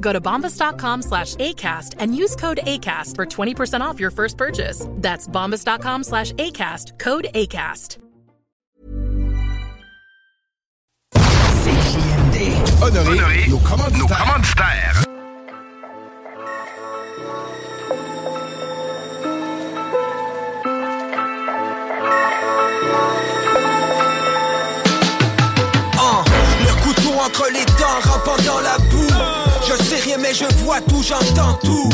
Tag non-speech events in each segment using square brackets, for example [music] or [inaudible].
Go to bombas.com slash ACAST and use code ACAST for 20% off your first purchase. That's bombas.com slash ACAST, code ACAST. CJMD. Honoré, nos commanditaires. Ah, le couteau entre les dents, rampant dans la boue. Je sais rien, mais je vois tout, j'entends tout.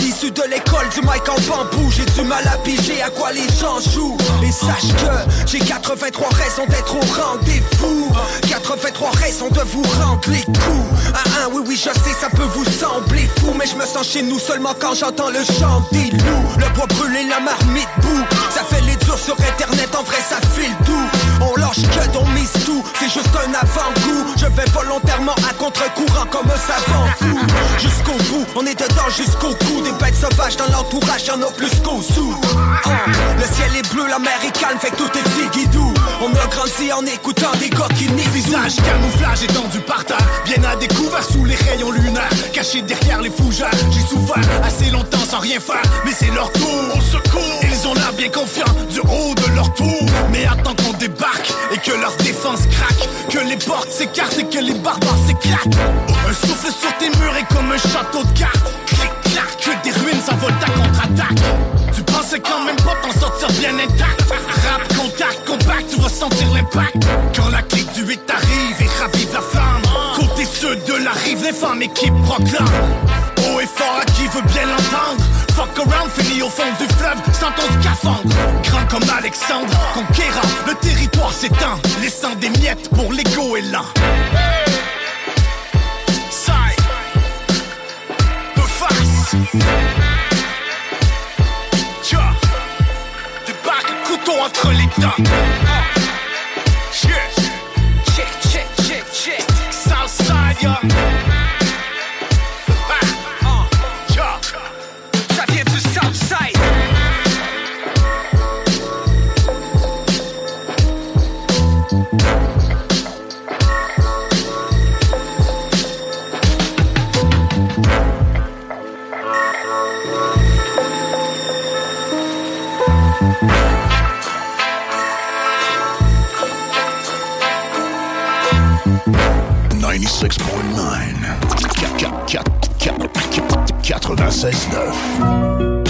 Issu de l'école du mic en bambou, j'ai du mal à piger à quoi les gens jouent. Et sache que j'ai 83 raisons d'être au rendez-vous. 83 raisons de vous rendre les coups. Ah, ah, oui, oui, je sais, ça peut vous sembler fou. Mais je me sens chez nous seulement quand j'entends le chant des loups. Le bois brûlé, la marmite boue. Ça fait les durs sur internet, en vrai, ça file tout. On lâche que on mise tout, c'est juste un avant-goût. Je vais volontairement à contre-courant comme un savant fou. Jusqu'au bout, on est dedans jusqu'au cou. Des bêtes sauvages dans l'entourage, y'en a plus qu'au sous. Ah, le ciel est bleu, la mer est calme, fait que tout est zigidou. On a grandi en écoutant des nient Visage camouflage étendu par terre Bien à découvert sous les rayons lunaires Caché derrière les fougères J'ai souffert assez longtemps sans rien faire Mais c'est leur tour Au secours Ils ont l'air bien confiants du haut de leur tour Mais attends qu'on Et que leur défense craque. Que les portes s'écartent et que les barbares s'éclatent. Un souffle sur tes murs est comme un château de cartes. Clac Que des ruines s'envolent ta contre-attaque. Tu pensais quand même pas t'en sortir bien intact. Rap, contact, compact, tu vas sentir l'impact. Quand la clique du 8 arrive et ravive la flamme. Côté ceux de la rive, les femmes équipe proclame. Haut et fort à qui veut bien l'entendre. Fuck around, fini au fond du fleuve sans ton scaphandre. Grand comme Alexandre, conquérant, le territoire s'étend Laissant des miettes pour l'ego et Side. De face. Tja Débarque, couteau entre les dents 96.9.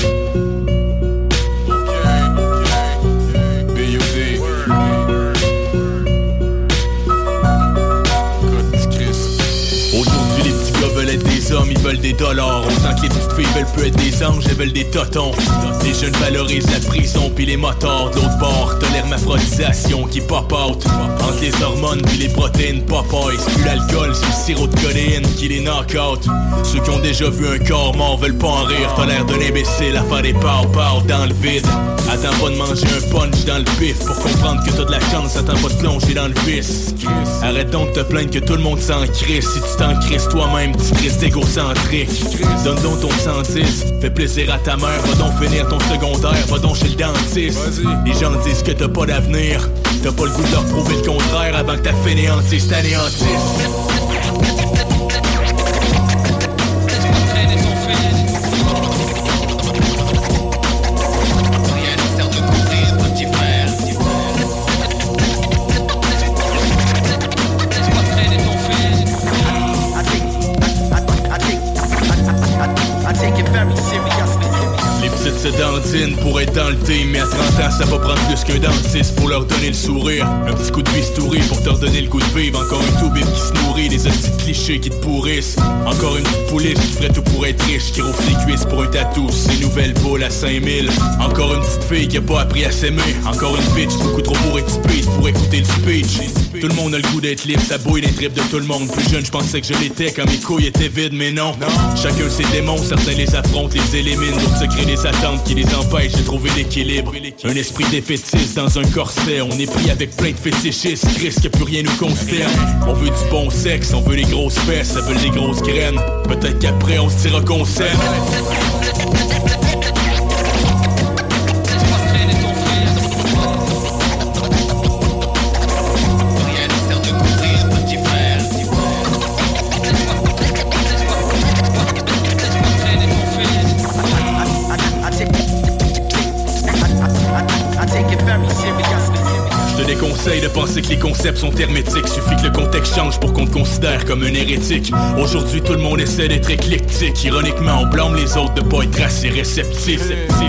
dollars. Autant que les petites filles veulent peut être des anges, elles veulent des totons. Les jeunes valorisent la prison puis les motards. De l'autre bord, t'as l'hermaphrodisation qui pop out. Entre les hormones puis les protéines Popeyes. Plus l'alcool, c'est le sirop de codéine qui les knock out. Ceux qui ont déjà vu un corps mort veulent pas en rire. T'as l'air d'un imbécile à faire des pow pow dans le vide. Attends pas de manger un punch dans le pif pour comprendre que t'as de la chance. Attends pas de plonger dans le vice. Arrête donc de te plaindre que tout le monde s'en crisse. Si tu t'en crisses toi-même, tu crisses égocentrique. Donne donc ton 110, fais plaisir à ta mère. Va donc finir ton secondaire, va donc chez le dentiste. Les gens disent que t'as pas d'avenir. T'as pas le goût de leur prouver le contraire avant que ta fainéantise t'anéantisse. Dans le team, mais à 30 ça va prendre plus qu'un dentiste pour leur donner le sourire. Un petit coup de bistouri pour te redonner le goût de vivre. Encore une toubib qui se nourrit, des petits clichés qui te pourrissent. Encore une petite police qui ferait tout pour être riche, qui rouvre les cuisses pour un tatou, ses nouvelles boules à 5000. Encore une petite fille qui a pas appris à s'aimer. Encore une bitch beaucoup trop pour être pour écouter le speech. Tout le monde a le goût d'être libre, ça bouille les tripes de tout le monde. Plus jeune, je pensais que je l'étais quand mes couilles étaient vides, mais non. Chacun ses démons, certains les affrontent, les éliminent, d'autres se créent des attentes qui les empêchent de trouver l'équilibre. Esprit défaitiste dans un corset, on est pris avec plein de fétichistes, risque que plus rien nous concerne. On veut du bon sexe, on veut les grosses fesses, ça veut les grosses graines. Peut-être qu'après on se dira qu'on s'aime. Conseille de penser que les concepts sont hermétiques. Suffit que le contexte change pour qu'on te considère comme un hérétique. Aujourd'hui, tout le monde essaie d'être éclectique. Ironiquement, on blâme les autres de pas être assez réceptifs.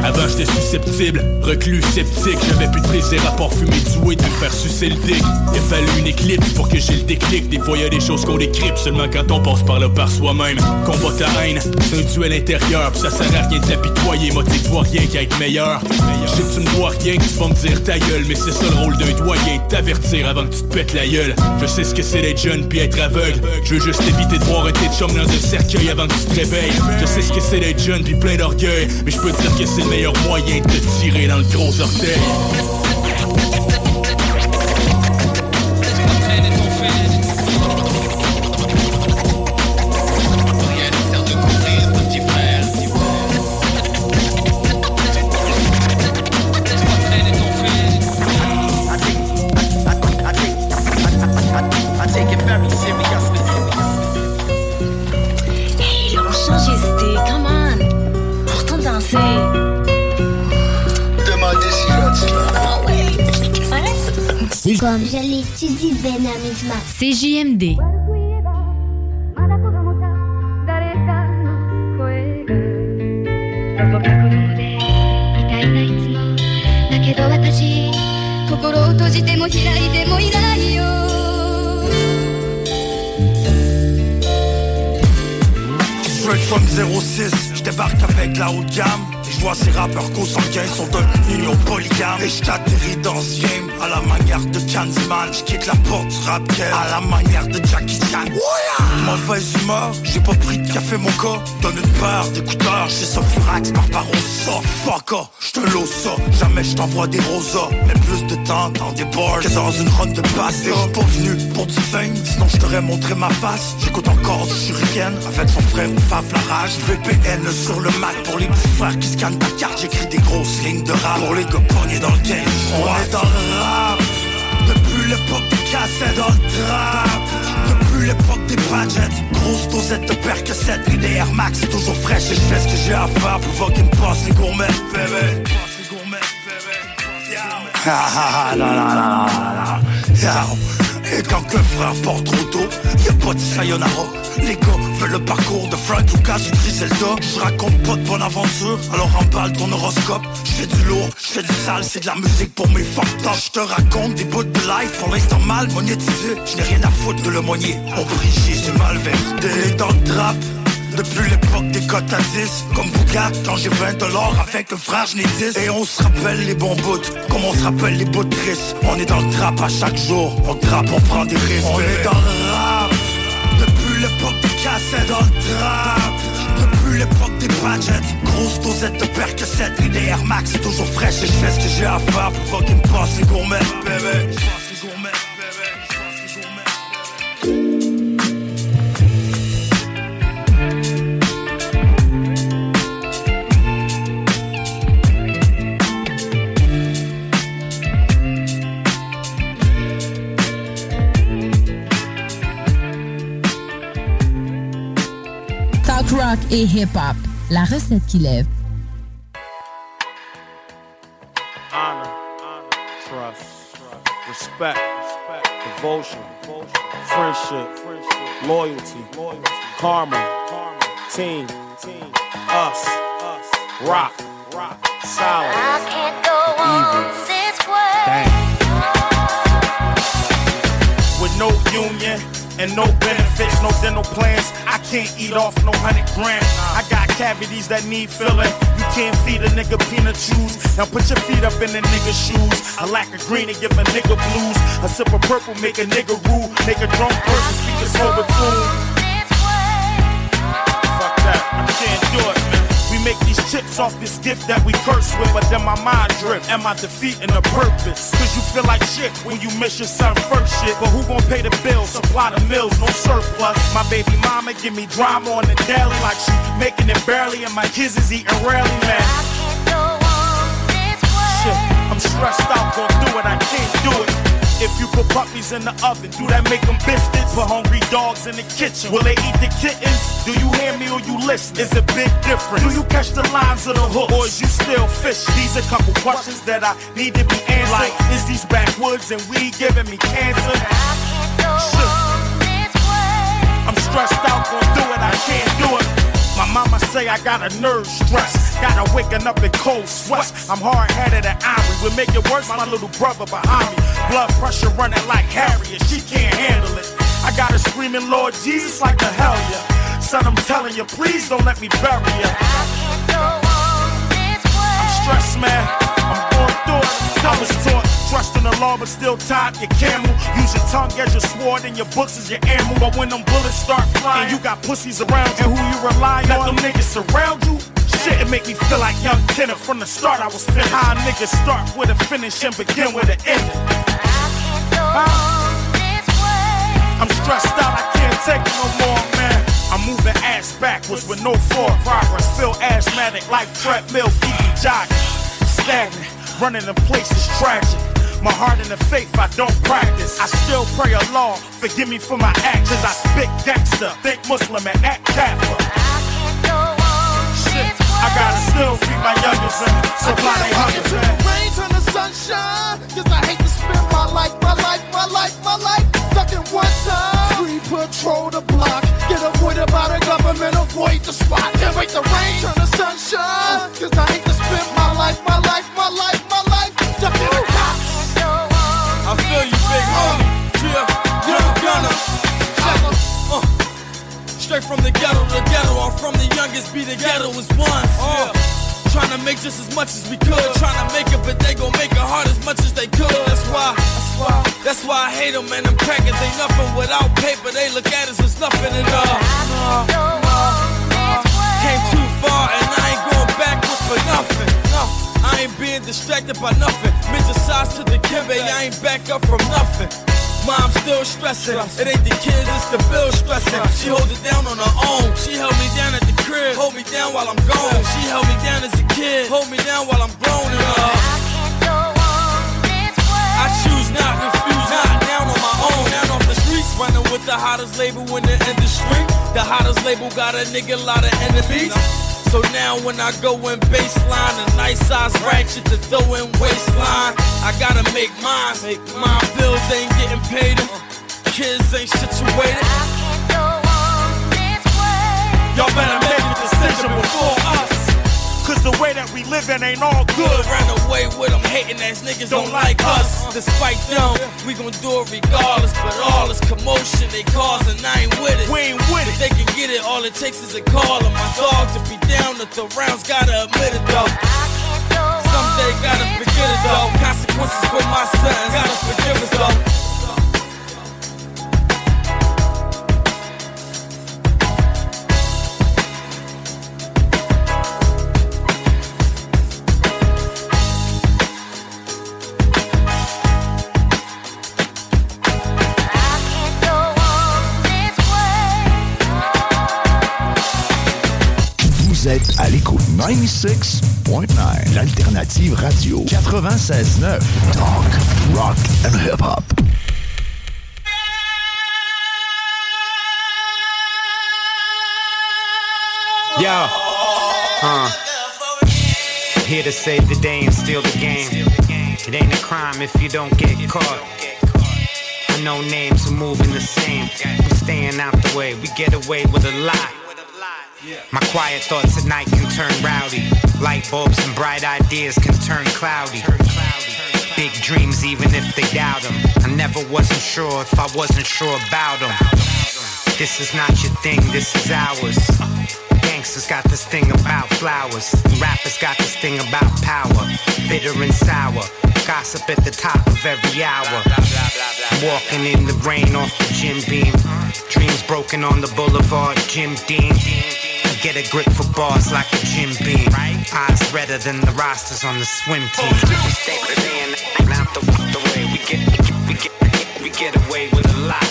Avant, j'étais susceptible, reclus, sceptique. J'avais plus de plaisir à part fumer du et de me faire sucer le dick. Il a fallu une éclipse pour que j'ai le déclic. Des fois, y a des choses qu'on décrypte seulement quand on passe par là par soi-même. Combat ta haine, c'est un duel intérieur. Pis ça sert à rien de t'apitoyer. Motive-toi rien qu'à être meilleur. Je tu me dois rien, que tu vas me dire ta gueule. Mais c'est ça le rôle d'un doyen t'avertir avant que tu te pètes la gueule. Je sais ce que c'est d'être jeune puis être aveugle. Je veux juste éviter de voir un tes chum dans un cercueil avant que tu te réveilles. Je sais ce que c'est d'être jeune puis plein d'orgueil. Mais je peux dire que c'est le meilleur moyen de te tirer dans le gros orteil. Comme je l'étudie ben amusement. CJMD. Straight from 06, je débarque avec la haute gamme ces rappeurs consanguins sont d'une union polygame Et j't'atterris dans ce game à la manière de Candyman J'quitte la porte rap à la manière de Jackie Chan. Mauvaise humeur, j'ai pas pris de café mon corps Donne une paire d'écouteurs, j'suis ça furax par parossa Fuck off, j'te l'ose ça, jamais j't'envoie des rosas Mais plus de temps dans des bars. Que dans une run de passe Et pas venu pour du fame, sinon j't'aurais montré ma face. J'écoute encore du shuriken avec son frère ou Faf la rage VPN sur le Mac pour les petits frères qui se scanne ta carte, j'écris des grosses lignes de rap Pour les gars dans le game. On est dans le rap. Depuis l'époque des cassettes dans le trap. Depuis l'époque des budgets. Grosse dosette de percocet Des Air Max. Toujours fraîche Et je fais ce que j'ai à faire. Pour qu'ils me passent les gourmets bébé et quand le frère porte trop tôt, y'a pas de sayonara. Les gars veulent le parcours de Frank Lucas ou Griselda. Je raconte pas de bonne aventure, alors emballe ton horoscope. Je fais du lourd, je fais du sale, c'est de la musique pour mes fucked Je te raconte des bouts de life, pour l'instant mal monétisé. Je n'ai rien à foutre de le moigner, on brille, c'est mal versé dans le trap depuis l'époque des cotes à 10 Comme Bougat quand j'ai 20 dollars avec le frère je 10 Et on se rappelle les bons bouts Comme on se rappelle les bouts de On est dans le trap à chaque jour On trappe, on prend des risques. On est dans le rap Depuis l'époque des cassettes dans le trap. Depuis l'époque des budgets Grosse dosette de percocet Des Air Max toujours fraîche. Et je fais ce que j'ai à faire pour pas qu'ils me passent les gourmets bébé et hip-hop. La recette qui lève. Honor, trust, respect, devotion, friendship, loyalty, karma, team, us, rock. solid. I can't go on this way. With no union and no benefits, no dental plans, I can't eat off no hundred grand. I got cavities that need filling. You can't feed a nigga peanut chews. Now put your feet up in the nigga's shoes. A lack of green to give a nigga blues. A sip of purple make a nigga rule. Make a drunk person speak a sober tune. Fuck that, I can't do it, man. Make these chips off this gift that we curse with, but then my mind drift and my defeat and the purpose. Cause you feel like shit when you miss your son first shit. But who gon' pay the bills? Supply the mills, no surplus. My baby mama give me drama on the daily, like she making it barely, and my kids is eating rarely, man. I can't go on this way. Shit, I'm stressed out, gon' do it, I can't do it. If you put puppies in the oven, do that make them biscuits? Put hungry dogs in the kitchen, will they eat the kittens? Do you hear me or you listen? Is a big difference. Do you catch the lines of the hook, or is you still fish? These a couple questions that I need to be answered. Like, is these backwoods and weed giving me cancer? Shit. I'm stressed out, gon' do it, I can't do it. Mama say I got a nerve stress. Gotta waking up in cold sweats. I'm hard headed and angry. Will make it worse, my little brother behind me. Blood pressure running like Harriet. She can't handle it. I got her screaming, Lord Jesus, like the hell yeah. Son, I'm telling you, please don't let me bury you. I'm stressed, man. I'm going through it. I was taught, trust in the law, but still tied your camel. Use your tongue as your sword and your books as your ammo. But when them bullets start flying, you got pussies around you. And who you rely on? Let them niggas surround you. Shit, it make me feel like young Kenneth. From the start, I was finished. How niggas start with a finish and begin with an ending. I'm stressed out, I can't take it no more, man. I'm moving ass backwards with no forward progress. Feel asthmatic like treadmill, easy jogging. Stagnant, running in place is tragic. My heart and the faith I don't practice. I still pray Allah, forgive me for my actions. I spit gangster, think Muslim and act Catholic. Shit, I gotta still feed my youngest and supply they hunger, rain turn to sunshine. Cause I hate to spend my life, my life, my life, my life. Stuck in one time. Free patrol the block. Get avoided by the government, avoid the spot. Can't wait the rain turn to sunshine. Cause I hate to spend my life, my life, my life, my life. Stuck in. I feel you, big homie. Yeah, young gunner. Uh, straight from the ghetto to the ghetto. I'm from the youngest, be the ghetto is one. Uh, trying to make just as much as we could. Trying to make it, but they gon' make it hard as much as they could. That's why, that's why, that's why I hate them, man. Them crackers ain't nothing without paper. They look at us as nothing at all. Nah, nah. Came too far and I ain't going backwards for nothing. I ain't being distracted by nothing. Midget size to the kimbe, I ain't back up from nothing. Mom still stressing. It ain't the kids, it's the bill stressing. She hold it down on her own. She held me down at the crib, hold me down while I'm gone. She held me down as a kid, hold me down while I'm grown and uh. I choose not, refuse not, down on my own, down off the streets, running with the hottest label in the industry. The hottest label got a nigga lot of enemies. So now when I go in baseline, a nice size ratchet to throw in waistline, I gotta make mine. My bills ain't getting paid, uh, kids ain't situated. Y'all better make a decision before the way that we live living ain't all good. Ran away with them hating ass niggas don't like us. Despite them, we gon' do it regardless. But all this commotion they causing, I ain't with it. We ain't with it. If they can get it, all it takes is a call. And my dogs to be down at the rounds, gotta admit it though. Someday gotta forget it though. Consequences for my sons, gotta forgive us though. À l'écoute 96.9, l'alternative radio 96.9, talk, rock and hip-hop. Yo, uh, here to save the day and steal the game. It ain't a crime if you don't get caught. I know names who moving the same. We staying out the way, we get away with a lot. My quiet thoughts at night can turn rowdy. Light bulbs and bright ideas can turn cloudy. Big dreams, even if they doubt them. I never wasn't sure if I wasn't sure about them. This is not your thing, this is ours. Gangsters got this thing about flowers. Rappers got this thing about power. Bitter and sour. Gossip at the top of every hour. Walking in the rain off the gym beam. Dreams broken on the boulevard, Jim Dean. Get a grip for bars like a Jim Beam. Eyes redder than the rosters on the swim team. We stay staying out the, the way we get, we get, we get away with a lot.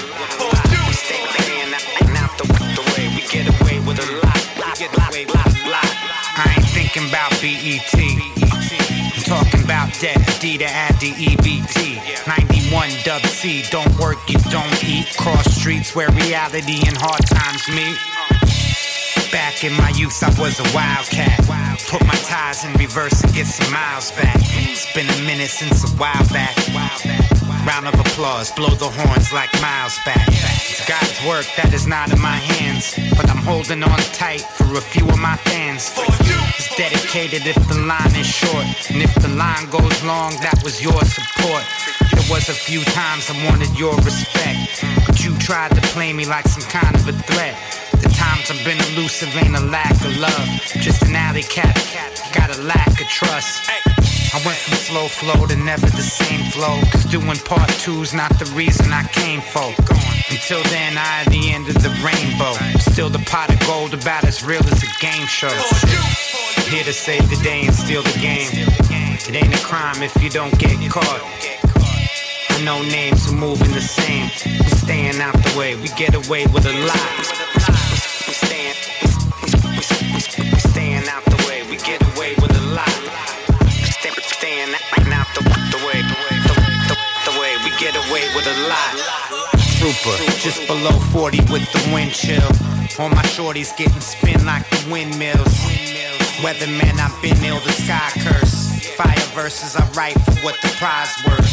We stay staying out the, the way we get away with a lot. Get away, lot, lot. I ain't thinking about BET. I'm talking about D to add the EBT. 91 dub C, don't work, you don't eat. Cross streets where reality and hard times meet. Back in my youth, I was a wildcat. Put my tires in reverse and get some miles back. It's been a minute since a while back. Round of applause, blow the horns like miles back. It's God's work that is not in my hands, but I'm holding on tight for a few of my fans. It's dedicated if the line is short, and if the line goes long, that was your support. There was a few times I wanted your respect, but you tried to play me like some kind of a threat. The times I've been elusive ain't a lack of love, just an alley cat. Got a lack of trust. I went from slow flow to never the same flow. Cause doing part two's not the reason I came for. Until then, I at the end of the rainbow. Still the pot of gold about as real as a game show. Here to save the day and steal the game. It ain't a crime if you don't get caught. I know names who moving the same. We staying out the way, we get away with a lot. A lot. Trooper, just below 40 with the wind chill. All my shorties getting spin like the windmills. Weatherman, I've been ill, the sky curse. Fire verses, I write for what the prize worth.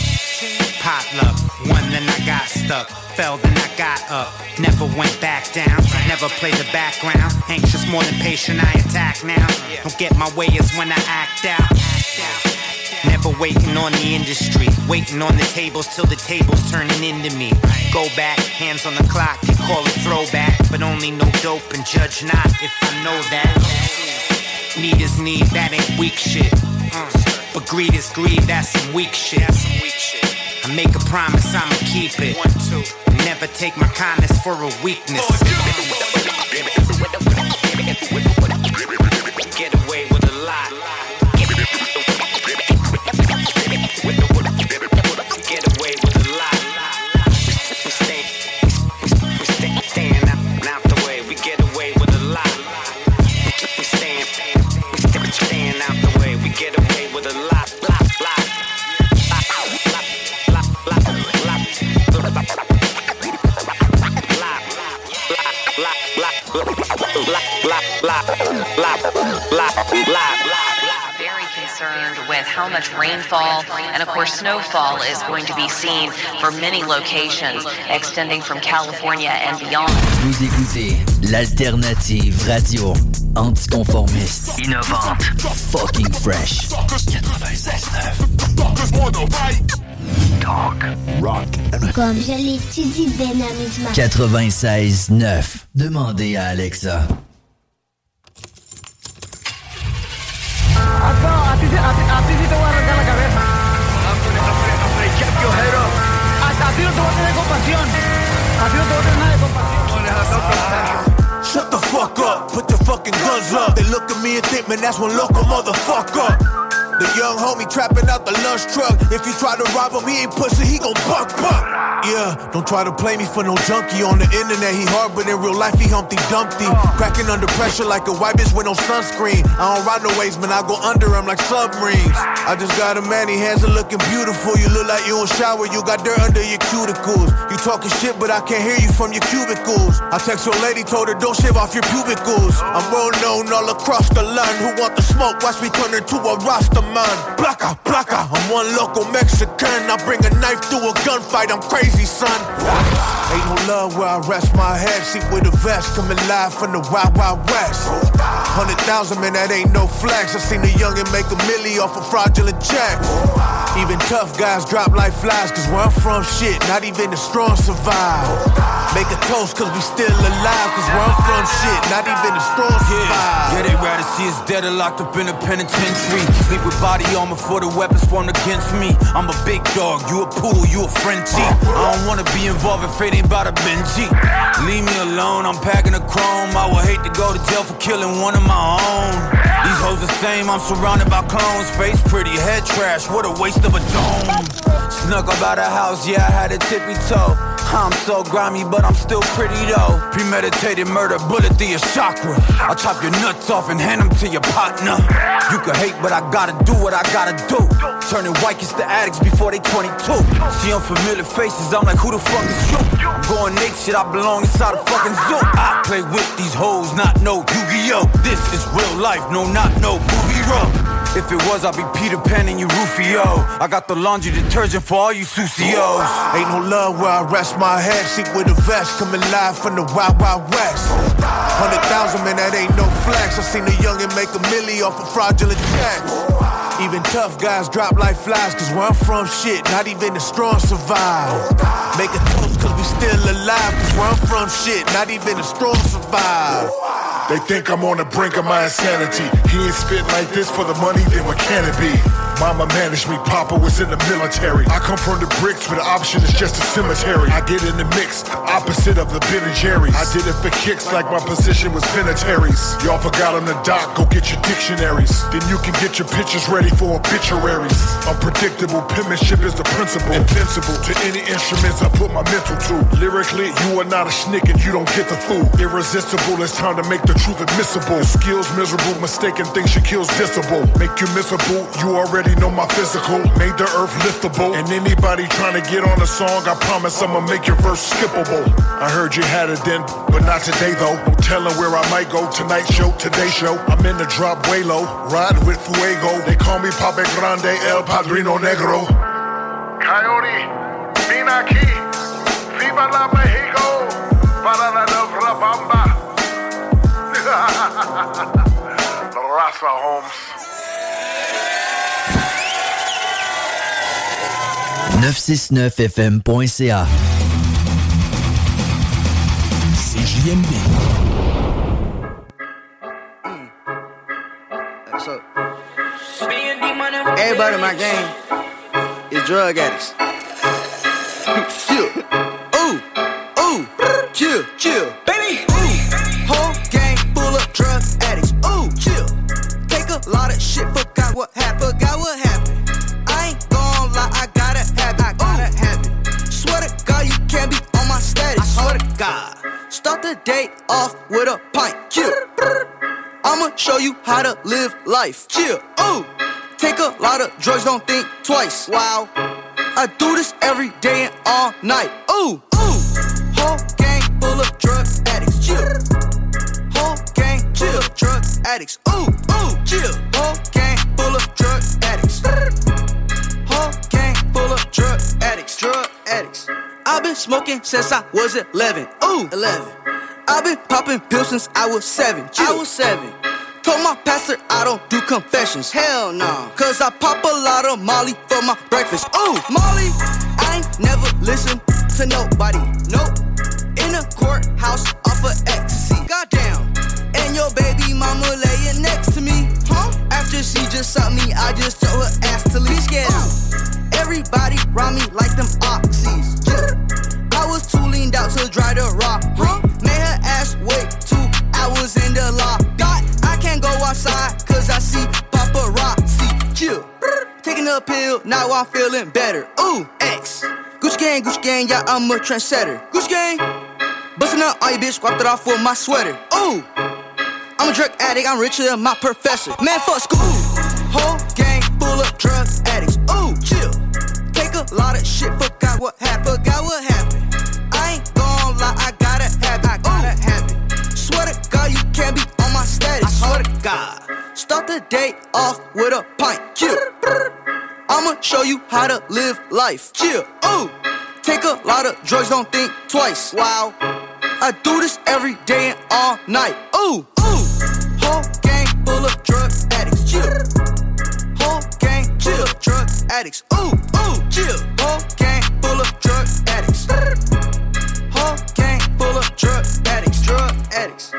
Potluck, one then I got stuck. Fell then I got up. Never went back down. Never played the background. Anxious more than patient, I attack now. Don't get my way is when I act out. Never waiting on the industry. Waiting on the tables till the table's turning into me. Go back, hands on the clock, and call it throwback. But only no dope and judge not if I know that. Need is need, that ain't weak shit. Uh, but greed is greed, that's some weak shit. I make a promise, I'ma keep it. Never take my kindness for a weakness. [laughs] Very concerned with how much rainfall and, of course, snowfall is going to be seen for many locations, extending from California and beyond. Vous écoutez l'alternative radio anticonformiste, innovante, fucking fresh. 96.9 Talk, rock Comme je l'étudie dynamiquement. 96.9 Demandez à Alexa. Shut the fuck up, put your fucking guns up. They look at me and think, man, that's one local motherfucker. The young homie trapping out the lunch truck. If you try to rob him, he ain't pussy, he gon' buck buck. Yeah, don't try to play me for no junkie on the internet. He hard, but in real life he Humpty Dumpty. Cracking under pressure like a white bitch with no sunscreen. I don't ride no waves, man. I go under him like submarines. I just got a man, he hands are looking beautiful. You look like you don't shower, you got dirt under your cuticles. You talking shit, but I can't hear you from your cubicles. I text your lady, told her don't shave off your pubicles. I'm well known all across the line. Who want the smoke? Watch me turn into a roster man. Placa, placa. I'm one local Mexican. I bring a knife to a gunfight. I'm crazy easy, son. Ain't no love where I rest my head. See with a vest coming live from the Wild Wild West. Hundred thousand, man, that ain't no flex. I seen a youngin' make a milli off a fraudulent checks. Even tough guys drop like flies, cause where I'm from, shit, not even the strong survive. Make a toast, cause we still alive, cause where I'm from, shit, not even the strong survive. Yeah, they rather see us dead or locked up in a penitentiary. Sleep with body armor for the weapons formed against me. I'm a big dog, you a poodle, you a Frenchie. I don't wanna be involved in fate ain't about a Benji. Leave me alone, I'm packing a chrome. I would hate to go to jail for killing one of my own. These hoes the same, I'm surrounded by clones. Face pretty, head trash, what a waste of a dome. Snuck up out the house, yeah, I had a tippy toe. I'm so grimy, but I'm still pretty though. Premeditated murder, bullet through your chakra. I'll chop your nuts off and hand them to your partner. You can hate, but I gotta do what I gotta do. Turning white kids to addicts before they 22. See unfamiliar faces, I'm like, who the fuck is you? I'm going naked, shit, I belong inside a fucking zoo. I play with these hoes, not no Yu-Gi-Oh! This is real life, no, not no movie row. If it was, I'd be Peter Pan and you Rufio. I got the laundry detergent for all you Susios. Ain't no love where I rest my head. See with a vest coming live from the Wild Wild West. Hundred thousand, man, that ain't no flex. I seen a youngin' make a milli off of fraudulent checks. Even tough guys drop like flies, cause where I'm from, shit, not even the strong survive. Make a toast, cause we still alive, cause where I'm from, shit, not even the strong survive. They think I'm on the brink of my insanity. He ain't spit like this for the money, then what can it be? Mama managed me, Papa was in the military. I come from the bricks, where the option is just a cemetery. I get in the mix, opposite of the Ben and Jerry's. I did it for kicks like my position was penitentiaries. Y'all forgot on the dock, go get your dictionaries. Then you can get your pictures ready for obituaries. Unpredictable penmanship is the principle. Invincible to any instruments I put my mental to. Lyrically, you are not a snick and you don't get the fool. Irresistible, it's time to make the truth admissible. Skills miserable, mistaken things she kills visible. Make you miserable, you already know my physical. Made the earth liftable. And anybody trying to get on a song, I promise I'ma make your verse skippable. I heard you had it then, but not today though. No telling where I might go. Tonight show, today show. I'm in the drop way low, Ride with Fuego. They call me Pape Grande, El Padrino Negro. Coyote, aquí, viva la Mexico, para la nueva bamba. Raza Holmes. 969fm.ca. CJMD. So, everybody in my game is drug addicts. chill. Ooh, ooh, chill, chill. Baby, lot of shit, forgot what happened, forgot what happened. I ain't gon' lie, I gotta have it, I gotta have it. Swear to God, you can't be on my status. I swear to God. Start the day off with a pint. Chill. I'ma show you how to live life. Chill. Ooh. Take a lot of drugs, don't think twice. Wow. I do this every day and all night. Ooh. Ooh. Whole gang full of drug addicts. Chill. Addicts. Ooh. Ooh. Chill. Whole gang full of drug addicts. Whole gang full of drug addicts. Drug addicts. I've been smoking since I was 11. Ooh. 11. I've been popping pills since I was seven. I was seven. Told my pastor I don't do confessions. Hell no. Cause I pop a lot of Molly for my breakfast. Ooh, Molly, I ain't never listen to nobody. Nope. In a courthouse off of ecstasy. Goddamn. And your baby mama laying next to me. Huh? After she just sucked me, I just told her ass to leave. Scared oh. Everybody round me like them oxys. I was too leaned out to dry the rock. Huh? Made her ass wait two hours in the lock. God, I can't go outside cause I see paparazzi. Chill. Taking a pill, now I'm feeling better. Ooh, X. Gucci gang, Gucci gang, yeah, I'm a trendsetter. Gucci gang. Bustin' up on your bitch, wiped it off with my sweater. Ooh. I'm a drug addict, I'm richer than my professor. Man, fuck school. Whole gang full of drug addicts. Ooh, chill. Take a lot of shit, forgot what happened, forgot what happened. I ain't gon' lie, I gotta have it, I gotta have it. Swear to God, you can't be on my status. I swear to God. Start the day off with a pint. Chill. I'ma show you how to live life. Chill. Ooh. Take a lot of drugs, don't think twice. Wow. I do this every day and all night. Ooh, ooh. Whole gang full of drug addicts. Chill. Whole gang chill. Drug addicts. Ooh, ooh. Chill. Whole gang full of drug addicts. Whole gang full of drug addicts. Drug addicts.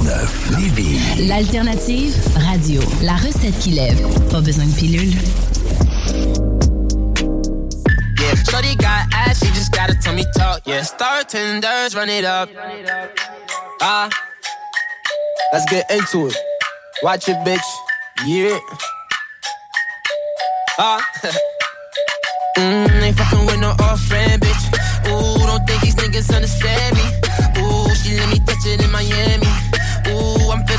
96.9 Lévis. L'alternative radio. La recette qui lève. Pas besoin de pilule. Yeah, Shorty got ass, she just gotta tell me talk. Yeah, star tenders, run it up. Ah, let's get into it. Watch it, bitch. Yeah. Ah. [laughs] mm, ain't fucking with no off friend, bitch. Ooh, don't think these niggas understand me. Ooh, she let me touch it in Miami.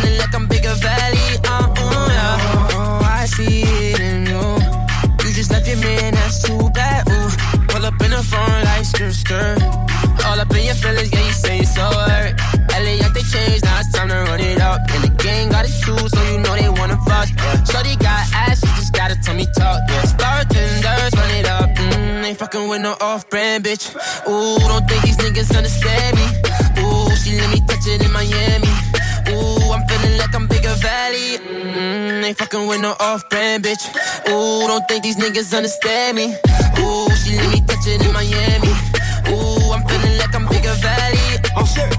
Feeling like I'm bigger valley. Uh, uh, yeah. Oh, I see it in you. You just left your man, that's too bad. Ooh, pull up in the phone like skirt, skirt. All up in your feelings, yeah, you say it's so hurt. LA, they changed, now it's time to run it up. And the gang got it too, so you know they wanna fuck. Yeah. Shorty got ass, she just gotta tell me talk. Yeah, star tenders, run it up. Mm, ain't fucking with no off-brand bitch. Ooh, don't think these niggas understand me. Ooh, she let me touch it in Miami. Ooh, I'm feeling like I'm bigger valley. Mm, ain't fucking with no off-brand bitch. Ooh, don't think these niggas understand me. Ooh, she let me touch it in Miami. Ooh, I'm feeling like I'm bigger valley. Oh shit.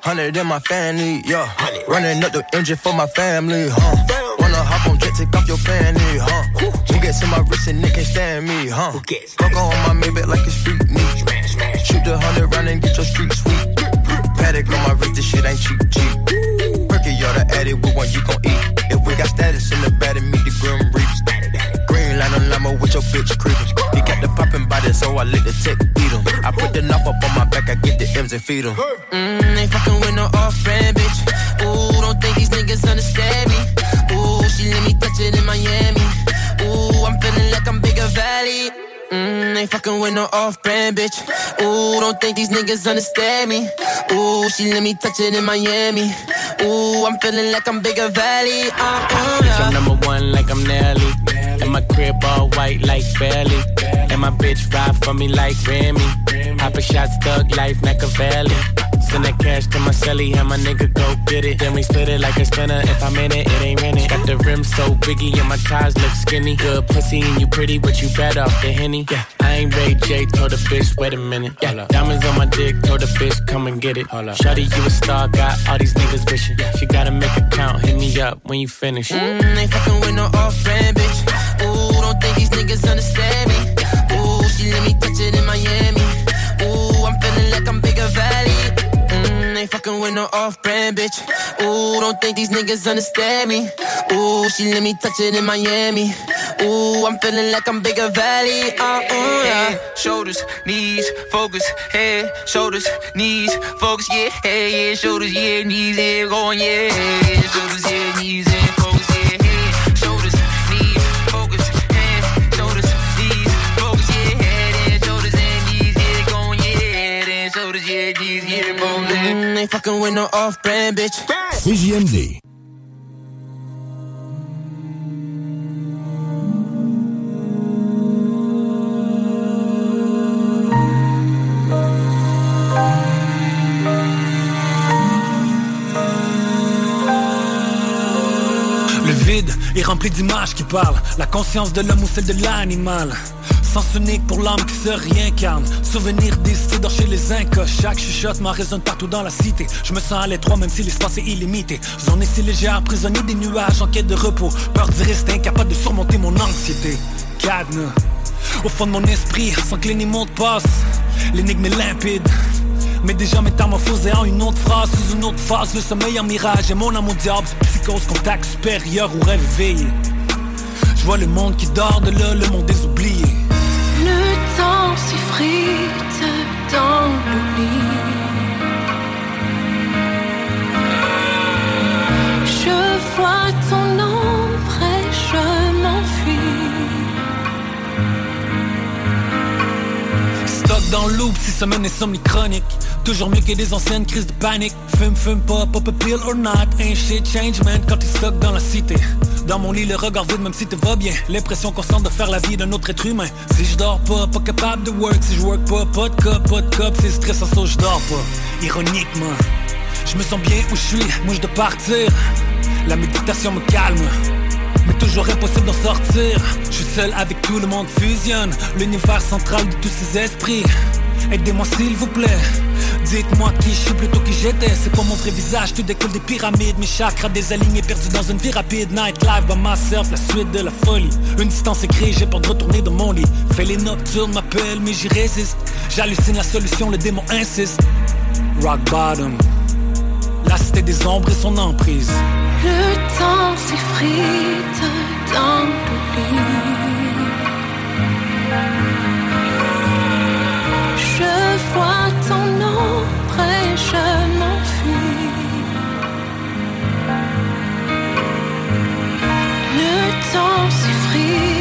Hundred in my family, yeah. Running up the engine for my family, huh? Wanna hop on jet, take off your fanny, huh? Who gets in my wrist and they can't stand me, huh? Coco on my Maybach like it's street meat. Shoot the hundred round and get your street sweet. Patek on my wrist, this shit ain't cheap, cheap. Perky, you're the addict, what one you gon' eat? If we got status in the bed and meet the grim reaps. Green line on limo with your bitch creepers. He got the poppin' body, so I let the tech beat him. I put the knife up on my back, I get the M's and feed him. Mm, ain't fucking with no off-brand bitch. Ooh, don't think these niggas understand me. Ooh, she let me touch it in Miami. Ooh, I'm feeling like I'm bigger valley. Mm, ain't fucking with no off-brand bitch. Ooh, don't think these niggas understand me. Ooh, she let me touch it in Miami. Ooh, I'm feeling like I'm bigger valley. Uh, uh, Bitch. I'm number one like I'm Nelly. And my crib all white like Belly. And my bitch ride for me like Remy. Papa shots, thug life, Machiavelli. Send that cash to my celly, and my nigga go get it. Then we split it like a spinner. If I'm in it, it ain't rented. Got the rim so biggie, and my ties look skinny. Good pussy, and you pretty, but you better off the henny. Yeah, I ain't Ray J, told the bitch, wait a minute. Yeah, diamonds on my dick, told the bitch, come and get it. Shawty, you a star, got all these niggas wishing. She gotta make a count, hit me up when you finish. Mm, ain't fucking with no off-brand bitch. Ooh, don't think these niggas understand me. Ooh, she let me touch it in Miami. Ooh, I'm feeling like I'm bigger valley. Ain't fucking with no off-brand bitch. Ooh, don't think these niggas understand me. Ooh, she let me touch it in Miami. Ooh, I'm feeling like I'm bigger valley. Uh, uh, yeah. Shoulders, knees, focus, head, shoulders, knees, focus, yeah, yeah, shoulders, yeah, knees, yeah, going, yeah, shoulders, yeah, knees, yeah, ain't fucking with no off-brand bitch. CJMD. Le vide est rempli d'images qui parlent, la conscience de l'homme ou celle de l'animal. Sens unique pour l'âme qui se réincarne. Souvenir d'ici chez les incas. Chaque chuchotement résonne partout dans la cité. Je me sens à l'étroit même si l'espace est illimité. Zone est si légère, prisonnier des nuages en quête de repos. Peur d'y rester incapable de surmonter mon anxiété. Cadenas au fond de mon esprit, sans que l'énigme passe. L'énigme est limpide. Mais déjà métamorphosé en une autre phrase Sous une autre phase, le sommeil en mirage Et mon amour diable, psychose, contact supérieur ou rêve éveillé Je vois le monde qui dort de là, le monde des oubliés s'effrite dans l'oubli. Je vois ton ombre je m'enfuis. Stock dans l'oubli, si semaine est somnichronique. Toujours mieux que des anciennes crises de panique. Fume, fume pas, pop a pill or not. Ain't shit change man quand t'es stock dans la cité. Dans mon lit le regard vide même si te va bien. L'impression constante de faire la vie d'un autre être humain. Si je dors pas, pas capable de work. Si je work pas, pas de cop, pas de cop. C'est stressant ça je dors pas. Ironiquement Je me sens bien où je suis, moi je dois partir. La méditation me calme. Mais toujours impossible d'en sortir. Je suis seul avec tout le monde fusionne, l'univers central de tous ces esprits. Aidez-moi s'il vous plaît. Dites-moi qui je suis plutôt qui j'étais. C'est pas mon vrai visage, tout découle des pyramides. Mes chakras désalignés, perdus dans une vie rapide. Nightlife by myself, la suite de la folie. Une distance écrite, j'ai peur de retourner dans mon lit. Fais les nocturnes, m'appelle, mais j'y résiste. J'hallucine la solution, le démon insiste. Rock bottom. La cité des ombres et son emprise. Le temps s'effrite dans l'oubli vois ton ombre et je m'enfuis. Le temps s'effrite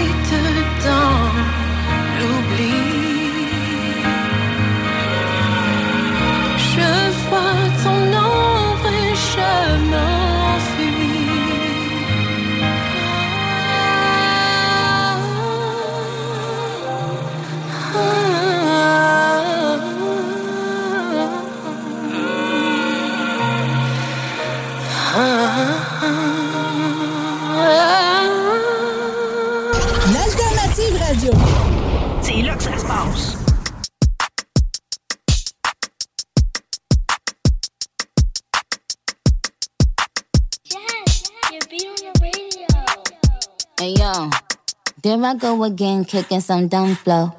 there I go again, kicking some dumb flow.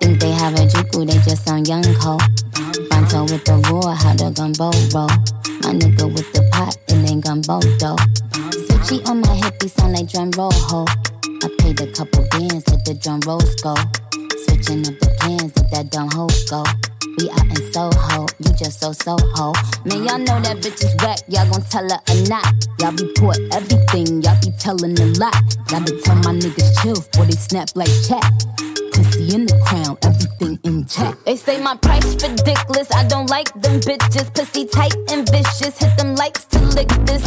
Think they have a juku, they just sound young ho. Fonto with the roar, how the gumbo roll. My nigga with the pot, it ain't gumbo though. Switchy on my hip, he sound like drum roll ho. I paid a couple bands, let the drum rolls go. Switching up the plans, let that dumb hoe go. We out in Soho, you just so Soho. Man, y'all know that bitch is whack, y'all gon' tell her or not. Y'all report everything, y'all be telling a lot. Gotta tell my niggas chill, before they snap like chat. Pussy in the crown, everything intact. They say my price ridiculous, I don't like them bitches. Pussy tight and vicious, hit them likes to lick this.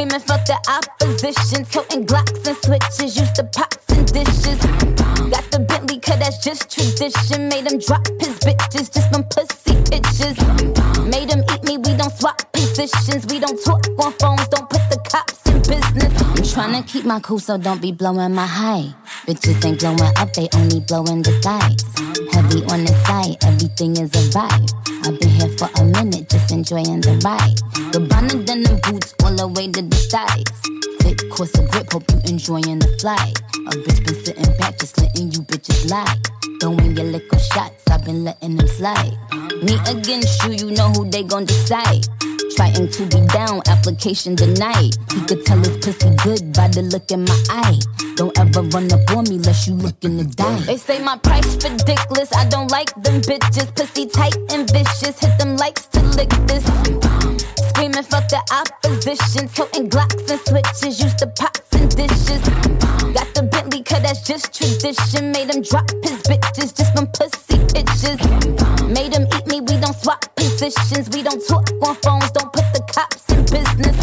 Screaming fuck the opposition, toting glocks and switches, used to pots and dishes. Got the Bentley, cause that's just tradition. Made him drop his bitches, just from pussy pictures. Made him eat me, we don't swap positions. We don't talk on phones, don't put the cops in business. Trying to keep my cool, so don't be blowing my high. Bitches ain't blowing up, they only blowing the dice. Heavy on the side, everything is a vibe. I've been here for a minute, just enjoying the ride. Gabbana denim boots all the way to the thighs. Fit course of grip, hope you enjoying the flight. A bitch been sitting back, just letting you bitches lie. Throwing your liquor shots, I've been letting them slide. Me against you, you know who they gon' decide. Trying to be down, application denied. He could tell his pussy good by the look in my eye. Don't ever run up on me unless you looking to die. They say my price ridiculous, I don't like them bitches. Pussy tight and vicious, hit them likes to lick this. Screaming fuck the opposition, toting glocks and switches, used to pots and dishes. Got the Bentley, cause that's just tradition. Made him drop his bitches just from pussy bitches. Made him eat me, we don't swap positions. We don't talk on phones, don't put the cops in business.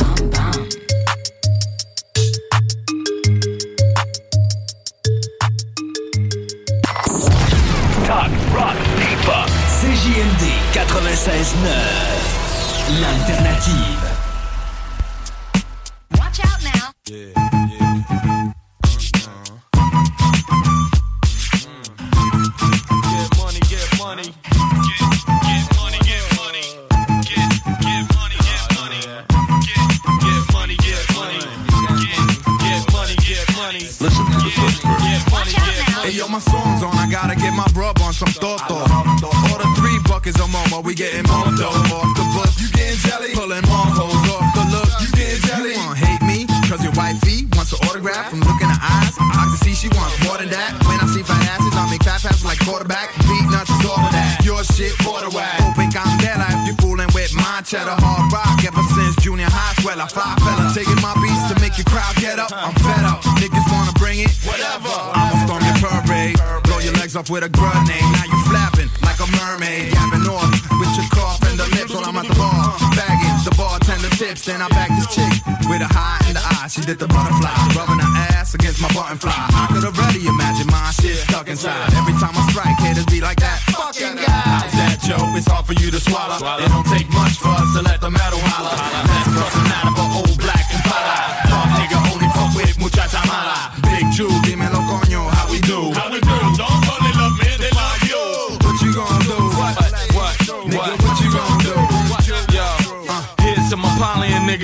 Talk, rock, hip-hop. CJMD 96.9. L'alternative. Watch out now. Get my song's on. I gotta get my rub on some Toto. Order three buckets of Momo. We getting more dough off the bus. You getting jelly? Pulling more hoes off the look. You getting jelly? You wanna hate me? Cause your wifey wants an autograph from looking her eyes. I can see she wants more than that. When I see fat asses, I make fat passes like quarterback. Beatnuts is all of that. Your shit, quarter whack. Hoping I'm dead if you fooling with my cheddar hard rock. Ever since junior high, swell I five off with a grenade. Now you flapping like a mermaid, gapping off with your cough and the lips while I'm at the bar. Bagging the bartender tips, then I back this chick with a high in the eye. She did the butterfly, rubbing her ass against my button fly. I could already imagine my shit stuck inside. Every time I strike, haters be like that fucking guy. How's that, Joe? It's hard for you to swallow. It don't take much for us to let the metal holler.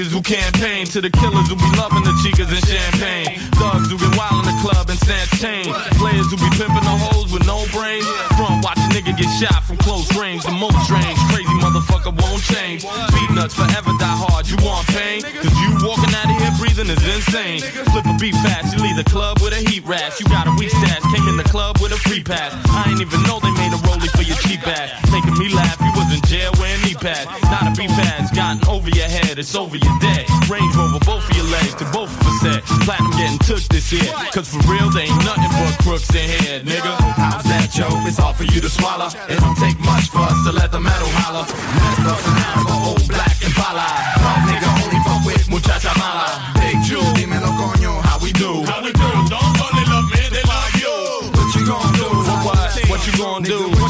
Niggas who campaign. To the killers who be loving the chicas and champagne. Thugs who get wild in the club and snatch chain. Players who be pimping the hoes with no brains. Front watch a nigga get shot from close range. The most strange, crazy motherfucker won't change. Beatnuts forever die hard. You want pain? Cause you walking out of here breathing is insane. Flip a beat fast, you leave the club with a heat rash. You got a weak stash, came in the club with a free pass. I ain't even know they made a rollie for your cheap ass. Making me laugh, you was in jail wearing knee pads. Over your head, it's over your dead. Range over both of your legs to both of us said. Platinum getting took this year. Cause for real, they ain't nothing but crooks in here, nigga. How's that, Joe? It's hard for you to swallow. It don't take much for us to let the metal holler. Let's cross an out of old black and pala. Nigga only fuck with muchacha mala. Big Jew, dímelo coño, how we do? How we do? Don't in love, man, they love you. What you gonna do? What? What you gonna do?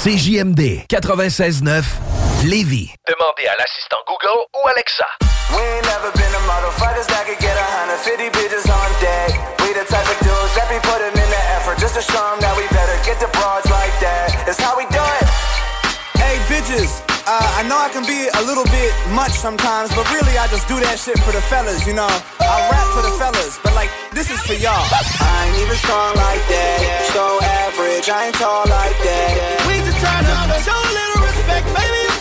CJMD 96.9 Lévis. Demandez à l'assistant Google ou Alexa. We ain't never been a motherfuckers that could get a hundred fifty bitches on deck. We the type of dudes that be putting in the effort just to show 'em that we better get the broads like that. It's how we do it. Hey, bitches. Uh, I know I can be a little bit much sometimes, but really I just do that shit for the fellas, you know. I rap for the fellas, but like, this is for y'all. I ain't even strong like that. So average, I ain't tall like that. We just trying to show a little respect, baby.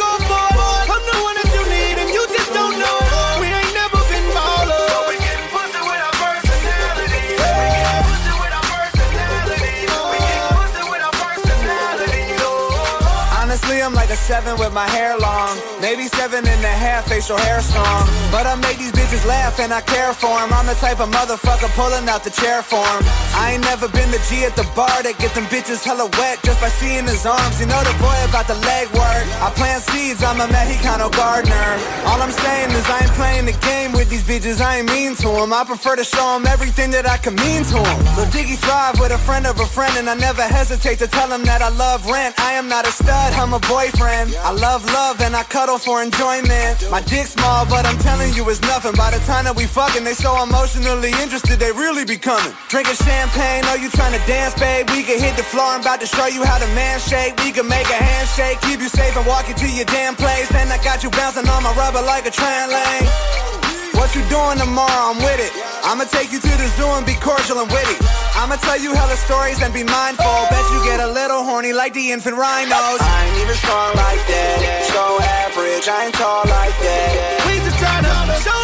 I'm like seven with my hair long. Maybe seven and a half facial hair strong. But I make these bitches laugh and I care for 'em. I'm the type of motherfucker pulling out the chair for 'em. I ain't never been the G at the bar that get them bitches hella wet just by seeing his arms. You know the boy about the leg work. I plant seeds, I'm a Mexicano gardener. All I'm saying is I ain't playing the game with these bitches, I ain't mean to 'em. I prefer to show 'em everything that I can mean to 'em. So Diggy thrive with a friend of a friend, and I never hesitate to tell him that I love rent. I am not a stud, I'm a boyfriend. I love love and I cuddle for enjoyment. My dick's small, but I'm telling you it's nothing. By the time that we fucking, they so emotionally interested, they really be coming. Drinking champagne, oh you trying to dance, babe? We can hit the floor, I'm about to show you how to man shake. We can make a handshake, keep you safe and walk you to your damn place. Then I got you bouncing on my rubber like a train lane. What you doing tomorrow? I'm with it. I'ma take you to the zoo and be cordial and witty. I'ma tell you hella stories and be mindful. Bet you get a little horny like the infant rhinos. I ain't even strong like that. So average, I ain't tall like that. We just trying to show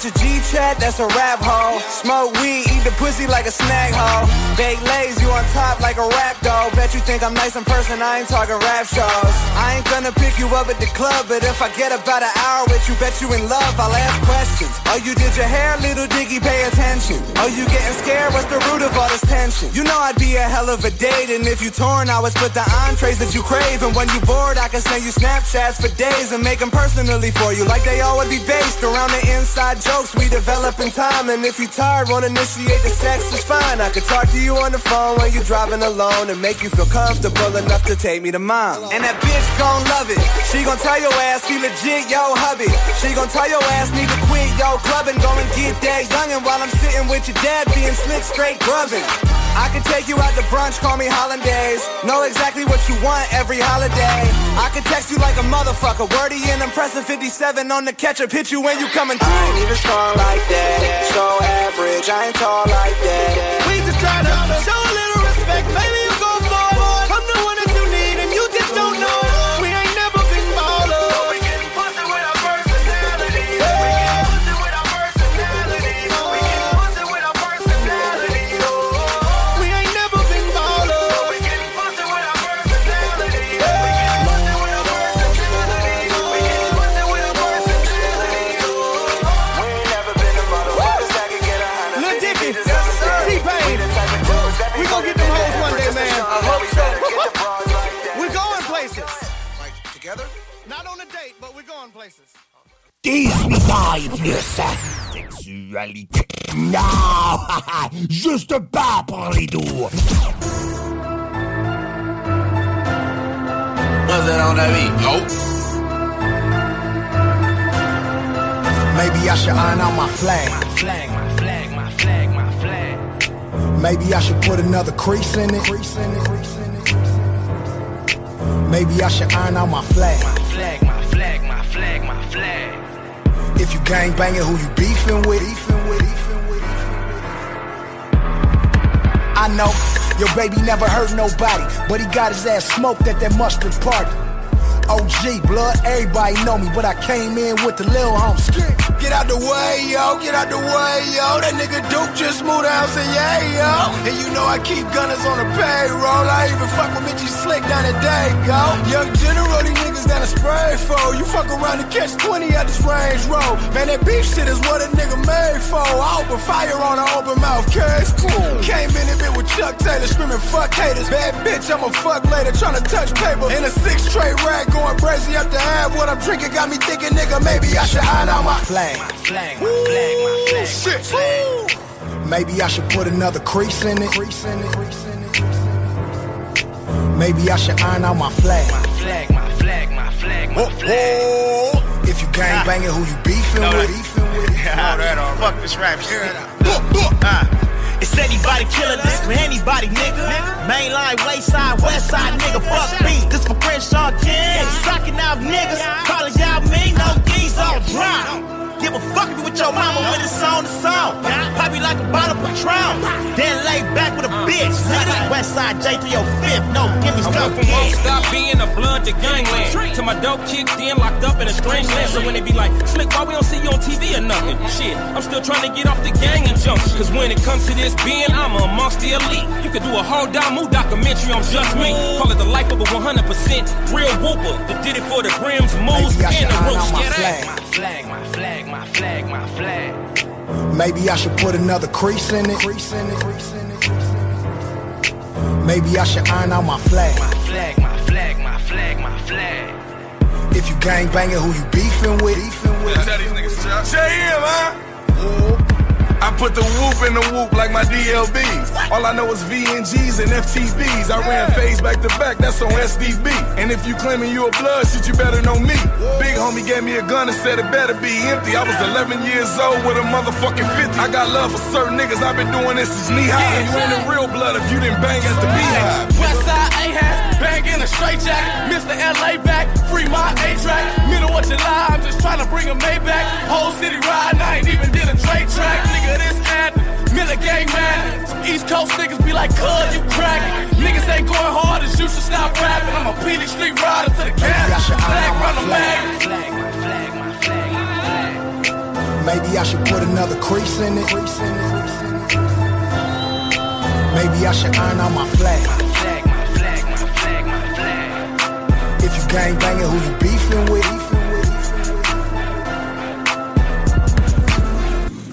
Get your G chat, that's a rap hoe. Smoke weed, eat the pussy like a snack hoe. Bake lays, you on top like a rap doll. Bet you think I'm nice in person, I ain't talking rap shows. I ain't gonna pick you up at the club, but if I get about an hour with you, bet you in love, I'll ask questions. Oh, you did your hair, little diggy, pay attention. attention. Oh, you getting scared? What's the root of all this tension? You know I'd be a hell of a date, and if you torn, I would split the entrees that you crave. And when you bored, I can send you Snapchats for days and make them personally for you, like they all would be based around the inside jokes we develop in time. And if you tired, won't initiate the sex, it's fine. I could talk to you on the phone when you're driving alone and make you feel comfortable enough to take me to mom. And that bitch gon' love it. She gon' tell your ass he legit, yo hubby. She gon' tell your ass need to quit, yo clubbing. Go and get that youngin' while I'm sitting with your dad being slick straight grubbing. I can take you out to brunch, call me hollandaise. Know exactly what you want every holiday. I can text you like a motherfucker. Wordy and impressive 57 on the ketchup. Hit you when you coming through. I strong like that. So average, I ain't tall like that. We just try to show a little respect. Maybe but we're going places. 18 plus sexualité. Non, [laughs] juste pas pour les doux. Nothing on that beat. Nope. Maybe I should iron out my flag. Flag, my flag, my flag, my flag. Maybe I should put another crease in it. Maybe I should iron out my flag. Flag, my flag, my flag, my flag. If you gang banging, who you beefing with? I know your baby never hurt nobody, but he got his ass smoked at that mustard party. OG, blood, everybody know me, but I came in with the lil homies. Get out the way, yo, get out the way, yo. That nigga Duke just moved out say, yeah, yo. And you know I keep gunners on the payroll. I even fuck with Mitchy Slick down at Dago. Young General, these niggas down a spray for. You fuck around and catch 20 at this range road. Man, that beef shit is what a nigga made for. I open fire on an open mouth case. Came in a bit with Chuck Taylor screaming, fuck haters. Bad bitch, I'm a fuck later, tryna touch paper. In a six tray rack, going crazy up the half. What I'm drinking got me thinking, nigga, maybe I should iron out my flag. Flag, my flag, my flag. Shit. Maybe I should put another crease in it. Maybe I should iron out my flag. Flag, my flag, my flag, my flag. If you gang banging, who you beefing Know with? that. Fuck this rap shit. Uh, It's anybody killer, this for anybody, nigga. Mainline, wayside, west side, nigga. Fuck beats, this for Crenshaw King. Sucking out niggas, calling y'all me, no D's on drop. Give a fuck if you with your mama when it's on the song. Pop you like a bottle of Patron. Then lay back with a bitch. Nigga, west side J305, no, give me I stuff. went from won't stop being a blood to gangland. Till my dope kicked in, locked up in a strange land. So when they be like, Slick, why we don't see you on TV or nothing? Shit, I'm still trying to get off the gang and jump. Cause when it comes to this being, I'm amongst the elite. You could do a whole Damu documentary on just me. Call it the life of a 100% real whooper. That did it for the Grims, moves, Maybe I should and the iron roots. out my flag. out. Flag, my flag, my flag, my flag. Maybe I should put another crease in it. Maybe I should iron out my flag. My Flag, my flag, my flag, my flag. If you gang banging, who you beefing with? JM, huh? I put the whoop in the whoop like my DLBs. All I know is VNGs and FTBs. I ran phase back to back, that's on SDB. And if you claiming you a blood shit, you better know me. Big homie gave me a gun and said it better be empty. I was 11 years old with a motherfucking 50. I got love for certain niggas, I've been doing this since knee high. You ain't a real blood if you didn't bang at the beehive. Westside A-Hat, banging a straight jack. Mr. LA back, free my A-track. Middle of July, I'm just trying to bring a Maybach. Whole city riding, I ain't even did a trade track. Nigga, this ad, Miller gang man. Some East Coast niggas be like, cuz you crack. Niggas ain't going hard as you should stop rapping. I'm a PD street rider to the gas. Flag run a mag. Flag, flag, my flag, my flag. Maybe I should put another crease in it. Maybe I should iron out my flag. Flag, my flag, If you gang banging, who you beefing with?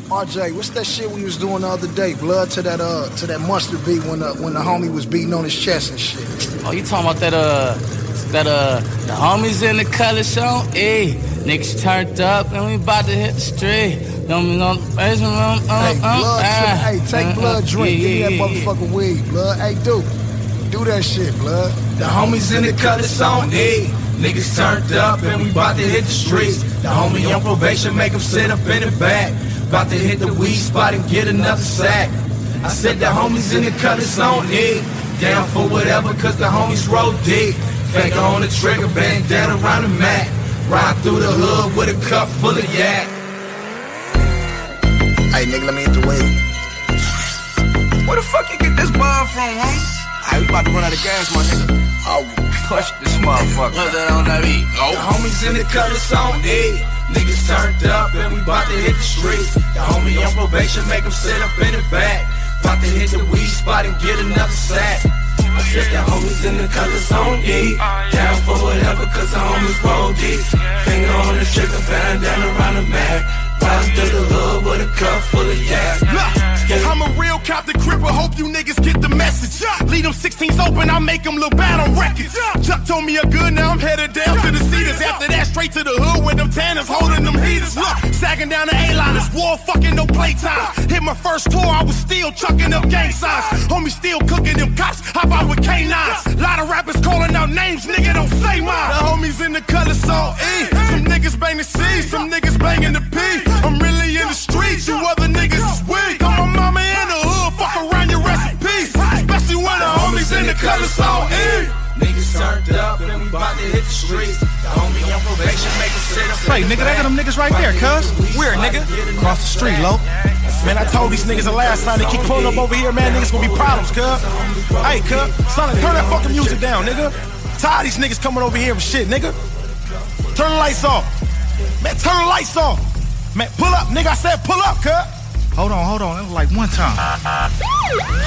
RJ, what's that shit we was doing the other day? Blood to that uh to that mustard beat when the when the homie was beating on his chest and shit. Oh, you talking about that uh that uh the homies in the color show? Hey, niggas turned up and we about to hit the street. Don't be no basement room. Uh, Hey, uh, blood, uh, hey, take uh, blood uh, drink. Give me that motherfucking weed, blood. Hey, dude, do that shit, blood. The homies in the colors on E. Niggas turned up and we bout to hit the streets. The homie on probation make him sit up in the back. Bout to hit the weed spot and get another sack. I said the homies in the colors on E. Down for whatever cause the homies roll deep. Finger on the trigger, bandana around the mat. Ride through the hood with a cup full of yak. Hey, nigga, let me hit the weed. Where the fuck you get this ball from, homie? Hey, we about to run out of gas, my nigga. I will push this motherfucker. Put that on that beat. The homies in the colors on E. Niggas turned up and we bout to hit the streets. The homie on probation make him sit up in the back. Bout to hit the weed spot and get another sack. I said the homies in the colors on E. Down for whatever cause the homies roll deep. Finger on the trigger, bandana around the mat. Riding through the hood with a cup full of yak. I'm a real cop Captain Cripper, hope you niggas get the message. Leave them 16s open, I make them look bad on records. Chuck told me a good, now I'm headed down to the cedars. After that, straight to the hood with them tanners holding them heaters. Look, sagging down the A-liners, war fucking no playtime. Hit my first tour, I was still chucking up gang signs. Homie still cooking them cops, hop out with K9s. Lot of rappers calling out names, nigga don't say mine. The homies in the color so E. Some niggas bang the C, some niggas banging the P. I'm really in the streets, you other niggas is weak. The homies in the color so E. Niggas turned up and we bout to hit the streets. The homie on probation make sit up. Say, nigga, that got them niggas right there, cuz. Where, nigga? Across the street, low. Man, I told these niggas the last time they keep pulling up over here, man, niggas gonna be problems, cuz. Hey, cuz, son, turn that fucking music down, nigga. Tired these niggas coming over here with shit, nigga. Turn the lights off. Man, turn the lights off. Man, pull up, nigga. I said pull up, cuz. Hold on, hold on. That was like one time.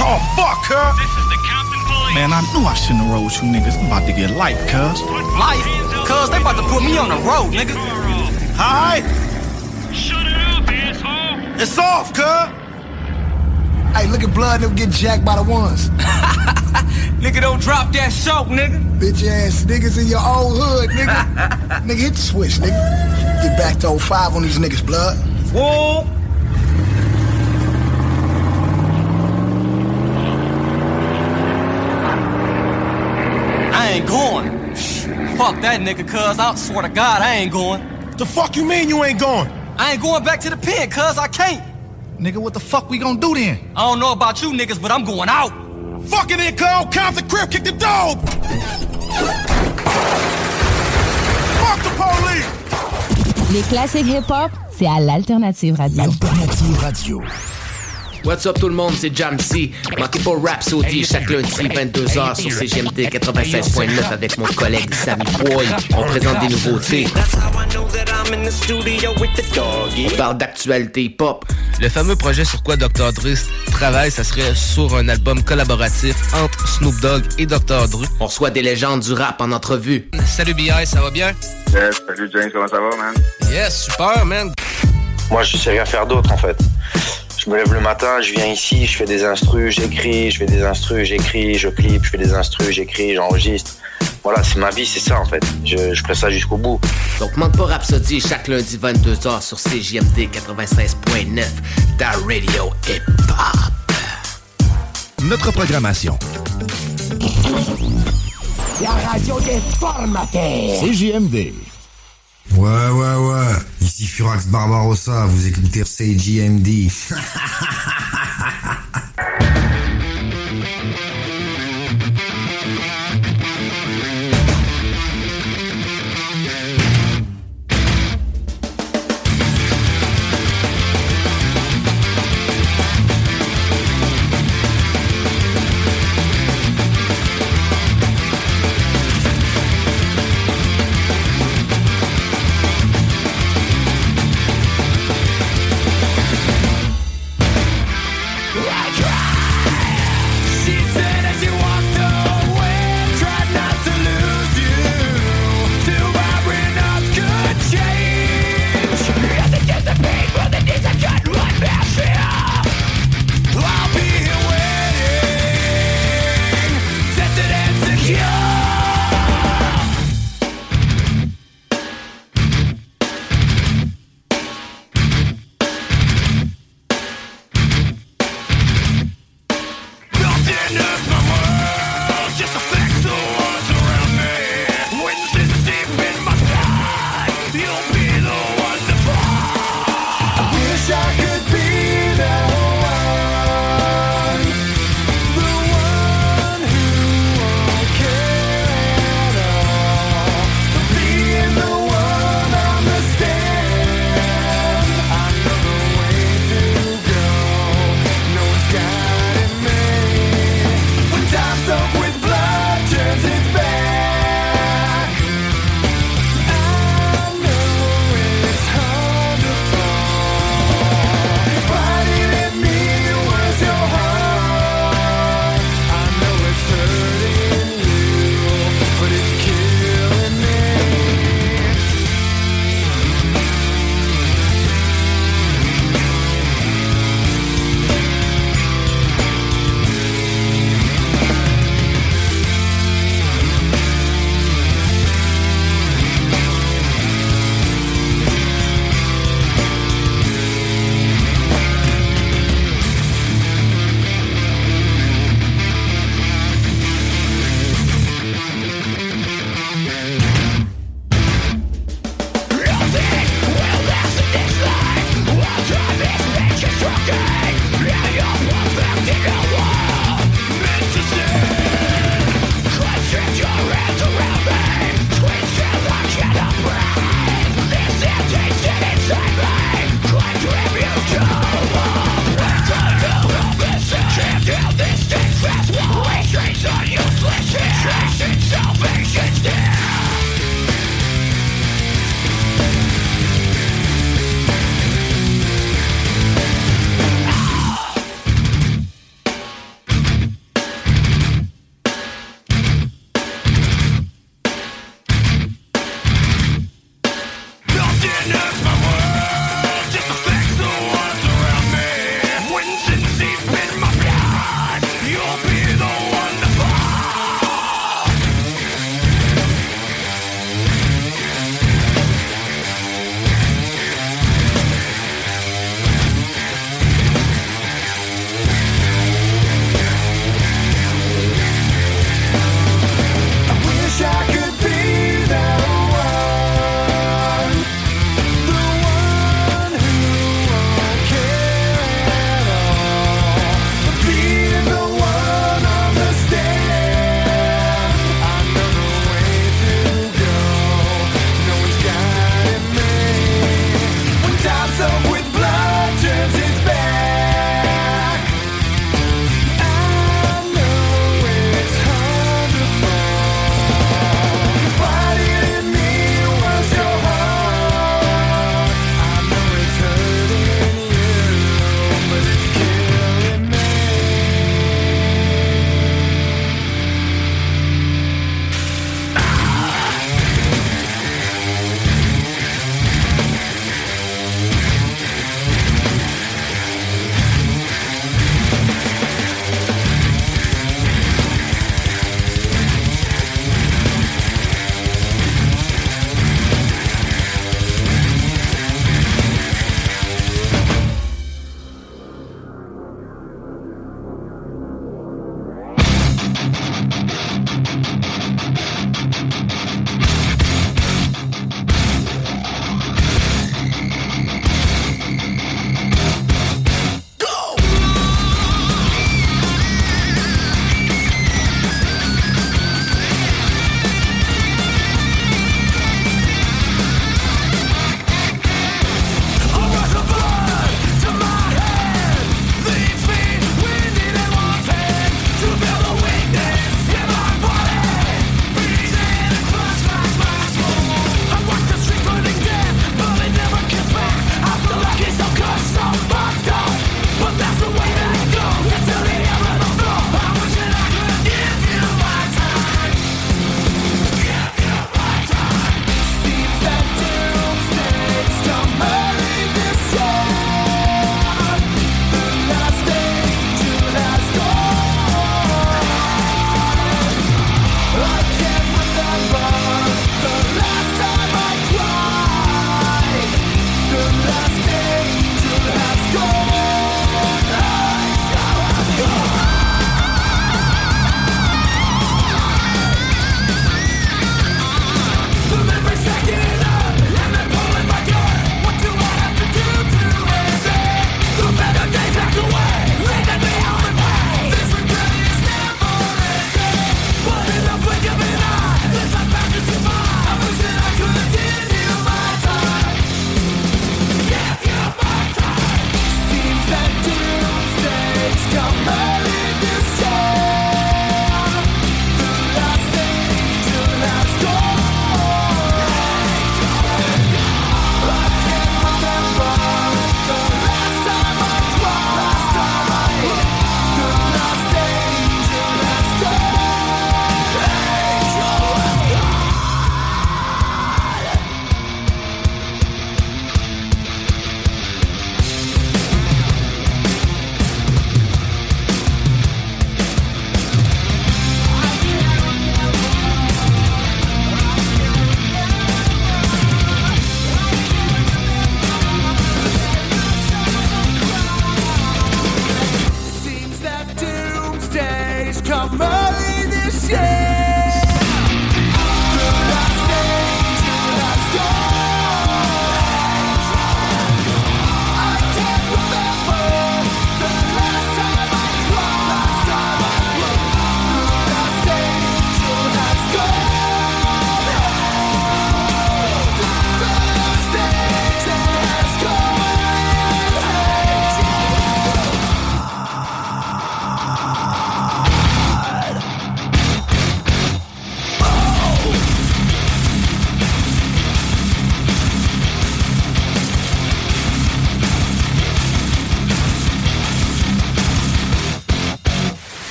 Oh, fuck, cuz. This is the Compton Police. Man, I knew I shouldn't have rolled with you niggas. I'm about to get life, cuz. Life? Cuz they about to put me on the road, nigga. Hi. Shut it up, asshole. It's off, cuz. Hey, look at blood, they'll get jacked by the ones. [laughs] nigga, don't drop that show, nigga. Bitch ass niggas in your old hood, nigga. [laughs] nigga, hit the switch, nigga. Get back to 05 on these niggas, blood. Whoa. Ain't going. Fuck that nigga, cuz. I swear to God, I ain't going. The fuck you mean you ain't going? I ain't going back to the pen, cuz. I can't. Nigga, what the fuck we gonna do then? I don't know about you niggas, but I'm going out. Fuck it in, cuz. Count the crib, kick the dog. Fuck the police. Les classiques hip-hop, c'est à l'Alternative Radio. Alternative Radio. What's up tout le monde, c'est Jamsey. Manquez pas Rhapsody chaque lundi 22h sur CGMT 96.9 avec mon collègue Sammy Boy. On présente des nouveautés. On parle d'actualité pop. Le fameux projet sur quoi Dr. Dre travaille, ça serait sur un album collaboratif entre Snoop Dogg et Dr. Dre. On reçoit des légendes du rap en entrevue. Salut B.I., ça va bien? Yes, salut James, comment ça va, man? Yes, super, man. Moi, je sais rien faire d'autre, en fait. Je me lève le matin, je viens ici, je fais des instrus, j'écris, je fais des instrus, j'écris, je clip, je fais des instrus, j'écris, j'enregistre. Voilà, c'est ma vie, c'est ça, en fait. Je, je ferai ça jusqu'au bout. Donc manque pas Rhapsody chaque lundi 22h sur CJMD 96.9, ta radio hip-hop. Notre programmation. La radio des formateurs. CJMD. Ouais, ouais, ouais. Ici Furax Barbarossa, vous écoutez CJMD. [laughs]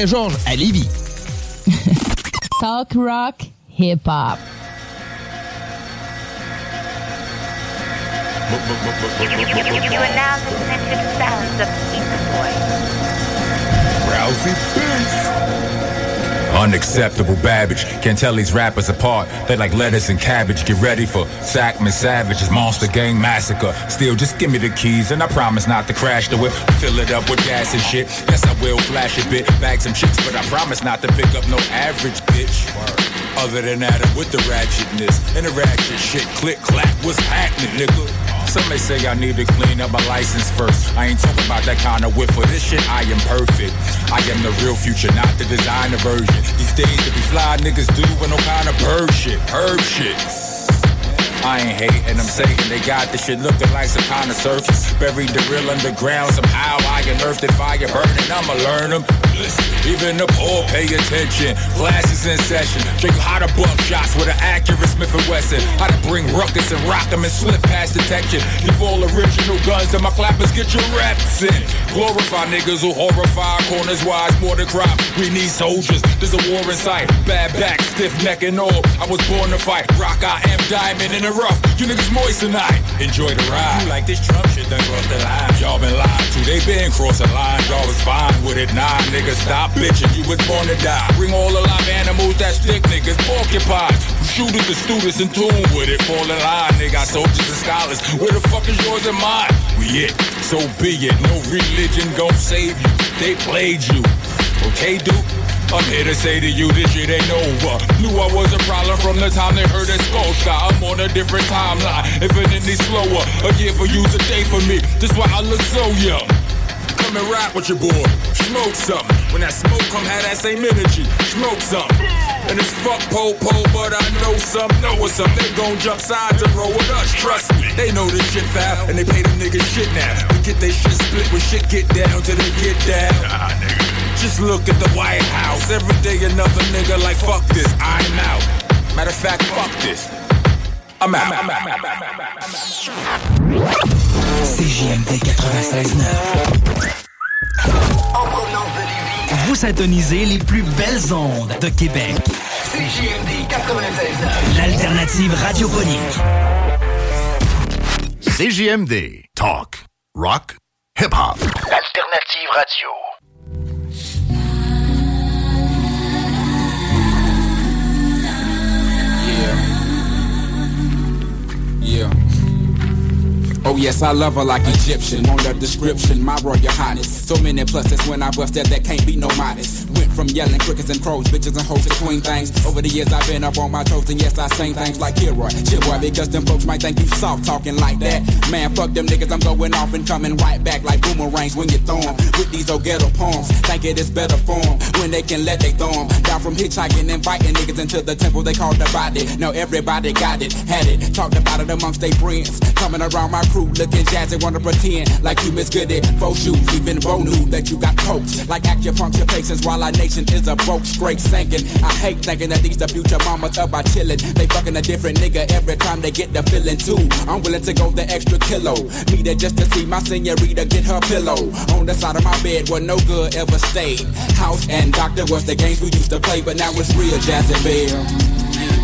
Saint-Georges à Lévis. [laughs] Talk rock, hip hop. You are now listening to the sounds of Ether Boy. Rousey Unacceptable Babbage. Can't tell these rappers apart. They like lettuce and cabbage. Get ready for Sackman Savage's Monster Gang Massacre. Still, just give me the keys and I promise not to crash the whip. Fill it up with gas and shit. Yes, I will flash a bit. Bag some chicks, but I promise not to pick up no average bitch. Other than that, with the ratchetness and the ratchet shit. Click clack, what's happening, nigga? Some may say I need to clean up my license first. I ain't talking about that kind of whip for this shit. I am perfect. I am the real future, not the designer version. These days, if you fly niggas do with no kind of bird shit, herb shit. I ain't hating, I'm saying they got this shit looking like some kind of surface. Buried the real underground somehow. I unearthed it, fire burning. I'ma learn them. Listen, even the poor pay attention. Classes in session. Drink how to buck shots with an accurate Smith and Wesson. How to bring ruckus and rock them and slip past detection. Leave all original guns to my clappers. Get your reps in. Glorify niggas who horrify. Corners wise, more than crop. We need soldiers. There's a war in sight. Bad back, stiff neck and all. I was born to fight. Rock, I am diamond in the rough. You niggas moist tonight. Enjoy the ride. You like this Trump shit done crossed the line. Y'all been lied to. They been crossing lines. Y'all was fine with it. Nah, niggas, stop bitching. You was born to die. Bring all the live animals that stick niggas. Porcupines. Shooters to students in tune with it. Fall in line. They soldiers and scholars. Where the fuck is yours and mine? We it. So be it. No religion gon' save you. They played you. Okay, Duke? I'm here to say to you this shit ain't over. Knew I was a problem from the time they heard that skull shot. I'm on a different timeline, infinitely slower. A year for you's a day for me. That's why I look so young. Come and rap with your boy. Smoke something. When that smoke come, have that same energy. Smoke something. And it's fuck po po, but I know some, know what's up. They gon' jump sides and roll with us. Trust me, they know this shit foul, and they pay them niggas shit now. We get they shit split when shit get down till they get down. Just look at the White House. Every day another nigga like fuck this. I'm out. Matter of fact, fuck this. I'm out. CJMD 96.9. Vous syntonisez les plus belles ondes de Québec. CJMD 96.9. L'alternative radiophonique. CJMD. Talk. Rock. Hip-hop. L'alternative radio. Oh yes, I love her like Egyptian. On the description, my royal highness. So many pluses when I bust that there can't be no modest. Went from yelling crickets and crows, bitches and hoes to queen things. Over the years I've been up on my toes and yes I sing things like Kilroy, shit boy, because them folks might think you soft talking like that. Man, fuck them niggas, I'm going off and coming right back like boomerangs when you throw 'em. With these old ghetto poems, think it is better form when they can let they throw 'em. Down from hitchhiking, and inviting niggas into the temple they call the body. Now everybody got it, had it, talked about it amongst their friends. Coming around my crew looking jazzy, wanna pretend like you Miss Goody. Shoes, even Bo knew that you got poked. Like acupuncture patients while our nation is a broke, straight sinking. I hate thinking that these the future mamas up by chillin'. They fucking a different nigga every time they get the feeling too. I'm willing to go the extra kilo. Me there just to see my senorita get her pillow. On the side of my bed where no good ever stayed. House and doctor was the games we used to play, but now it's real jazz and bell.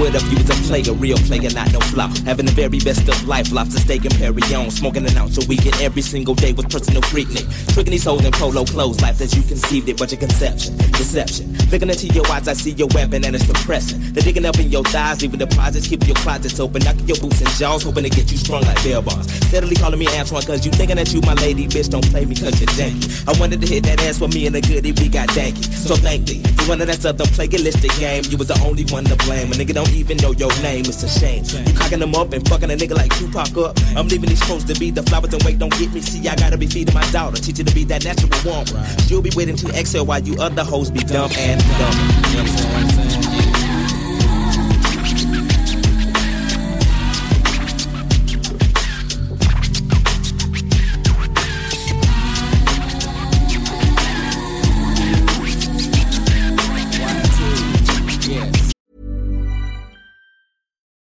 What if you was a player, real player, not no flop? Having the very best of life, lobster steak and Perry on. Smoking an ounce a weekend every single day with personal freaknik. Tricking these hoes in polo clothes, life as you conceived it, but your conception, deception. Looking into your eyes, I see your weapon and it's depressing. They're digging up in your thighs, leaving deposits, keep your closets open, knocking your boots and jaws, hoping to get you strung like bell bars. Steadily calling me Antoine, cause you thinking that you my lady, bitch, don't play me cause you're janky. I wanted to hit that ass with me and the goodie, we got danky. So thank thee. You wanted that southern plagiaristic game, you was the only one to blame. A nigga don't even know your name. It's a shame. You cocking them up and fucking a nigga like Tupac up. I'm leaving these supposed to be the flowers and wait, don't get me. See, I gotta be feeding my daughter. Teach her to be that natural woman. She'll be waiting to exhale while you other hoes be dumb and dumb.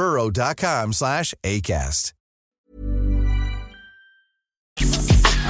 burrow.com slash ACAST.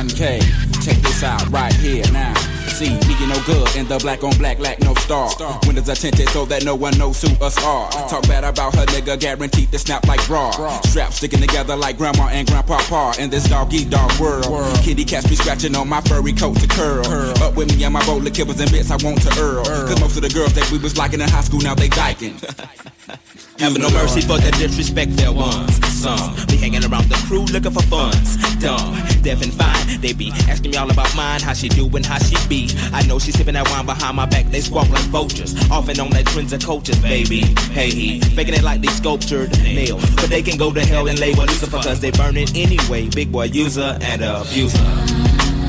Okay, check this out right here now. See, me no good in the black on black lack no star. Windows are tinted so that no one knows who us are. Talk bad about her nigga, guaranteed to snap like bra. Straps sticking together like grandma and grandpa pa in this dog eat dog world. Kitty cats be scratching on my furry coat to curl. Up with me and my bowl of kibbles and bits I want to earl. Cause most of the girls that we was liking in high school now they dyking. [laughs] Having no mercy for the disrespect there ones. Some be hanging around the crew looking for funds. Dumb, deaf and fine. They be asking me all about mine, how she doing, how she be. I know she sipping that wine behind my back. They squawk like vultures. Off and on that twins and coaches, baby. Hey, he faking it like they sculptured nails. But they can go to hell and label Lucifer because they burn it anyway. Big boy user and abuser.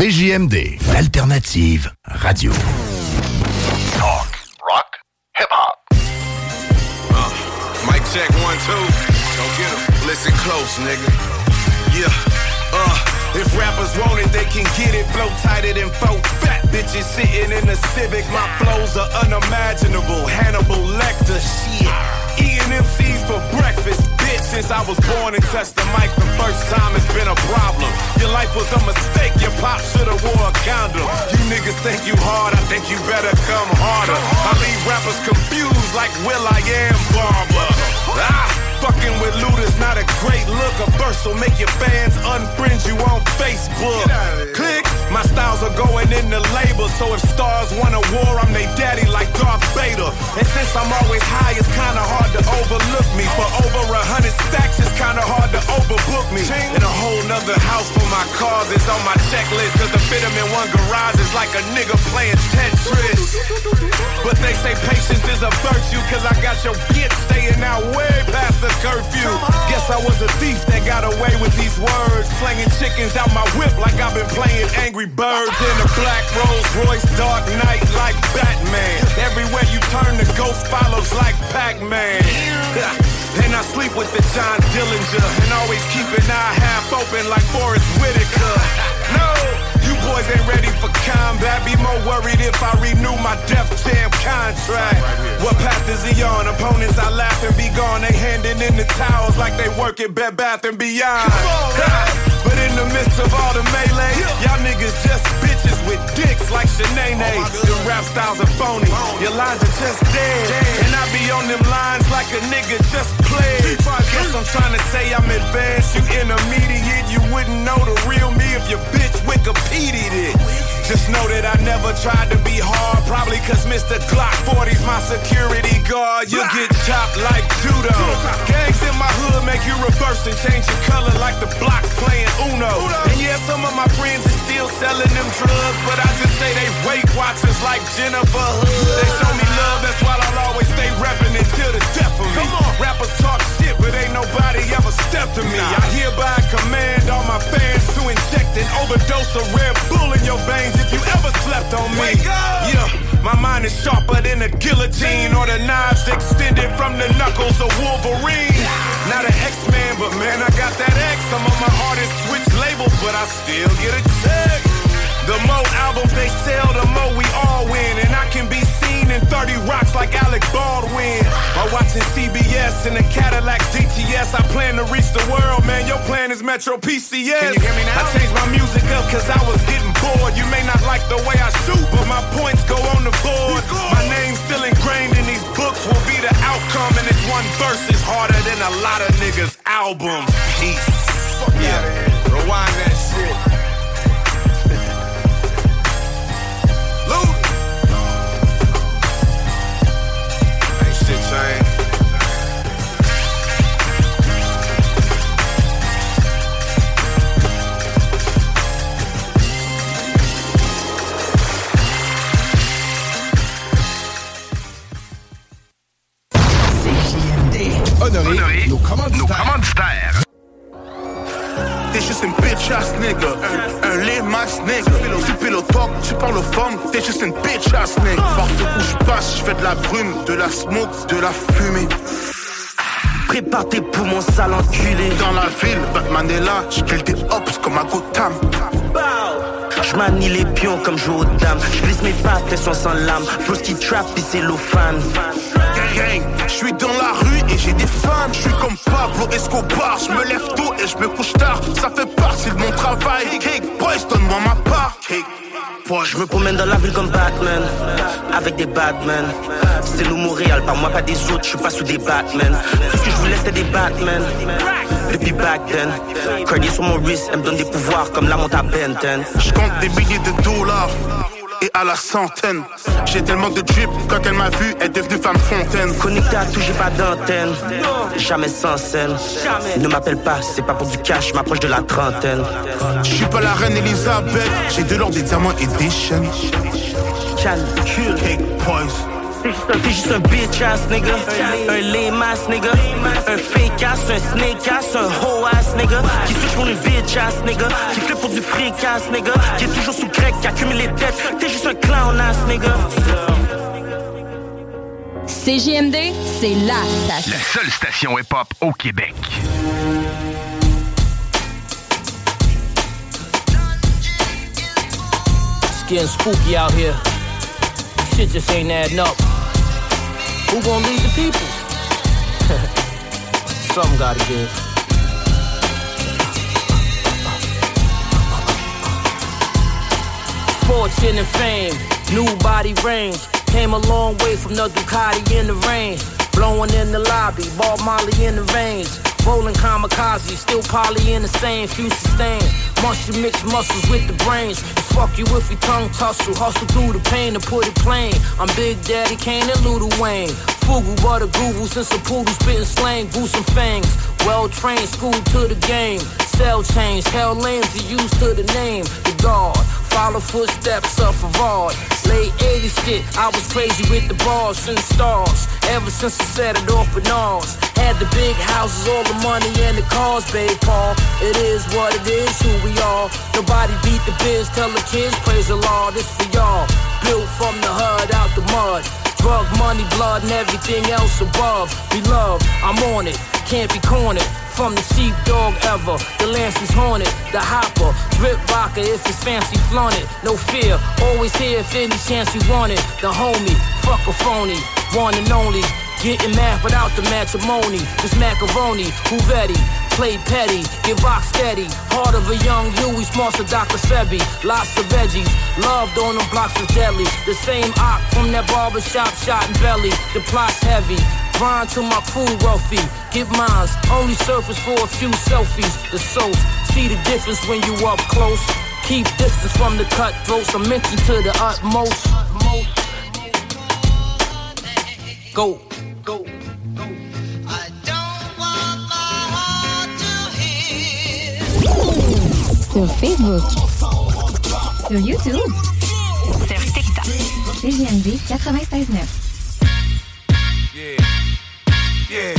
CJMD, l'alternative radio. Talk, rock, hip hop. Mic check one, two. Go get 'em. Listen close, nigga. Yeah. Uh, if rappers want it, they can get it. Flow tighter than four fat bitches sitting in the Civic. My flows are unimaginable. Hannibal Lecter, shit. Eating MCs for breakfast, bitch. Since I was born and touched the mic the first time, it's been a problem. Your life was a mistake. Your pop should've wore a condom. You niggas think you hard, I think you better come harder. I leave rappers confused like Will I Am Barber. Ah! Fucking with looters, not a great look. A verse will make your fans unfriend you on Facebook. Click, my styles are going in the label. So if stars want a war, I'm they daddy like Darth Vader. And since I'm always high, it's kinda hard to overlook me. For over a hundred stacks, it's kinda hard to overbook me. And a whole nother house for my cars is on my checklist. Cause to fit them in one garage is like a nigga playing Tetris. But they say patience is a virtue, cause I got your kids staying out way past the curfew. Guess I was a thief that got away with these words. Slanging chickens out my whip like I've been playing Angry Birds in a black Rolls Royce, Dark Knight like Batman. Everywhere you turn, the ghost follows like Pac Man. [laughs] And I sleep with the John Dillinger and always keep an eye half open like Forest Whitaker. [laughs] No, you boys ain't ready for combat. Be more worried if I renew my Def Jam contract. What path is he on? Opponents I laugh and be gone. They handing in the towels like they work at Bed Bath and Beyond. [laughs] But in the midst of all the melee, y'all niggas just bitches with dicks like Shanae. Your rap styles are phony. Your lines are just dead. And I be on them lines like a nigga just played. Guess I'm trying to say I'm advanced. You intermediate. You wouldn't know the real me if your bitch Wikipedia'd it. Just know that I never tried to be hard. Probably cause Mr. Glock 40's my security guard. You get chopped like judo. Gangs in my hood make you reverse and change your color like the blocks playing Uno. And yeah, some of my friends are still selling them drugs, but I just say they Weight Watchers like Jennifer Hood. They show me love, that's why I'll always stay reppin' until the death of me. Rappers talk shit, but ain't nobody ever stepped to me. I hereby command all my fans to inject an overdose of Red Bull in your veins if you ever slept on me. Yeah, my mind is sharper than a guillotine or the knives extended from the knuckles of Wolverine. Not an X-Man, but man, I got that X. Some of my artists switch labels, but I still get a check. The more albums they sell, the more we all win. And I can be seen in 30 rocks like Alec Baldwin. While watching CBS in a Cadillac GTS, I plan to reach the world, man. Your plan is Metro PCS. Can you hear me now? I changed my music up cause I was getting bored. You may not like the way I shoot, but my points go on the board. My name's still ingrained in these books, will be the outcome. And this one verse is harder than a lot of niggas' albums. De la fumée. Prépare tes poumons sales enculés. Dans la ville, Batman est là, je des hops comme à Gotham. Je manie les pions comme je aux dames. Je mes pattes, elles sont sans lame. Plus qui trap et c'est fan. Gang, je suis dans la rue et j'ai des fans. Je suis comme Pablo Escobar, je me lève tôt et je me couche tard. Ça fait partie de mon travail. Dans la ville comme Batman, avec des Batman. C'est loup Montréal, par moi pas des autres, je suis pas sous des Batman. Tout ce que je voulais c'était des Batman. Depuis back then, Cardier sur mon wrist, elle me donne des pouvoirs comme la monte à Benton. Je compte des milliers de dollars et à la centaine. J'ai tellement de drip, quand elle m'a vu, elle est devenue femme fontaine. Connecté à tout, j'ai pas d'antenne. Jamais sans scène. Ne m'appelle pas, c'est pas pour du cash, m'approche de la trentaine. Je suis pas la reine Elisabeth, j'ai de l'or, des diamants et des chaînes. Calcul. Cake boys. T'es juste un bitch ass nigga, un lame ass nigga, un fake ass, un snake ass, un hoe ass nigga, qui switch pour une bitch ass nigga, qui fait pour du fric ass nigga, qui est toujours sous crack, qui accumule les dettes, t'es juste un clown ass nigga. CJMD, c'est la station. La seule station hip-hop au Québec. It's getting spooky out here. Shit just ain't adding up. Who gonna lead the people? [laughs] Something gotta give. Fortune and fame, new body range. Came a long way from the Ducati in the rain. Blowing in the lobby, ball Molly in the veins. Rolling kamikaze, still poly in the same, few sustain. Mushroom mix muscles with the brains. Fuck you if we tongue tussle. Hustle through the pain to put it plain. I'm Big Daddy Kane and Luda Wayne. Fugu, butter, groovles, and some poodle spitting slang, goose and fangs. Well trained, school to the game. Cell chains, hell lanes are used to the name. The guard, follow footsteps of Favard. Late 80s shit, I was crazy with the bars and the stars. Ever since I set it off with Nas. Had the big houses, all the money and the cars, babe Paul. It is what it is, who we are. Nobody beat the biz, tell the kids, praise the Lord, this for y'all. Built from the hood out the mud. Drug money, blood, and everything else above. Beloved, I'm on it, can't be cornered. From the sheepdog ever, the lance is haunted. The hopper, drip rocker if it's fancy flaunted. No fear, always here if any chance you want it. The homie, fuck a phony, one and only. Getting mad without the matrimony. Just macaroni, who ready? Play petty, get rock steady. Heart of a young Huey, sponsor Dr. Sebi. Lots of veggies, loved on them blocks of deli. The same op from that barber shop, shot in belly. The plot's heavy. Grind to my crew wealthy. Get mines, only surface for a few selfies. The soap, see the difference when you up close. Keep distance from the cutthroats. I'm empty to the utmost. Go. Go. Sur Facebook. Sur YouTube. Sur TikTok. CJMD 96.9. Yeah. Yeah.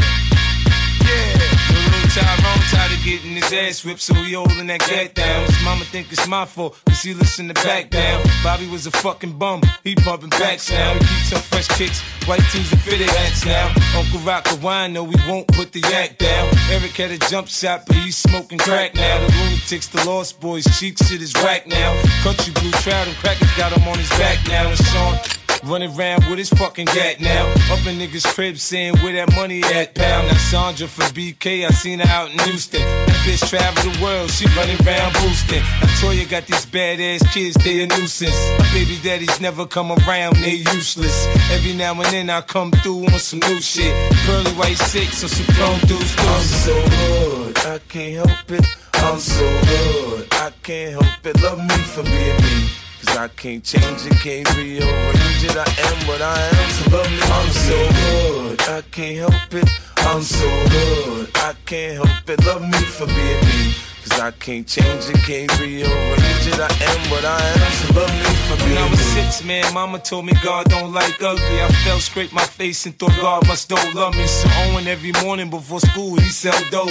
Yeah. Little Tyrone tired of getting his ass whipped, so he holding that gat down. His mama think it's my fault, cause he listen to back down. Bobby was a fucking bum, he pumping backs now. He keeps some fresh kicks, white tees and fitted hats now. Uncle Rock the wine, no, we won't put the yak down. Eric had a jump shot, but he's smoking crack now. The lunatics, the lost boys, cheek shit is whack now. Country blue trout and crackers got him on his back now. And Sean Running around with his fucking gat now. Up in niggas' crib saying where that money at, pal. Now Sandra from BK, I seen her out in Houston. That bitch travel the world, she running around boosting. Now Toya got these badass kids, they a nuisance. My baby daddies never come around, they useless. Every now and then I come through on some new shit. Pearly white six or some clone dudes. I'm so good, I can't help it. I'm so good, I can't help it. Love me for being me. Cause I can't change it, can't rearrange it. I am what I am, so love me. I'm so good, I can't help it. I'm so good, I can't help it. Love me for being me. Cause I can't change it, can't rearrange it. I am what I am, so love me for being When I was six, man, mama told me God don't like ugly. I fell scrape my face and thought God must don't love me. So Owen every morning before school, he sell dope.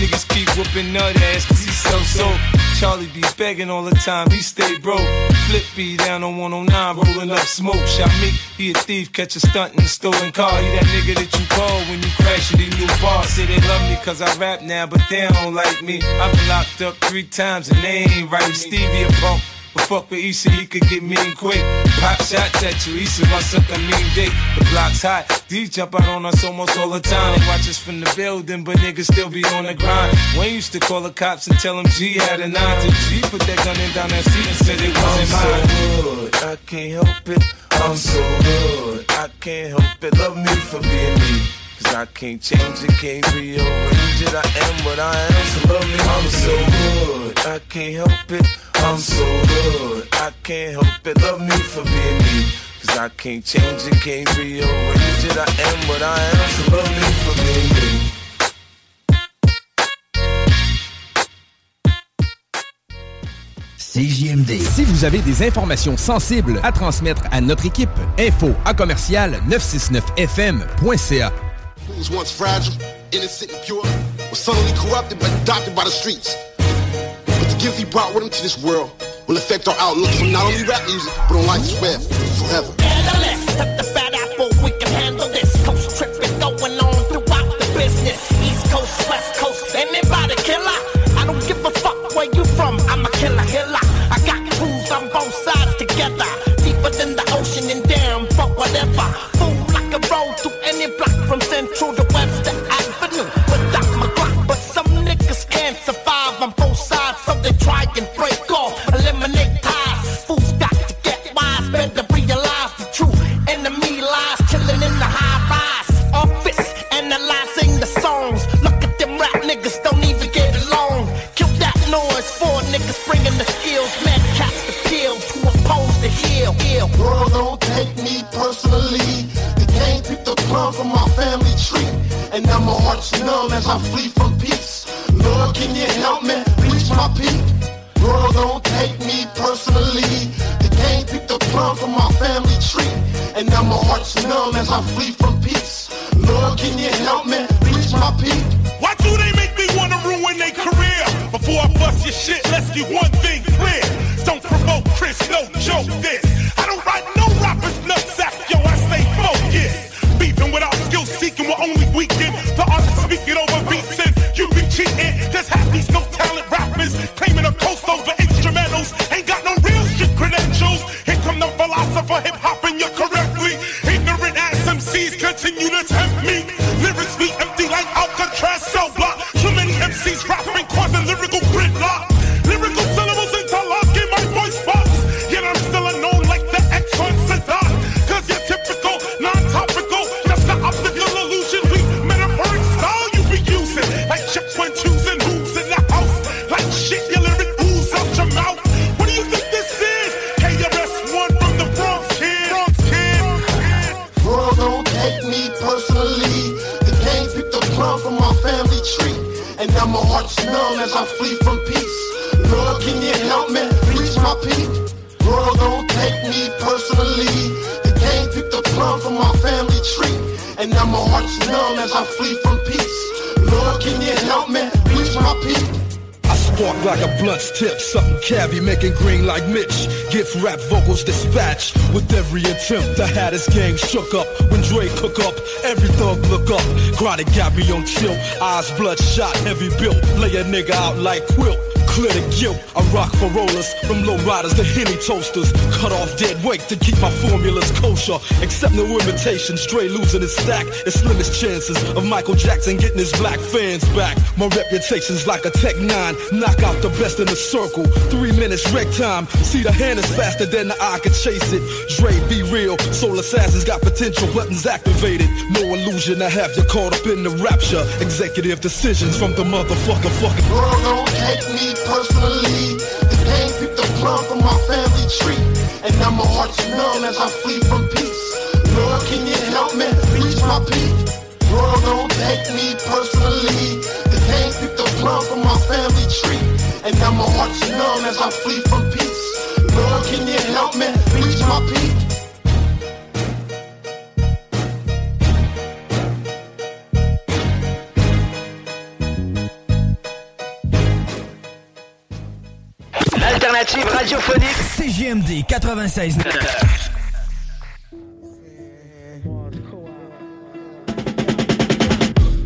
Niggas keep whooping nut ass cause he sell soap. Charlie be begging all the time, he stay broke. Flip be down on 109, rolling up smoke. Shot me, he a thief, catch a stunt in a stolen car. He that nigga that you call when you crash it in your bar. Say they love me cause I rap now, but they don't like me. I've been locked up three times and they ain't right. Stevie a punk. But fuck with Issa, he could get mean quick. Pop shots at you, Issa must suck a mean dick. The block's hot, these jump out on us almost all the time. They watch us from the building, but niggas still be on the grind. Wayne used to call the cops and tell them G had a nine. Till G put that gun in down that seat and said it I'm wasn't so mine. good, I can't help it. I'm so good, I can't help it. Love me for being me. Cause I can't change it, can't rearrange it. I am what I am, so love me. I'm so good, I can't help it. I'm so good, I can't help it. Love me for being me. Cause I can't change it, can't rearrange it. I am what I am, so love me for being me. CJMD. Si vous avez des informations sensibles à transmettre à notre équipe, info à commercial 969fm.ca. who was once fragile, innocent, and pure, was suddenly corrupted but adopted by the streets. But the gift he brought with him to this world will affect our outlook from not only rap music, but on life's web forever. apple, we can handle this. Going on throughout the business. East Coast, West Coast, anybody. I don't give a fuck where you from. I'm a killer, killer. I got crews on both sides together. Heart's numb as I flee from peace. Lord, can you help me reach my peak? Bro, don't take me personally. The game picked the plum from my family tree. And now my heart's numb as I flee from peace. Lord, can you help me reach my peak? Why do they make me wanna ruin their career? Before I bust your shit, let's get one thing clear. Don't provoke Chris, no joke this. Like a tip, something cavi, making green like Mitch. Gift rap vocals dispatch with every attempt. The Hatters gang shook up when Dre cook up. Every thug look up. Chronic got me on chill. Eyes bloodshot, heavy built. Lay a nigga out like quilt. Clear the guilt. I rock for rollers, from low riders to henny toasters. Cut off dead weight to keep my formulas kosher. Accept no imitation, Stray losing his stack. It's slimmest chances of Michael Jackson getting his black fans back. My reputation's like a Tech 9. Knock out the best in the circle. Three minutes wreck time. See the hand is faster than the eye can chase it. Dre, be real. Soul assassins got potential buttons activated. No illusion I have you caught up in the rapture. Executive decisions from the motherfucker fucking. World don't take me personally. The game picked the plum from my family tree. And now my heart's numb as I flee from peace. Lord, can you help me reach my peak? World don't take me personally. The game picked the plum from my family tree. And now my heart's numb as I flee from peace. Lord, can you help me reach my peak? L'alternative radiophonique CJMD 96.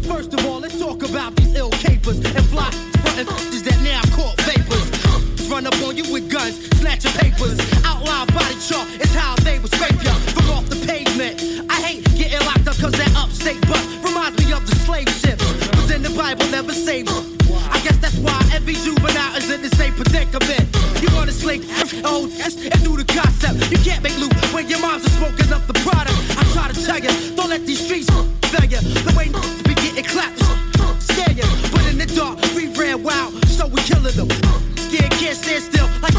First of all, let's talk about these ill capers and fly frontin' f***ers that now caught vapors. Run up on you with guns, snatch your papers. Outline body chart is how they would scrape ya from off the pavement. I hate getting locked up cause that upstate bus reminds me of the slave ships. But then the Bible never saved I guess that's why every juvenile is in the same predicament. You wanna slave old S and do the concept. You can't make loot when your moms are smoking up the product. I try to tell ya, don't let these streets fail ya. The way to be getting clapped, scare ya. But in the dark, we ran wild, so we killing them. Scared can't stand still, like.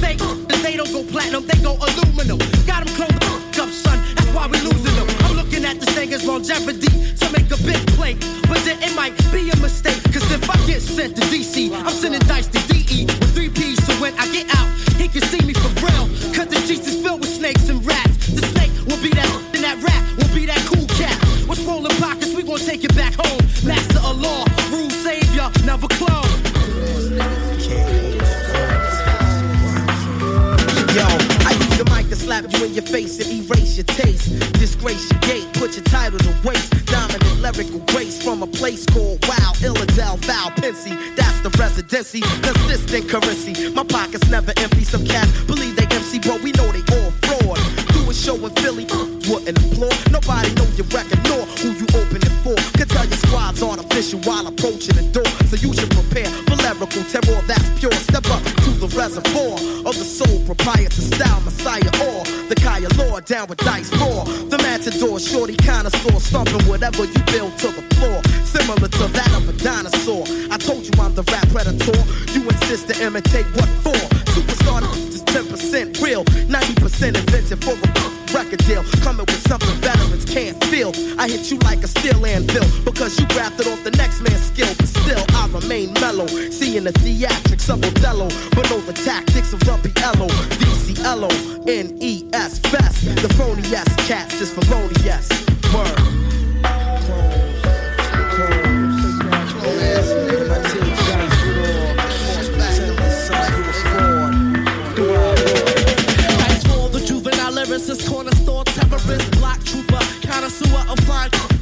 Fake, if they don't go platinum, they go aluminum. Got them closed up, son, that's why we losing them. At this thing as longevity to make a big play. But then it might be a mistake, cause if I get sent to DC, I'm sending dice to DE with three P's. So when I get out, he can see me for real. Cause the streets is filled with snakes and rats. The snake will be that, and that rat will be that cool cat. With swollen pockets, we gon' take it back home. Master of law, rule savior, never clone. Slap you in your face and erase your taste. Disgrace your gate, put your title to waste. Dominant lyrical grace from a place called Wow, Illidale, Pensy. That's the residency. Consistent currency. My pockets never empty. Some cats believe they MC, but we know they all fraud. Do a show in Philly, uh, wouldn't applaud. Nobody know your record nor who you open it for. Could tell your squad's artificial while approaching the door. So you should prepare for lyrical terror that's pure. Step up to the reservoir of the soul proprietor style messiah or the Kaya Lord down with dice raw. The matador, shorty connoisseur, stomping whatever you build to the floor. Similar to that of a dinosaur. I told you I'm the rap predator. You insist to imitate what for? Superstar is 10% real, 90% invented for a record deal. Coming with something veterans can't feel. I hit you like a steel anvil because you grafted off the next man's skill. But still, I remain mellow. Seeing the theatrics of Othello, but know the tactics of Ello. DCLO, N-E-S, Fest. The phony S cats is felonious. Word. Lyricists, corner store terrorist, black trooper, connoisseur of fine.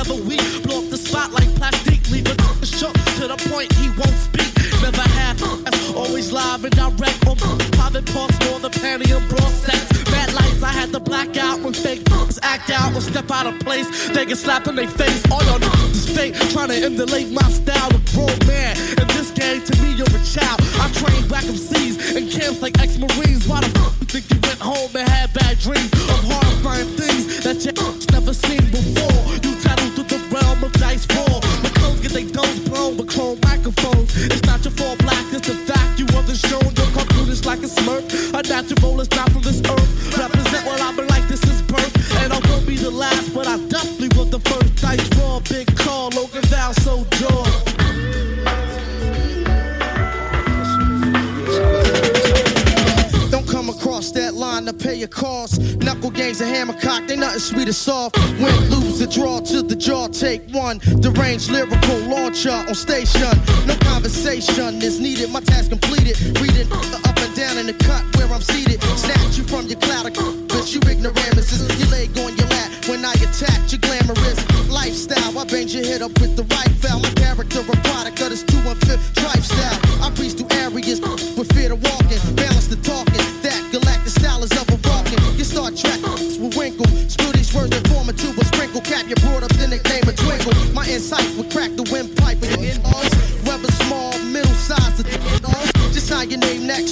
Never weak. Blow up the spot like plastic, leave it shook to the point he won't speak. Never had always live and direct on private parts more the panty and bra sex. Bad lights, I had to black out when fake act out or step out of place. They get slapped in their face. All your is fake, trying to emulate my style of grown man. In this game, to me, you're a child. I train black MCs in camps like ex-marines. Why the fuck you think you went home and had bad dreams of horrifying things that you never seen before? Get they domes blown with chrome microphones. It's not your fault, black. It's the fact you wasn't shown. Your computers like a smurf. A natural is not line to pay your costs. Knuckle games and hammer cock, they nothing sweet or soft. Win, lose, the draw to the jaw, take one. Deranged lyrical launcher on station. No conversation is needed, my task completed. Reading up and down in the cut where I'm seated. Snatch you from your cloud of bitch, you ignoramuses. You leg on your lap when I attack your glamorous lifestyle. I bang your head up with the right foul. My character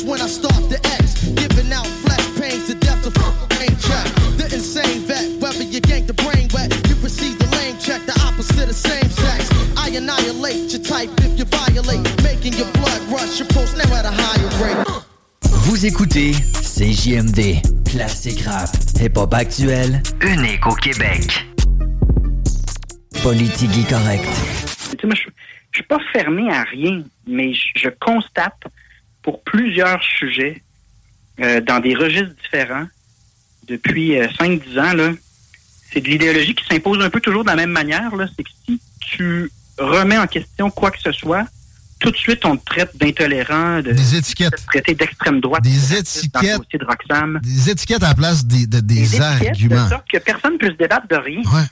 when I start the X. Giving out flesh pain to death to check. The insane vet, whether you gank the brain wet, you proceed to lame check the opposite of same sex. I annihilate your type if you violate, making your blood rush. Your now at a higher rate. Vous écoutez CJMD, classique rap, hip-hop actuel, unique au Québec. Politique correct. Je, suis pas fermé à rien, mais je constate pour plusieurs sujets euh, dans des registres différents depuis euh, 5-10 ans, là, c'est de l'idéologie qui s'impose un peu toujours de la même manière. là. C'est que si tu remets en question quoi que ce soit, tout de suite, on te traite d'intolérant, de, Des étiquettes. de traiter d'extrême droite. Des étiquettes. de Roxham. Des étiquettes à la place des, de- des, arguments. De sorte que personne ne peut se débattre de rien. Ouais.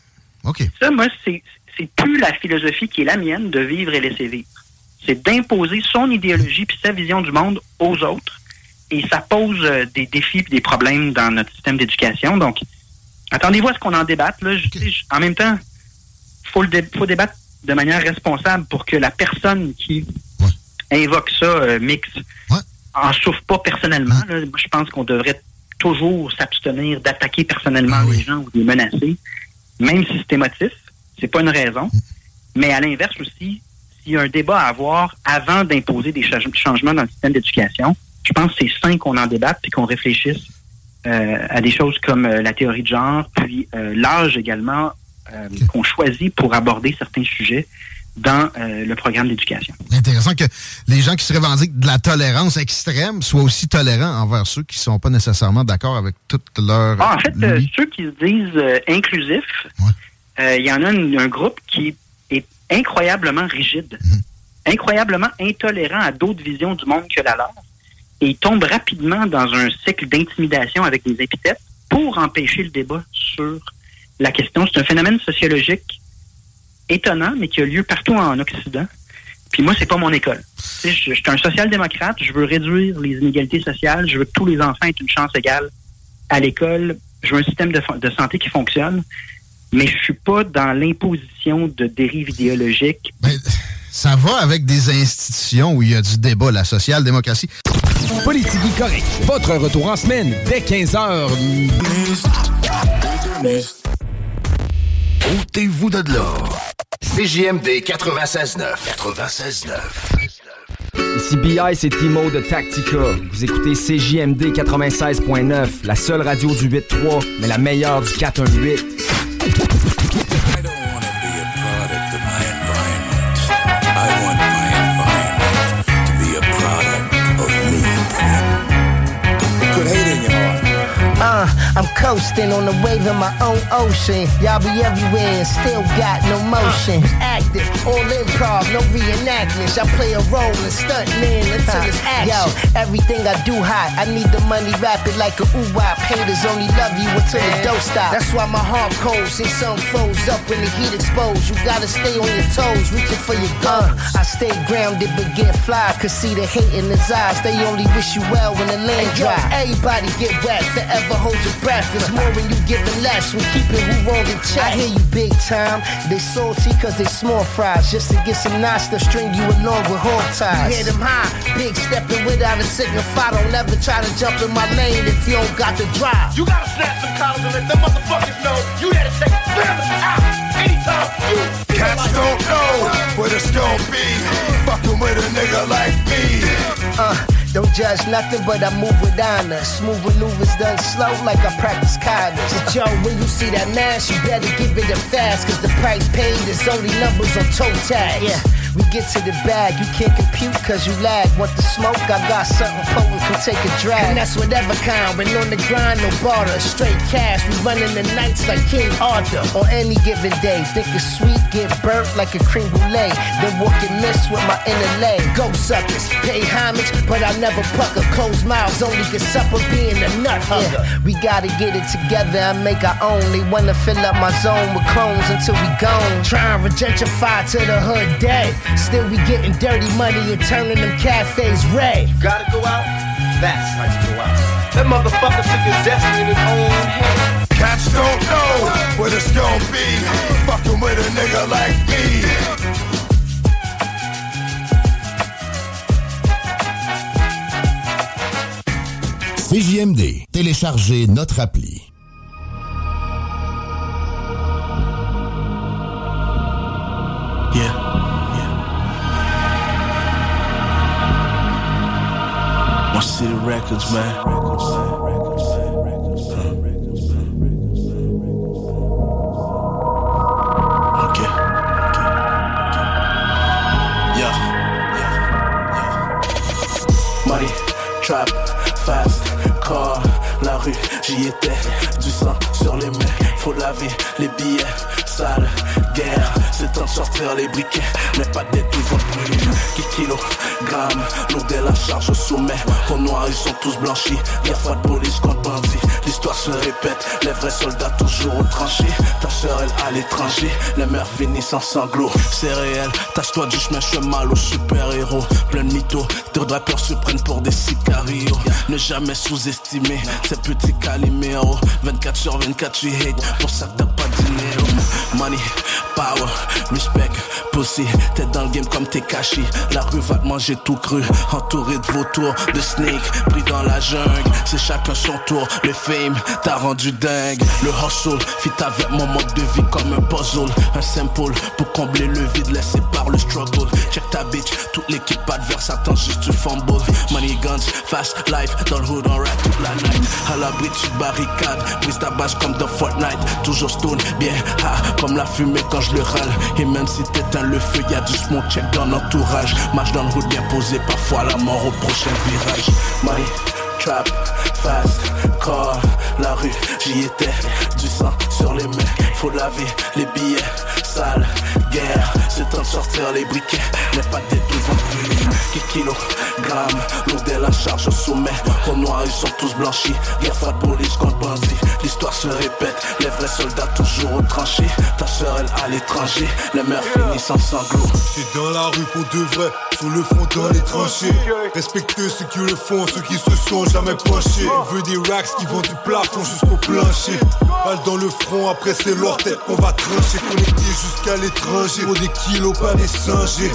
OK. Ça, moi, c'est c'est plus la philosophie qui est la mienne de vivre et laisser vivre. C'est d'imposer son idéologie puis sa vision du monde aux autres. Et ça pose euh, des défis et des problèmes dans notre système d'éducation. Donc, attendez-vous à ce qu'on en débatte. Là. Je- je- en même temps, faut le dé- faut débattre de manière responsable pour que la personne qui invoque ça, euh, mix, en souffre pas personnellement. là. Moi, je pense qu'on devrait toujours s'abstenir d'attaquer personnellement les gens ou de les menacer, même si c'est émotif. C'est pas une raison. Mais à l'inverse aussi, s'il y a un débat à avoir avant d'imposer des cha- changements dans le système d'éducation, je pense que c'est sain qu'on en débatte et qu'on réfléchisse euh, à des choses comme euh, la théorie de genre, puis euh, l'âge également qu'on choisit pour aborder certains sujets dans le programme d'éducation. Intéressant que les gens qui se revendiquent de la tolérance extrême soient aussi tolérants envers ceux qui sont pas nécessairement d'accord avec toute leur... Ah, en fait, ceux qui se disent inclusifs, il y en a un, un groupe qui incroyablement rigide, incroyablement intolérant à d'autres visions du monde que la leur, et ils tombent rapidement dans un cycle d'intimidation avec des épithètes pour empêcher le débat sur la question. C'est un phénomène sociologique étonnant, mais qui a lieu partout en Occident. Puis moi, c'est pas mon école. Je, je suis un social-démocrate, je veux réduire les inégalités sociales, je veux que tous les enfants aient une chance égale à l'école, je veux un système de santé qui fonctionne, mais je suis pas dans l'imposition de dérives idéologiques. Ça va avec des institutions où il y a du débat, la social-démocratie. Politique correct. Votre retour en semaine dès 15h. Ôtez-vous de là. CJMD 96.9. 96.9. Ici BI, c'est Timo de Tactica. Vous écoutez CJMD 96.9, la seule radio du 8.3, mais la meilleure du 418. Uh, I'm coasting on the wave of my own ocean. Y'all be everywhere and still got no motion. Active, all improv, no reenactments. I play a role and stunt man until it's [laughs] action. Yo, everything I do hot. I need the money rapid like a oo-wop. Haters only love you until the dough stop. That's why my heart cold. See some froze up when the heat exposed. You gotta stay on your toes, reaching for your goals. Uh. I stay grounded but get fly. Cause see the hate in his eyes. They only wish you well when the land dry. Everybody get wet, forever hold your breath. It's more when you giving less, when keeping who wrong in check. I hear you big time. They salty cause they small fries. Just to get some knots to string you along with hog ties. You hear them high, big stepping without a signify. Don't ever try to jump in my lane if you don't got the drive. You gotta snap some collars and let them motherfuckers know you there to take them out anytime you Cats don't know what it's gonna be. Fucking with a nigga like me. Uh, don't judge nothing, but I move with honor. Smooth maneuvers done slow like I practice kindness. But yo, when you see that mask, you better give it a fast, cause the price paid is only numbers on toe tags. Yeah. We get to the bag, you can't compute cause you lag. Want the smoke? I got something potent, can take a drag. And that's whatever kind, when on the grind, no barter. Straight cash, we running the nights like King Arthur. On any given day, think it's sweet, get burnt like a cream brulee. Then walk and miss with my inner leg. Go suckers, pay homage, but I never pucker. Closed mouths only get supper being a nut hugger. We gotta get it together and make our own. They wanna fill up my zone with clones until we gone. Try and gentrify to the hood dead. Still we getting dirty money and turning them cafes red. Gotta go out, that's how you go out. That motherfucker took his destiny in his own hand. Cats don't know what it's gonna be. Fucking with a nigga like me. CJMD, téléchargez notre appli. Records, man. Trap, fast, car, la rue, j'y étais. Du sang sur les mains, faut laver les billets. Sale, guerre, c'est temps de sortir les briquets. Mais pas vont brûler. Qui kilogramme, l'eau de la charge au sommet. Au noir, ils sont tous blanchis. Y'a pas de police contre bandit. L'histoire se répète, les vrais soldats toujours au tranché. Ta soeur, elle à l'étranger. Les mères finissent en sanglots. C'est réel, tâche-toi du chemin, je fais mal aux super-héros. Plein de mythos, de rappeurs se prennent pour des sicarios. Ne jamais sous-estimer ces petits caliméros. 24 sur 24, tu hate. Pour ça que t'as pas. Money, power, respect, pussy. T'es dans le game comme t'es caché. La rue va te manger tout cru. Entouré de vautours, de snakes, pris dans la jungle. C'est chacun son tour. Le fame t'a rendu dingue. Le hustle fit avec mon mode de vie comme un puzzle. Un simple pour combler le vide laissé par le struggle. Check ta bitch, toute l'équipe adverse attend juste du fumble. Money guns, fast life, dans le hood on rap toute la night. À l'abri tu barricade, brise ta base comme dans Fortnite. Toujours stone, bien ah, comme la fumée quand je le râle. Et même si t'éteins le feu, y a du smoke check dans l'entourage. Marche dans le route bien posé, parfois la mort au prochain virage. Money, trap, fast, car, la rue, j'y étais. Du sang sur les mains, faut laver les billets. Sale, c'est temps de sortir les briquets. Pas des devant brûler. Qui kilogramme, l'eau de la charge au sommet. Au noir, ils sont tous blanchis. Guerre pas de police contre bandit. L'histoire se répète, les vrais soldats toujours au tranché. Ta soeur, elle à l'étranger. Les mères finissent en sanglots. C'est dans la rue pour de vrai, sur le front dans les tranchées. Respectez ceux qui le font, ceux qui se sont jamais penchés. On veut des racks qui vont du plafond jusqu'au plancher. Balle dans le front, après c'est leur tête qu'on va trancher. Connecté jusqu'à l'étranger. Pour des kilos, pas des singés.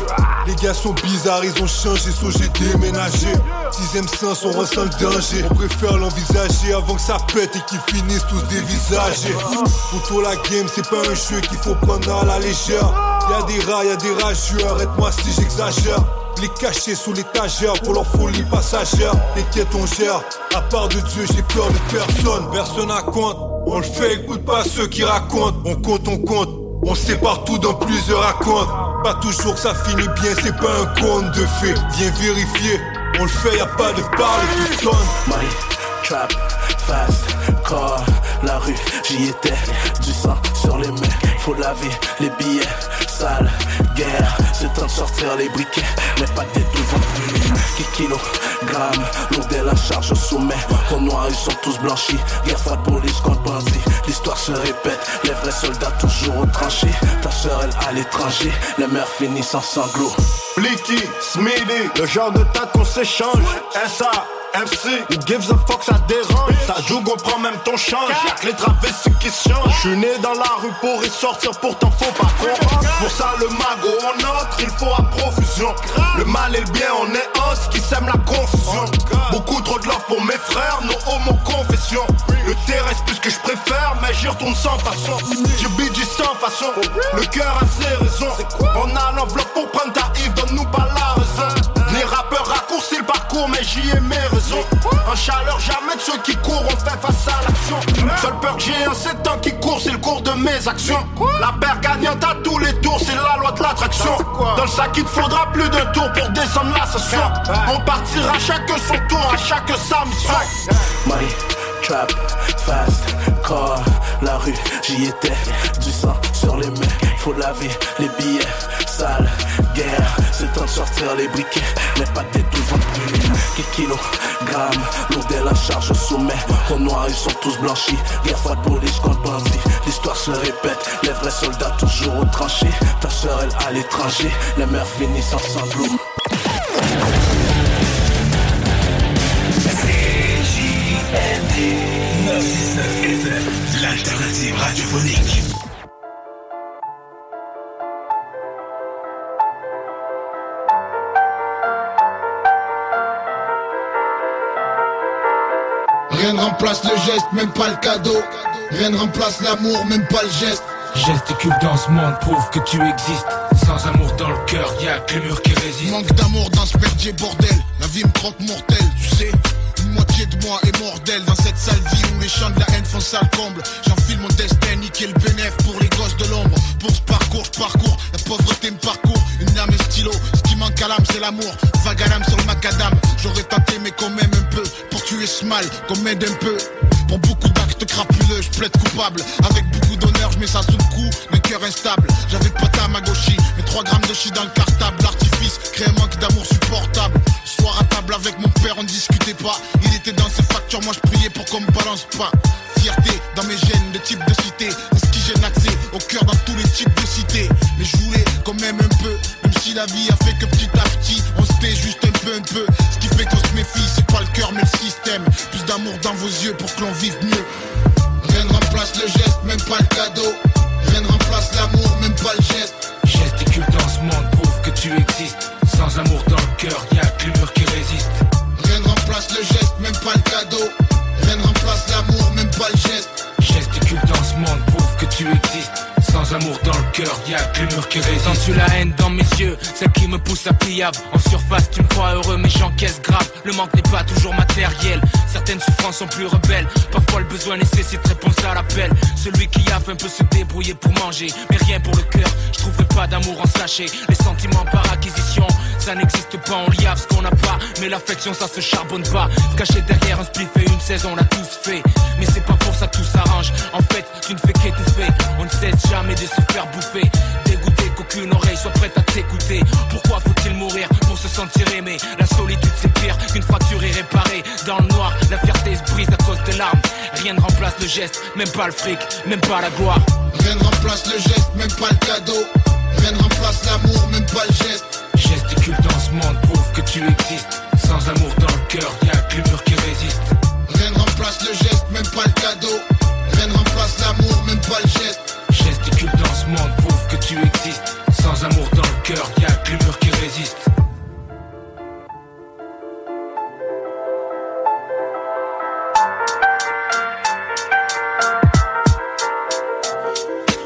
Les gars sont bizarres, ils ont changé, so j'ai déménagé. Sixième sens, on ressent le danger. On préfère l'envisager avant que ça pète et qu'ils finissent tous dévisagés. Pour la game, c'est pas un jeu qu'il faut prendre à la légère. Y'a des rats, y'a des rageux, arrête-moi si j'exagère. Les cacher sous l'étagère pour leur folie passagère. T'inquiète, on gère. À part de Dieu, j'ai peur de personne. Personne à compte. On le fait, écoute pas ceux qui racontent. On compte, on compte. On sait partout dans plusieurs racontes. Pas toujours que ça finit bien, c'est pas un conte de fait. Viens vérifier. On le fait, y a pas de parler, tout sonne. Trap, fast, car, la rue, j'y étais. Du sang sur les mains, faut laver les billets. Sale, guerre, c'est temps de sortir les briquets. Pas des devant. Qui kilogramme, de la charge au sommet. Au noir, ils sont tous blanchis. Guerre pas de police contre bandit. L'histoire se répète, les vrais soldats toujours au tranché. Ta soeur, elle à l'étranger. Les mères finissent en sanglots. Blicky, Smithy, le genre de tas qu'on s'échange. SA, MC, who gives a fuck, ça dérange. Ça joue, on prend même ton change. Y'a que les travestis qui se changent. J'suis né dans la rue pour y sortir, pourtant faut pas comprendre. Pour ça, le mago, on entre, il faut à profusion. Le mal et le bien, on est os qui sème la confusion. Beaucoup trop de love pour mes frères, nos homo confessions. Le terrestre plus que je préfère, mais j'y retourne sans façon. J'ai bidji sans façon, le cœur a ses raisons. On a l'enveloppe pour prendre ta Yves, donne-nous pas la raison. Les rappeurs raccourcissent le parcours, mais j'y ai mes raisons. Chaleur, jamais de ceux qui courent, on fait face à l'action. Seule peur que j'ai un 7 ans qui court c'est le cours de mes actions. La paire gagnante à tous les tours, c'est la loi de l'attraction. Dans le sac, il te faudra plus de tours pour descendre la session. On partira chaque son tour, à chaque Samsung. Money, trap, fast, car, la rue, j'y étais. Du sang sur les mains, faut laver les billets. Sale, guerre, c'est temps de sortir les briquets. Les pâtés tout vendus. Quelques kilogrammes, lourd la charge au sommet. Au noir, ils sont tous blanchis. Guerre fois de police contre bandit. L'histoire se répète, les vrais soldats toujours au tranché. Ta soeur, elle à l'étranger. Les mères finissent en sanglots. L'alternative radiophonique. Rien ne remplace le geste, même pas le cadeau. Rien ne remplace l'amour, même pas le geste. Gesticule dans ce monde, prouve que tu existes. Sans amour dans le cœur, y'a que les murs qui résistent. Manque d'amour dans ce merdier bordel. La vie me croque mortelle, tu sais. Une moitié de moi est mortelle dans cette sale vie où les de la haine font sale comble. J'enfile mon destin, niquer le bénéf pour les gosses de l'ombre. Pour ce parcours, je parcours. La pauvreté me parcourt. Une lame et stylo. Ce qui manque à l'âme, c'est l'amour. Vague à l'âme sur le macadam. J'aurais tenté, mais quand même un peu. Pour tuer ce mal, qu'on m'aide un peu. Pour beaucoup d'actes crapuleux, je plaide coupable. Avec beaucoup d'honneur, je mets ça sous le coup d'un cœur instable. J'avais pas ta magoshi, mais 3 grammes de chi dans le cartable. L'artifice crée un manque d'amour supportable. À table avec mon père, on discutait pas. Il était dans ses factures, moi je priais pour qu'on me balance pas. Fierté dans mes gènes de type de cité. Ce qui gêne accès au cœur dans tous les types de cités? Mais je voulais quand même un peu, même si la vie a fait que petit à petit, on se tait juste un peu, un peu. Ce qui fait qu'on se méfie, c'est pas le cœur mais le système. Plus d'amour dans vos yeux pour que l'on vive mieux. Rien ne remplace le geste, même pas le cadeau. Rien ne remplace l'amour, même pas le geste. Gesticule dans ce monde, prouve que tu existes. Sans amour dans le cœur, y'a que les murs qui résistent. Rien ne remplace le geste, même pas le cadeau. Rien ne remplace l'amour, même pas le geste. Gesticule dans ce monde, prouve que tu existes. Sans amour dans le cœur, y'a que les murs qui résistent. Sens-tu la haine dans mes yeux, celle qui me pousse à pliable. En surface, tu me crois heureux, mais j'encaisse grave. Le manque n'est pas toujours matériel. Certaines souffrances sont plus rebelles. Parfois, le besoin nécessite réponse à l'appel. Celui qui a faim peut se débrouiller pour manger, mais rien pour le cœur. Je trouverai pas d'amour en sachet. Les sentiments par acquisition, ça n'existe pas. On liave ce qu'on n'a pas, mais l'affection, ça se charbonne pas. Se cacher derrière un spliff et une saison, on l'a tous fait. Mais c'est pas pour ça que tout s'arrange. En fait, tu ne fais qu'étouffer. On ne cesse jamais de se faire bouffer. Dégoûté qu'aucune oreille soit prête à t'écouter. Pourquoi faut-il mourir pour se sentir aimé? La solitude c'est pire qu'une fracture irréparée. Dans le noir, la fierté se brise à cause de larmes. Rien ne remplace le geste, même pas le fric, même pas la gloire. Rien ne remplace le geste, même pas le cadeau. Rien ne remplace l'amour, même pas le geste. Gesticule dans ce monde, prouve que tu existes. Sans amour dans le cœur, y'a que les murs qui résistent. Rien ne remplace le geste, même pas le cadeau. Rien ne remplace l'amour, même pas le geste. Sans amour dans le cœur, y'a que les murs qui résistent.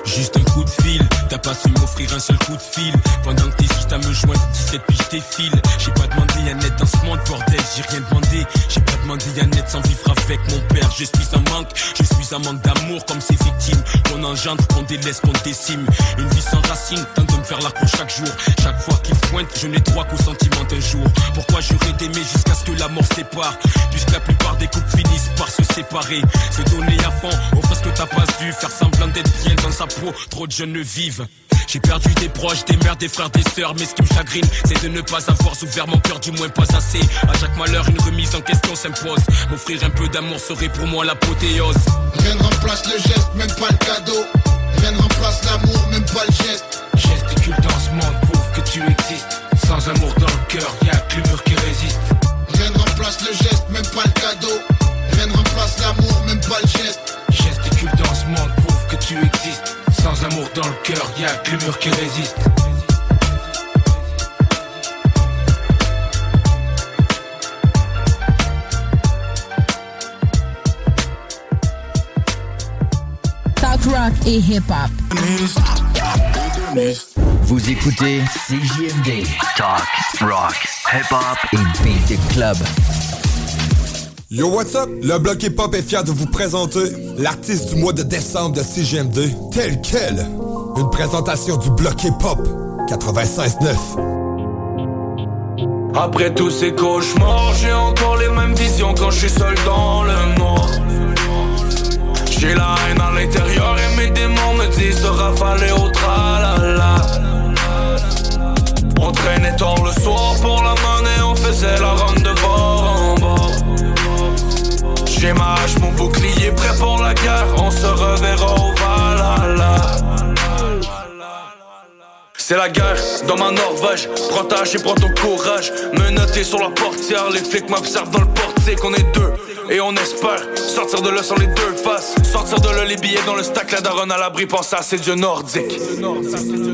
Juste un coup de fil, t'as pas su m'offrir un seul coup de fil. Pendant que t'hésites à me joindre, 17 puis je défile J'ai pas demandé naître dans ce monde bordel, j'ai rien demandé. J'ai pas demandé naître sans vivre avec mon père. Je suis un manque, je suis un manque d'amour comme ces victimes. Qu'on engendre, qu'on délaisse, qu'on décime. Une vie sans racine, tente de me faire la cour chaque jour. Chaque fois qu'il pointe, je n'ai droit qu'au sentiment d'un jour. Pourquoi j'aurais d'aimer jusqu'à ce que la mort sépare? Puisque la plupart des couples finissent par se séparer. Se donner à fond, offre ce que t'as pas dû Faire semblant d'être bien dans sa peau, trop de jeunes ne vivent. J'ai perdu des proches, des mères, des frères, des sœurs, mais ce qui me chagrine, c'est de ne pas avoir ouvert mon cœur, du moins pas assez. À chaque malheur, une remise en question s'impose. M'offrir un peu d'amour serait pour moi l'apothéose. Rien ne remplace le geste, même pas le cadeau. Rien ne remplace l'amour, même pas le geste. Gesticule dans ce monde, prouve que tu existes. Sans amour dans le cœur, y'a que les murs qui résistent. Rien ne remplace le geste, même pas le cadeau. Rien ne remplace l'amour, même pas le geste. Gesticule dans ce monde, prouve que tu existes. Sans amour dans le cœur, y'a que les murs qui résistent. Et hip-hop. Vous écoutez CJMD. Talk, rock, hip-hop et beat the club. Yo, what's up? Le Bloc Hip Hop est fier de vous présenter l'artiste du mois de décembre de CGMD, tel quel. Une présentation du Bloc Hip Hop 96.9. Après tous ces cauchemars, j'ai encore les mêmes visions quand je suis seul dans le noir. J'ai la haine à l'intérieur de rafaler au tralala. On traînait tard le soir pour la monnaie, on faisait la ronde de bord en bord. J'ai ma hache, mon bouclier prêt pour la guerre, on se reverra au Valhalla. C'est la guerre dans ma Norvège. Prends ta hache et prends ton courage. Me noter sur la portière, les flics m'observent dans le portier qu'on est deux. Et on espère sortir de là sans les deux faces. Sortir de là les billets dans le stack, la daronne à l'abri, pense à ces dieux nordiques.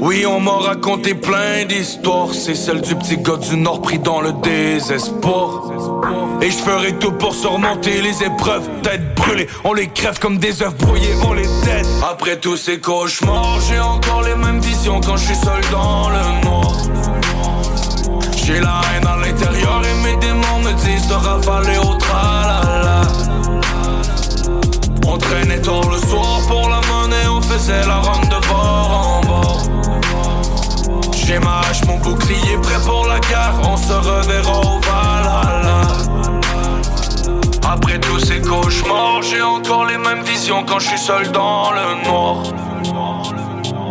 Oui, on m'a raconté plein d'histoires. C'est celle du petit gars du Nord pris dans le désespoir. Et je ferai tout pour surmonter les épreuves. Tête brûlée, on les crève comme des œufs brouillés, on les tête. Après tous ces cauchemars, j'ai encore les mêmes visions quand je suis seul dans le noir. J'ai la haine à l'intérieur et mes démons me disent de rafaler On traînait tard le soir pour la monnaie, on faisait la ronde de bord en bord. J'ai ma hache, mon bouclier prêt pour la guerre, on se reverra au Valhalla. Après tous ces cauchemars, j'ai encore les mêmes visions quand je suis seul dans le noir.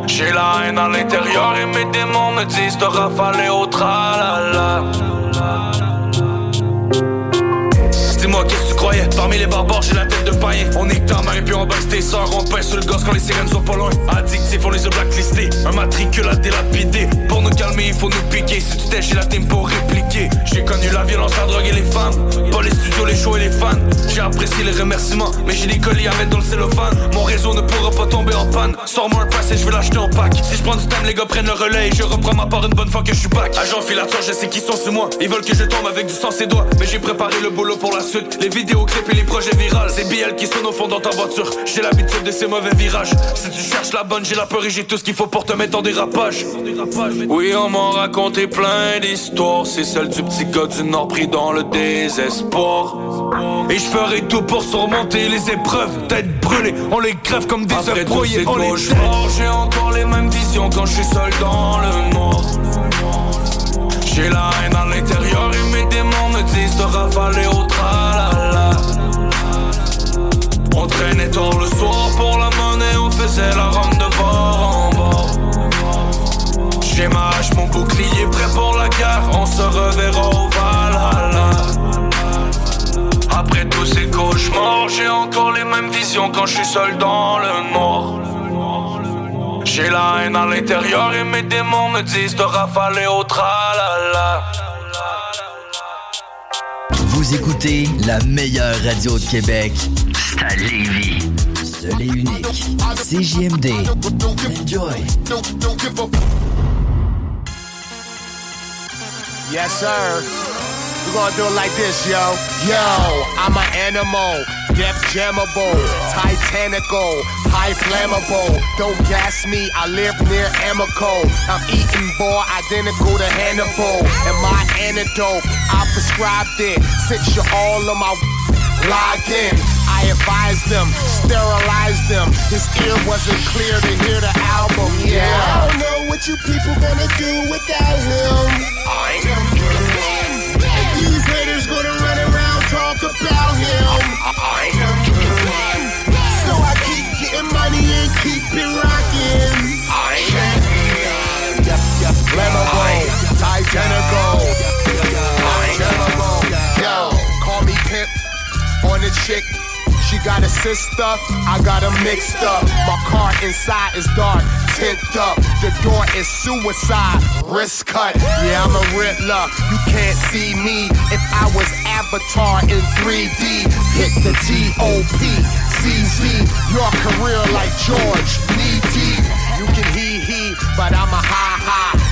J'ai la haine à l'intérieur et mes démons me disent de rafaler au tralala. Dis-moi qu'est-ce que tu croyais? Parmi les barbares j'ai la tête On est ta et puis on baisse tes sœurs On sur le gosse quand les sirènes sont pas loin. Addictifs on les a blacklistés Un matricule à délapider Pour nous calmer il faut nous piquer. Si tu t'es chez la team pour répliquer J'ai connu la violence, la drogue et les femmes Pas les studios, les shows et les fans. J'ai apprécié les remerciements Mais j'ai des colis à mettre dans le cellophane. Mon réseau ne pourra pas tomber en panne. Sors-moi un pass et je vais l'acheter en pack. Si je prends du time les gars prennent le relais Et je reprends ma part une bonne fois que je suis back. Agent filature je sais qui sont sur moi. Ils veulent que je tombe avec du sang ses doigts. Mais j'ai préparé le boulot pour la suite. Les vidéos clips et les projets virals C'est BL qui sonne au fond dans ta voiture. J'ai l'habitude de ces mauvais virages. Si tu cherches la bonne j'ai la peur et j'ai tout ce qu'il faut pour te mettre en dérapage. Oui on m'en raconté plein d'histoires. C'est celle du petit gars du Nord pris dans le désespoir. Et je ferai tout pour surmonter les épreuves. Tête brûlée, on les crève comme des œufs brouillés On les. J'ai encore les mêmes visions quand je suis seul dans le noir. J'ai la haine à l'intérieur traînait tard le soir pour la monnaie, on faisait la ronde de bord en bord. J'ai ma hache, mon bouclier prêt pour la guerre, on se reverra au Valhalla. Après tous ces cauchemars, j'ai encore les mêmes visions quand je suis seul dans le noir. J'ai la haine à l'intérieur et mes démons me disent de rafaler au tralala. Vous écoutez la meilleure radio de Québec. C'est à Lévis. Seul et unique. CJMD. Enjoy. Yes, sir. We're gonna do it like this, yo. Yo, I'm an animal, death jammable, titanical, high flammable. Don't gas me, I live near Amico. I'm eating boy identical to Hannibal. And my antidote, I prescribed it. Since you're all of my log in. I advised them, sterilized them. His ear wasn't clear to hear the album. Yeah. I don't know what you people gonna do without him. I am These haters gonna run around talk about him. I am So I keep getting money and keep it rocking. I am Flammable, Titanical, Flammable. Yo, call me pimp on the chick. Got a sister, I got her mixed up. My car inside is dark, tint up. The door is suicide, wrist cut. Yeah, I'm a Riddler. You can't see me if I was Avatar in 3D. Hit the T.O.P. CZ, your career like George, knee deep. You can hee hee, but I'm a ha.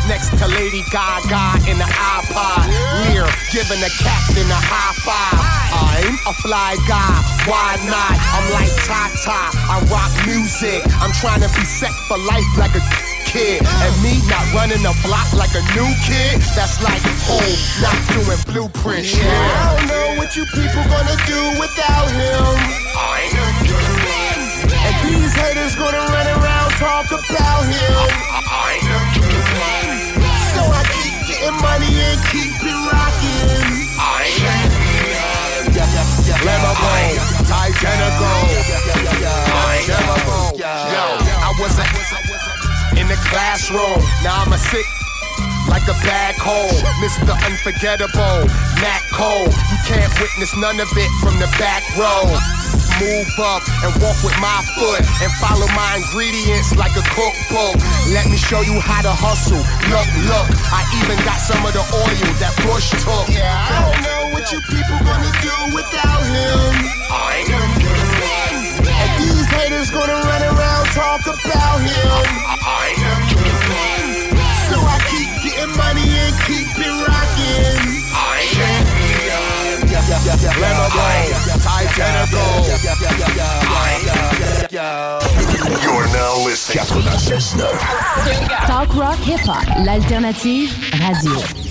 Next to Lady Gaga in the iPod. Lear giving the captain a high five. I'm a fly guy, why not? I'm like Tata, I rock music. I'm trying to be set for life like a kid. And me not running a block like a new kid. That's like, oh, not doing blueprint shit. I don't know what you people gonna do without him. I ain't and these haters gonna run around talk about him. I keep getting money and keep it rocking. Lambo, Titanical, Lambo. Yo, I was a, in the classroom. Now I'm a sick like a bag hole. Mr. Unforgettable, Nat Cole. You can't witness none of it from the back row. Move up and walk with my foot and follow my ingredients like a cookbook. Let me show you how to hustle. Look, look, I even got some of the oil that Bush took. Yeah, I don't know what you people gonna do without him. I am And these haters gonna run around talk about him. I am So I keep getting money and keep it rocking. You're now listening. 96.9. Talk rock hip hop, l'alternative radio.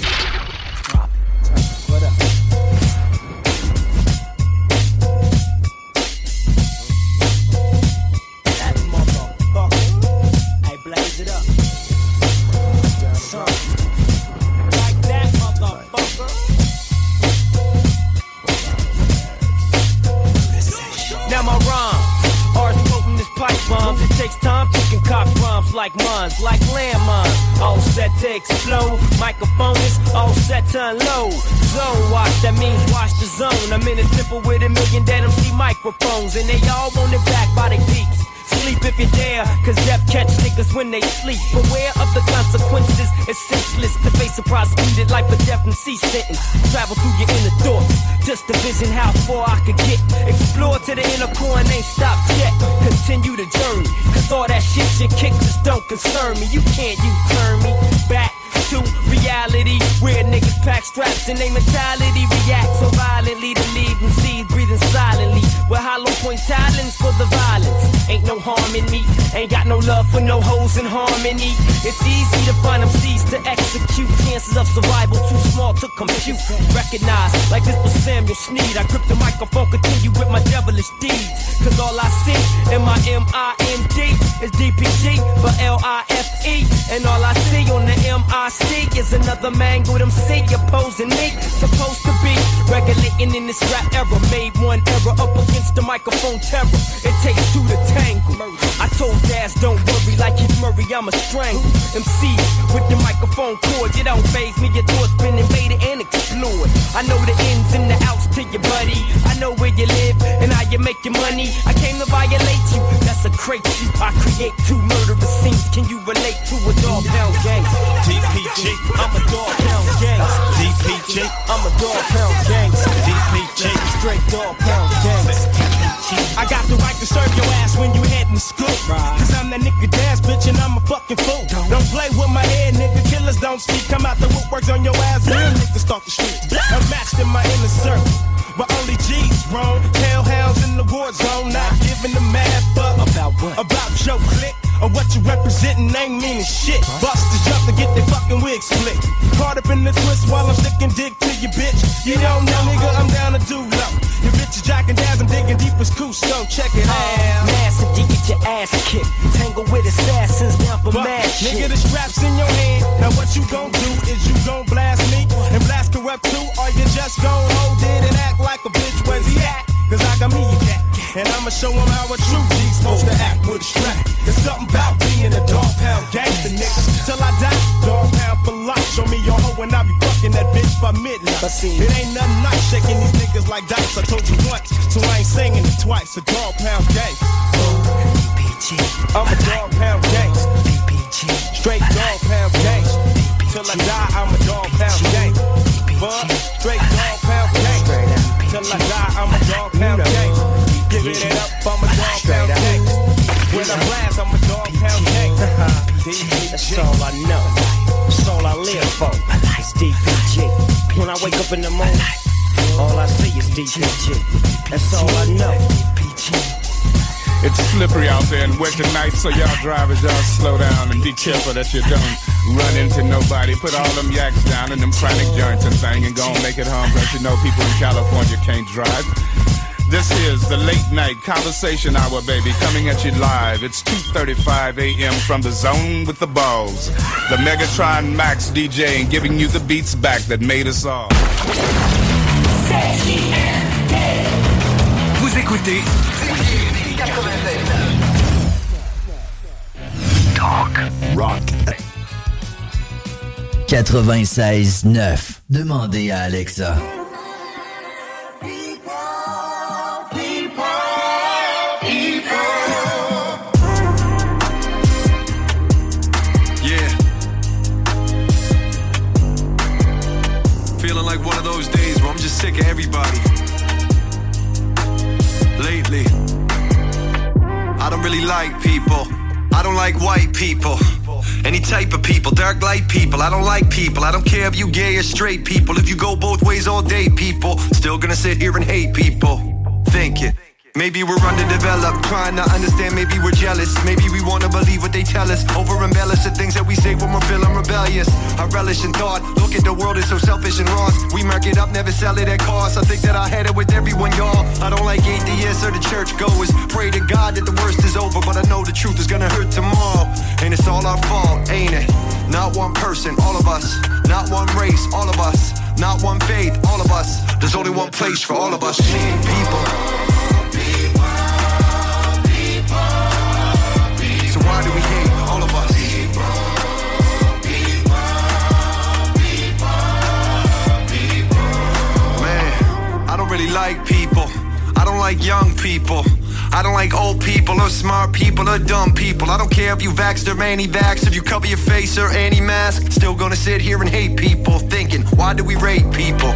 Like mines, like landmines. All set to explode. Microphone is all set to unload. Zone watch, that means watch the zone. I'm in a temple with a million dead MC microphones, and they all want it back by the peaks. Sleep if you dare, cause death catch niggas when they sleep. Beware of the consequences, it's senseless to face a prosecuted life or death and C sentence. Travel through your inner thoughts, just to vision how far I could get. Explore to the inner core and ain't stopped yet. Continue the journey, cause all that shit you kick just don't concern me. You can't you turn me back to reality where niggas pack straps and they mentality react so violently to leave them seeds breathing silently. With hollow point talents for the violence. Ain't no harm in me ain't got no love for no hoes in harmony. It's easy to find them seeds to execute. Chances of survival too small to compute. Recognize like this was Samuel Sneed I grip the microphone continue with my devilish deeds. Cause all I see in my M-I-M-D is DPG for L-I-F-E and all I see on the M-I-C is another mangled MC opposing me. Supposed to be regulating in this rap era. Made one error up against the microphone terror. It takes two to tangle. I told Daz don't worry like Keith Murray I'm a strangle MC with the microphone cord you don't phase me. Your thoughts been invaded and explored. I know the ins and the outs to your buddy. I know where you live and how you make your money. I came to violate you. That's a crate you. I create two murderous scenes. Can you relate to a dog pound gang DPG I'm a dog pound gang. DPG I'm a dog pound gang. DPG straight dog pound gang I got the right to serve your ass when you head in school. Cause I'm that nigga dance bitch and I'm a fucking fool. Don't play with my head, nigga. Killers don't speak. Come out the woodworks on your ass. Real niggas start the street. I'm matched in my inner circle. But only G's wrong. Hellhounds in the war zone. Not giving a mad fuck. About what? About your clique. Or what you representing ain't meaning shit. Busters jump to get their fucking wig split. Caught up in the twist while I'm sticking dick to your bitch. You don't know, nigga, I'm down to do low. Your bitch is jacking down, I'm digging deep as Cousteau. Check it out. Massive, you get your ass kicked. Tangle with assassins down for mad shit. Nigga, the strap's in your hand. Now what you gon' do is you gon' blast me and blast Kurupt too, or you just gon' hold it and act like a bitch. Where's he at? Cause I got me a cat. And I'ma show him how a true G's supposed to act with a strap. By midnight. It ain't nothing nice shaking these niggas like dice. I told you once, so I ain't saying it twice. A dog pound gang. I'm a dog pound gangster. Straight dog pound gangster. Till I die, I'm a dog pound gangster. But straight dog pound gangster. Till I die, I'm a dog pound gangster. Giving it up, I'm a dog pound gangster. When I blast, I'm a dog pound gangster. [laughs] That's all I know. That's all I live for. It's DPG. Wake up in the morning, all I see is DPG. That's all I know. It's slippery out there and wet tonight, so y'all drivers, y'all slow down and be careful that you don't run into nobody. Put all them yaks down and them chronic joints and thing and go and make it home, cause you know people in California can't drive. This is the late night conversation hour, baby, coming at you live. It's 2.35 a.m. from the zone with the balls. The Megatron Max DJ and giving you the beats back that made us all. Vous écoutez Talk Rock 96.9. Demandez à Alexa. Sick of everybody. Lately, I don't really like people. I don't like white people. Any type of people, dark light people. I don't like people. I don't care if you gay or straight people. If you go both ways all day, people. Still gonna sit here and hate people. Thinking. Maybe we're underdeveloped, trying to understand. Maybe we're jealous. Maybe we wanna believe what they tell us. Over embellish the things that we say when we're feeling rebellious. I relish in thought. Look at the world, it's so selfish and lost. We mark it up, never sell it at cost. I think that I had it with everyone, y'all. I don't like atheists or the church goers. Pray to God that the worst is over, but I know the truth is gonna hurt tomorrow. And it's all our fault, ain't it? Not one person, all of us. Not one race, all of us. Not one faith, all of us. There's only one place for all of us. People. Like young people. I don't like old people or smart people or dumb people. I don't care if you vaxxed or anti-vax, if you cover your face or anti-mask. Still gonna sit here and hate people, thinking, why do we rape people?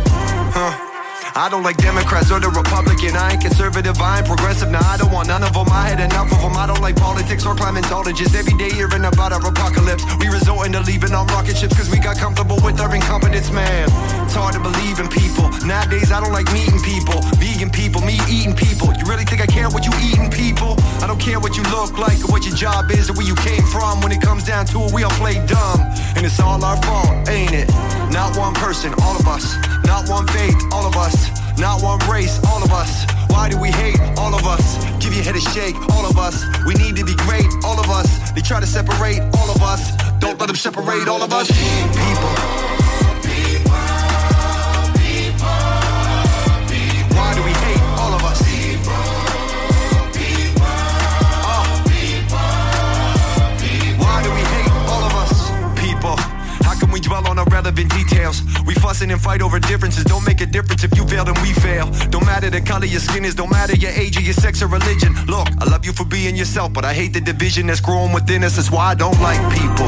Huh? I don't like Democrats or the Republican. I ain't conservative, I ain't progressive. Now I don't want none of them. I had enough of them. I don't like politics or climatologists. Every day hearing about our apocalypse. We resorting to leaving on rocket ships because we got comfortable with our incompetence, man. It's hard to believe in people. Nowadays I don't like meeting people. Vegan people, me eating people. You really think I care what you eating people? I don't care what you look like or what your job is or where you came from. When it comes down to it, we all play dumb. And it's all our fault, ain't it? Not one person, all of us. Not one faith, all of us. Not one race, all of us. Why do we hate all of us? Give your head a shake, all of us. We need to be great, all of us. They try to separate all of us. Don't let them separate all of us. People. Irrelevant details? We fussing and fight over differences. Don't make a difference if you fail, then we fail. Don't matter the color your skin is, don't matter your age or your sex or religion. Look, I love you for being yourself, but I hate the division that's growing within us. That's why I don't like people.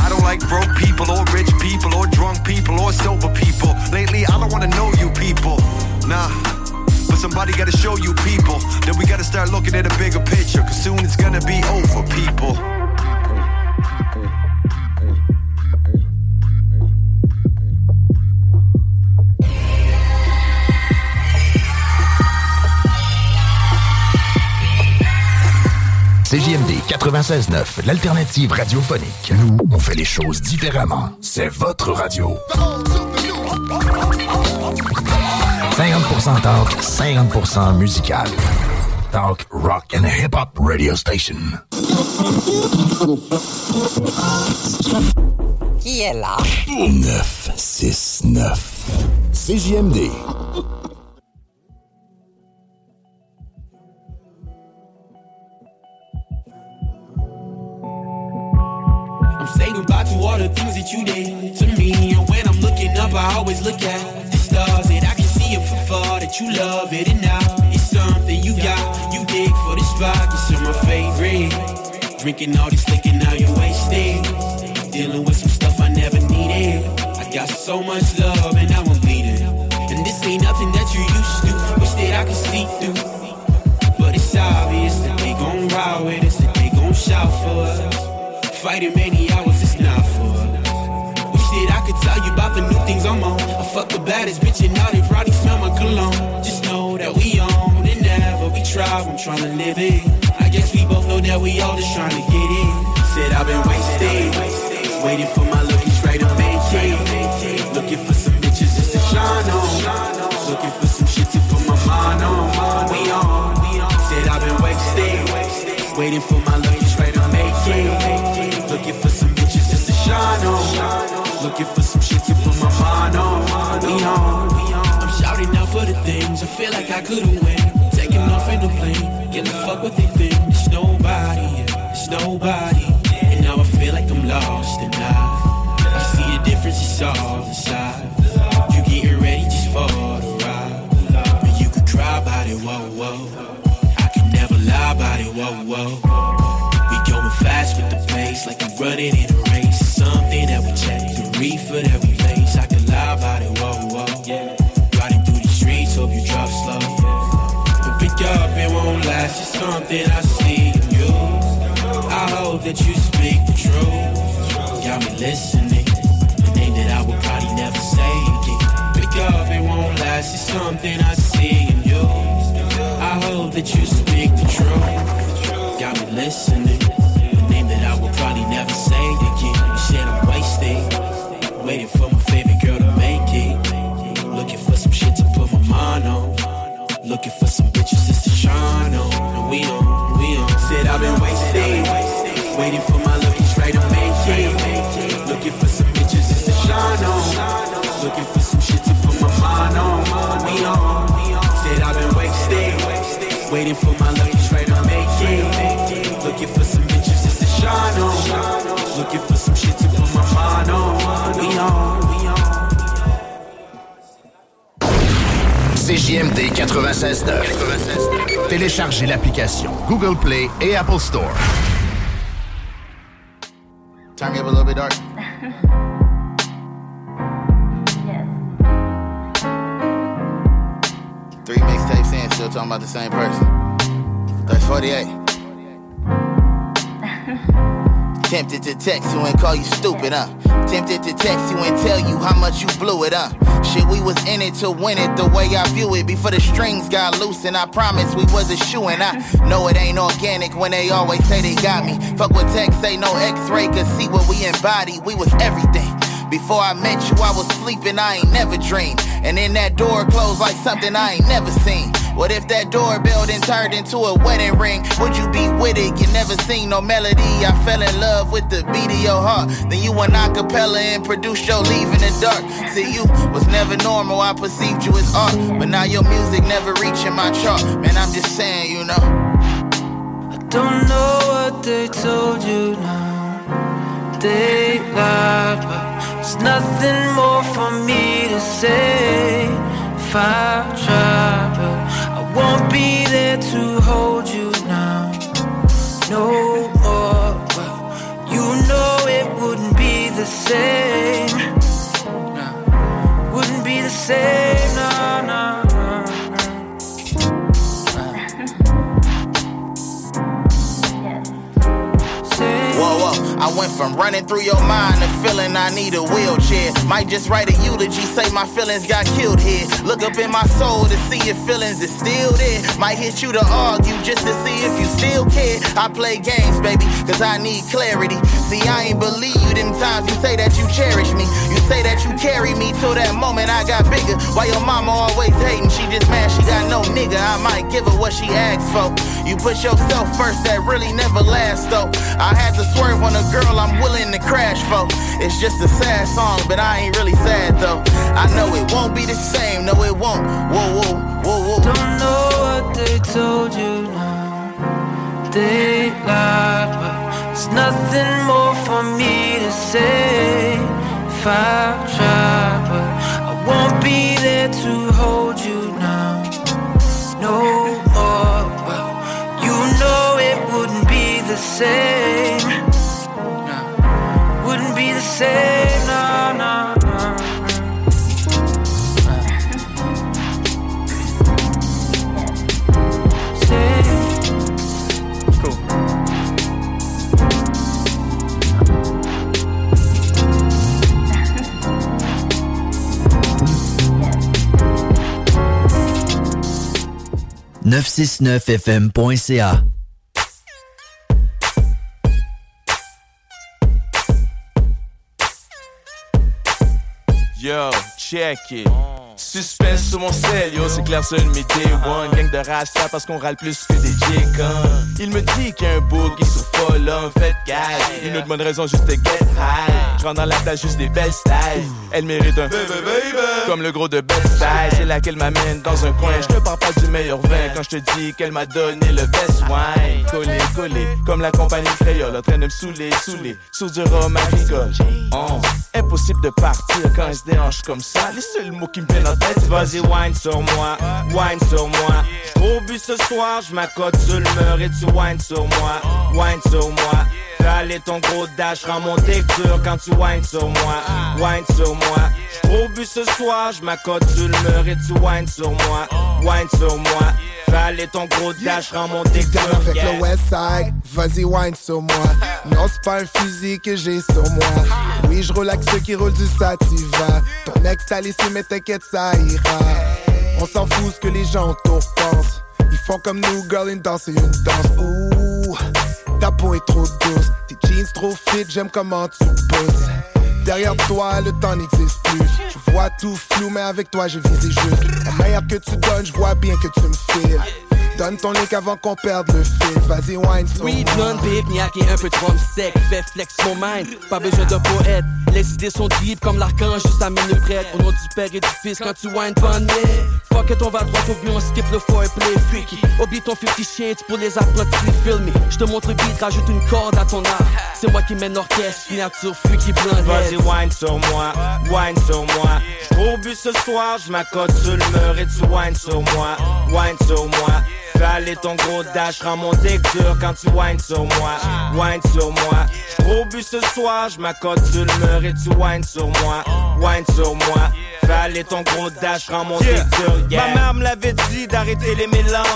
I don't like broke people or rich people or drunk people or sober people. Lately, I don't wanna know you people. Nah. But somebody gotta show you people that we gotta start looking at a bigger picture. Cause soon it's gonna be over, people. CJMD 96.9, l'alternative radiophonique. Nous, on fait les choses différemment. C'est votre radio. 50% talk, 50% musical. Talk, rock and hip-hop radio station. Qui est là? 969. CJMD. All the things that you did to me. And when I'm looking up, I always look at the stars that I can see it from far. That you love it, and now it's something you got. You dig for spot, cause you're my favorite. Drinking all this liquor, now you're wasted. Dealing with some stuff I never needed. I got so much love, and now I'm bleeding. And this ain't nothing that you used to. Wish that I could see through. But it's obvious that they gon' ride with us, that they gon' shout for us. Fighting many tell you about the new things I'm on. I fuck the baddest bitch and now they probably smell my cologne. Just know that we on and never we tribe, I'm trying to live it. I guess we both know that we all just trying to get it. Said I've been wasted, waiting for my lucky straight to make it. Looking for some bitches just to shine on. Looking for some shit to put my mind on. We on, said I've been wasted, waiting for my lucky Looking for some shit to put my mind on. We on, I'm shouting out for the things I feel like I could've win. Taking off in the plane, give a fuck what they think. It's nobody, it's nobody. And now I feel like I'm lost and I, I see the difference, it's all inside. You getting ready just for the ride. But you could cry about it, whoa, whoa. I can never lie about it, whoa, whoa. We going fast with the pace, like I'm running in a reefer we lace. I can lie about it, whoa, whoa. Yeah. Riding through the streets, hope you drop slow. But pick up, it won't last. It's something I see in you. I hope that you speak the truth. Got me listening. The name that I would probably never say again. Pick up, it won't last. It's something I see in you. I hope that you speak the truth. Got me listening. We on, we on. Said I've been wasted. Waiting for my lucky straight to make it. Looking for some bitches just to shine on. Looking for some shit to put my mind on. We on, said I've been wasted. Waiting for my lucky CJMD 96.9. Téléchargez l'application Google Play et Apple Store. Turn me up a little bit dark. [laughs] Three mixtapes in, still talking about the same person. That's 48. [laughs] Tempted to text you and call you stupid, huh? Tempted to text you and tell you how much you blew it, huh? Shit, we was in it to win it the way I view it. Before the strings got loose, and I promise we was a shoe, and I know it ain't organic when they always say they got me. Fuck what text say, no x-ray could see what we embody. We was everything. Before I met you, I was sleeping, I ain't never dreamed. And then that door closed like something I ain't never seen. What if that doorbell then turned into a wedding ring? Would you be with it? You never seen no melody. I fell in love with the beat of your heart. Then you went acapella and produced your Leave in the Dark. See, you was never normal. I perceived you as art. But now your music never reaching my chart. Man, I'm just saying, you know. I don't know what they told you now. They lied, there's nothing more for me to say. If I try, but I won't be there to hold you now. No more, well, you know it wouldn't be the same. Wouldn't be the same, went from running through your mind to feeling I need a wheelchair. Might just write a eulogy, say my feelings got killed here. Look up in my soul to see if feelings is still there. Might hit you to argue just to see if you still care. I play games, baby, cause I need clarity. See, I ain't believe you them times you say that you cherish me. You say that you carry me till that moment I got bigger. Why your mama always hating? She just mad she got no nigga. I might give her what she asked for. You put yourself first, that really never lasts though. I had to swerve on a girl I'm willing to crash for. It's just a sad song, but I ain't really sad though. I know it won't be the same, no it won't. Whoa, whoa, whoa, whoa. Don't know what they told you now. They lied, but there's nothing more for me to say. If I try, but I won't be there to hold you now. No more, well, you know it wouldn't be the same. Wouldn't be the same, no, no, 969fm.ca. Yo, check it. Suspense sur mon sel, yo, c'est clair, une mes day one. Gang de rasta parce qu'on râle plus que des chickens. Il me dit qu'il y a un boogie sur folle, en fait, gars. Une autre bonne raison juste de get high. J'rentre dans la place juste des belles styles. Elle mérite un baby, baby. Comme le gros de best style. C'est là qu'elle m'amène dans un coin. Je te parle pas du meilleur vin quand je te dis qu'elle m'a donné le best wine. Collé, collé, comme la compagnie créole. En train de me saouler, saouler. Sous du rhum agricole. Oh. Impossible de partir quand elle se déhanche comme ça. Les seuls mots qui me viennent vas-y, wine sur moi, wine sur moi. Trop bu ce soir, je m'accote sur le mur et tu wine sur moi, wine sur moi. Fais aller ton gros dash, rends mon quand tu wine sur moi, wine sur moi. Trop bu ce soir, je m'accote sur le mur et tu wine sur moi, wine sur moi. Aller ton gros dash, dick dur. avec yeah. le Westside, vas-y wine sur moi. Non, c'est pas un fusil que j'ai sur moi. Oui, je avec ceux qui roulent du sativa. Ton ex t'a laissé, mais t'inquiète, ça ira. On s'en fout ce que les gens autour pensent. Ils font comme nous, girl, une danse et une danse. Ouh, ta peau est trop douce. Tes jeans trop fit, j'aime comment tu pousses. Derrière toi, le temps n'existe plus. Je vois tout flou, mais avec toi, je visais juste. La meilleure que tu donnes, je vois bien que tu me files. Donne ton link avant qu'on perde le fil. Vas-y, wine sur Oui, blonde, big, niaque et un peu trop sec. Fais flex mon mind, pas besoin de poète. Les idées sont deep comme l'archange, juste à minute prête. Au nom du père et du fils, quand tu wine, bonne Fuck it, on va droit au but, on skip le foreplay freaky. Oublie ton 50 shades pour les apprentis, feel me. Je te montre le beat, rajoute une corde à ton art. C'est moi qui mène l'orchestre, signature freaky blonde. Vas-y, wine sur moi, wine sur moi. J't'ai bu ce soir, j'm'accote sur le mur et tu wine sur moi, wine sur moi. Fais aller ton gros dash, rends mon dur quand tu wine sur moi, wine sur moi. J't'ai bu ce soir, j'm'accote sur le mur et tu wine sur moi, wine sur moi. Fais aller ton gros dash, rends mon Yeah. dur, yeah. Ma mère me l'avait dit d'arrêter les mélanges.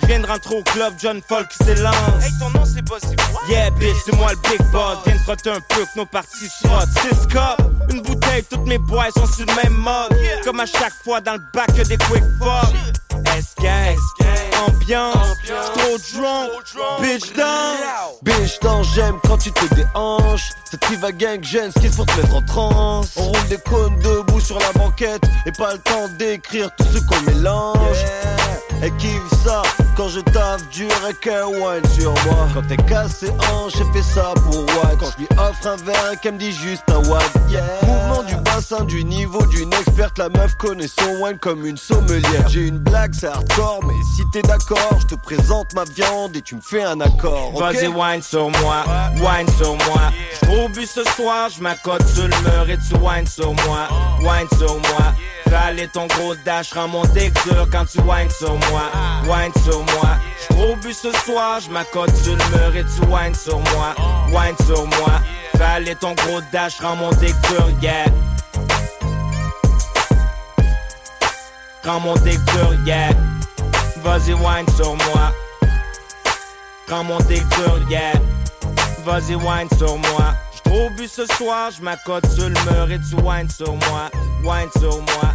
Je viens de rentrer au club, John Folk s'élance. Hey, ton nom c'est Bossy Yeah, bitch, c'est moi le big boss. Viens de frotter un peu que nos parties se frottent. Six cups, une bouteille, toutes mes bois sont sur le même mode. Comme à chaque fois dans le bac, que des quick fuck. S-gang, ambiance, trop drunk, bitch down. Bitch, dans j'aime quand tu te déhanches. Cette riva gang gêne, ce qu'il faut te mettre en transe. On roule des cônes debout sur la Et pas le temps d'écrire tout ce qu'on mélange. Elle kiffe ça quand je taffe dur et qu'elle wine sur moi? Quand t'es cassé hanche, j'ai fait ça pour what Quand je lui offre un verre et qu'elle me dit juste un what Mouvement du bassin, du niveau d'une experte. La meuf connaît son wine comme une sommelière. J'ai une blague, c'est hardcore, mais si t'es d'accord, je te présente ma viande et tu me fais un accord. Vas-y, wine sur moi, wine sur moi. J't'ai bu ce soir, j'm'accote sur le mur et tu wine sur moi, wine sur moi. Aller ton gros dash, rends mon dur quand tu wine sur moi, wine sur moi. J't'ai bu ce soir, j'm'accote sur le mur et tu wine sur moi, wine sur moi. Aller ton gros dash, rends mon dur, yeah. Rends mon dur, yeah. Vas-y, wine sur moi. Rends mon dur, yeah. Vas-y, wine sur moi. J't'ai bu ce soir, j'm'accote sur le mur et tu wine sur moi. Wine sur moi.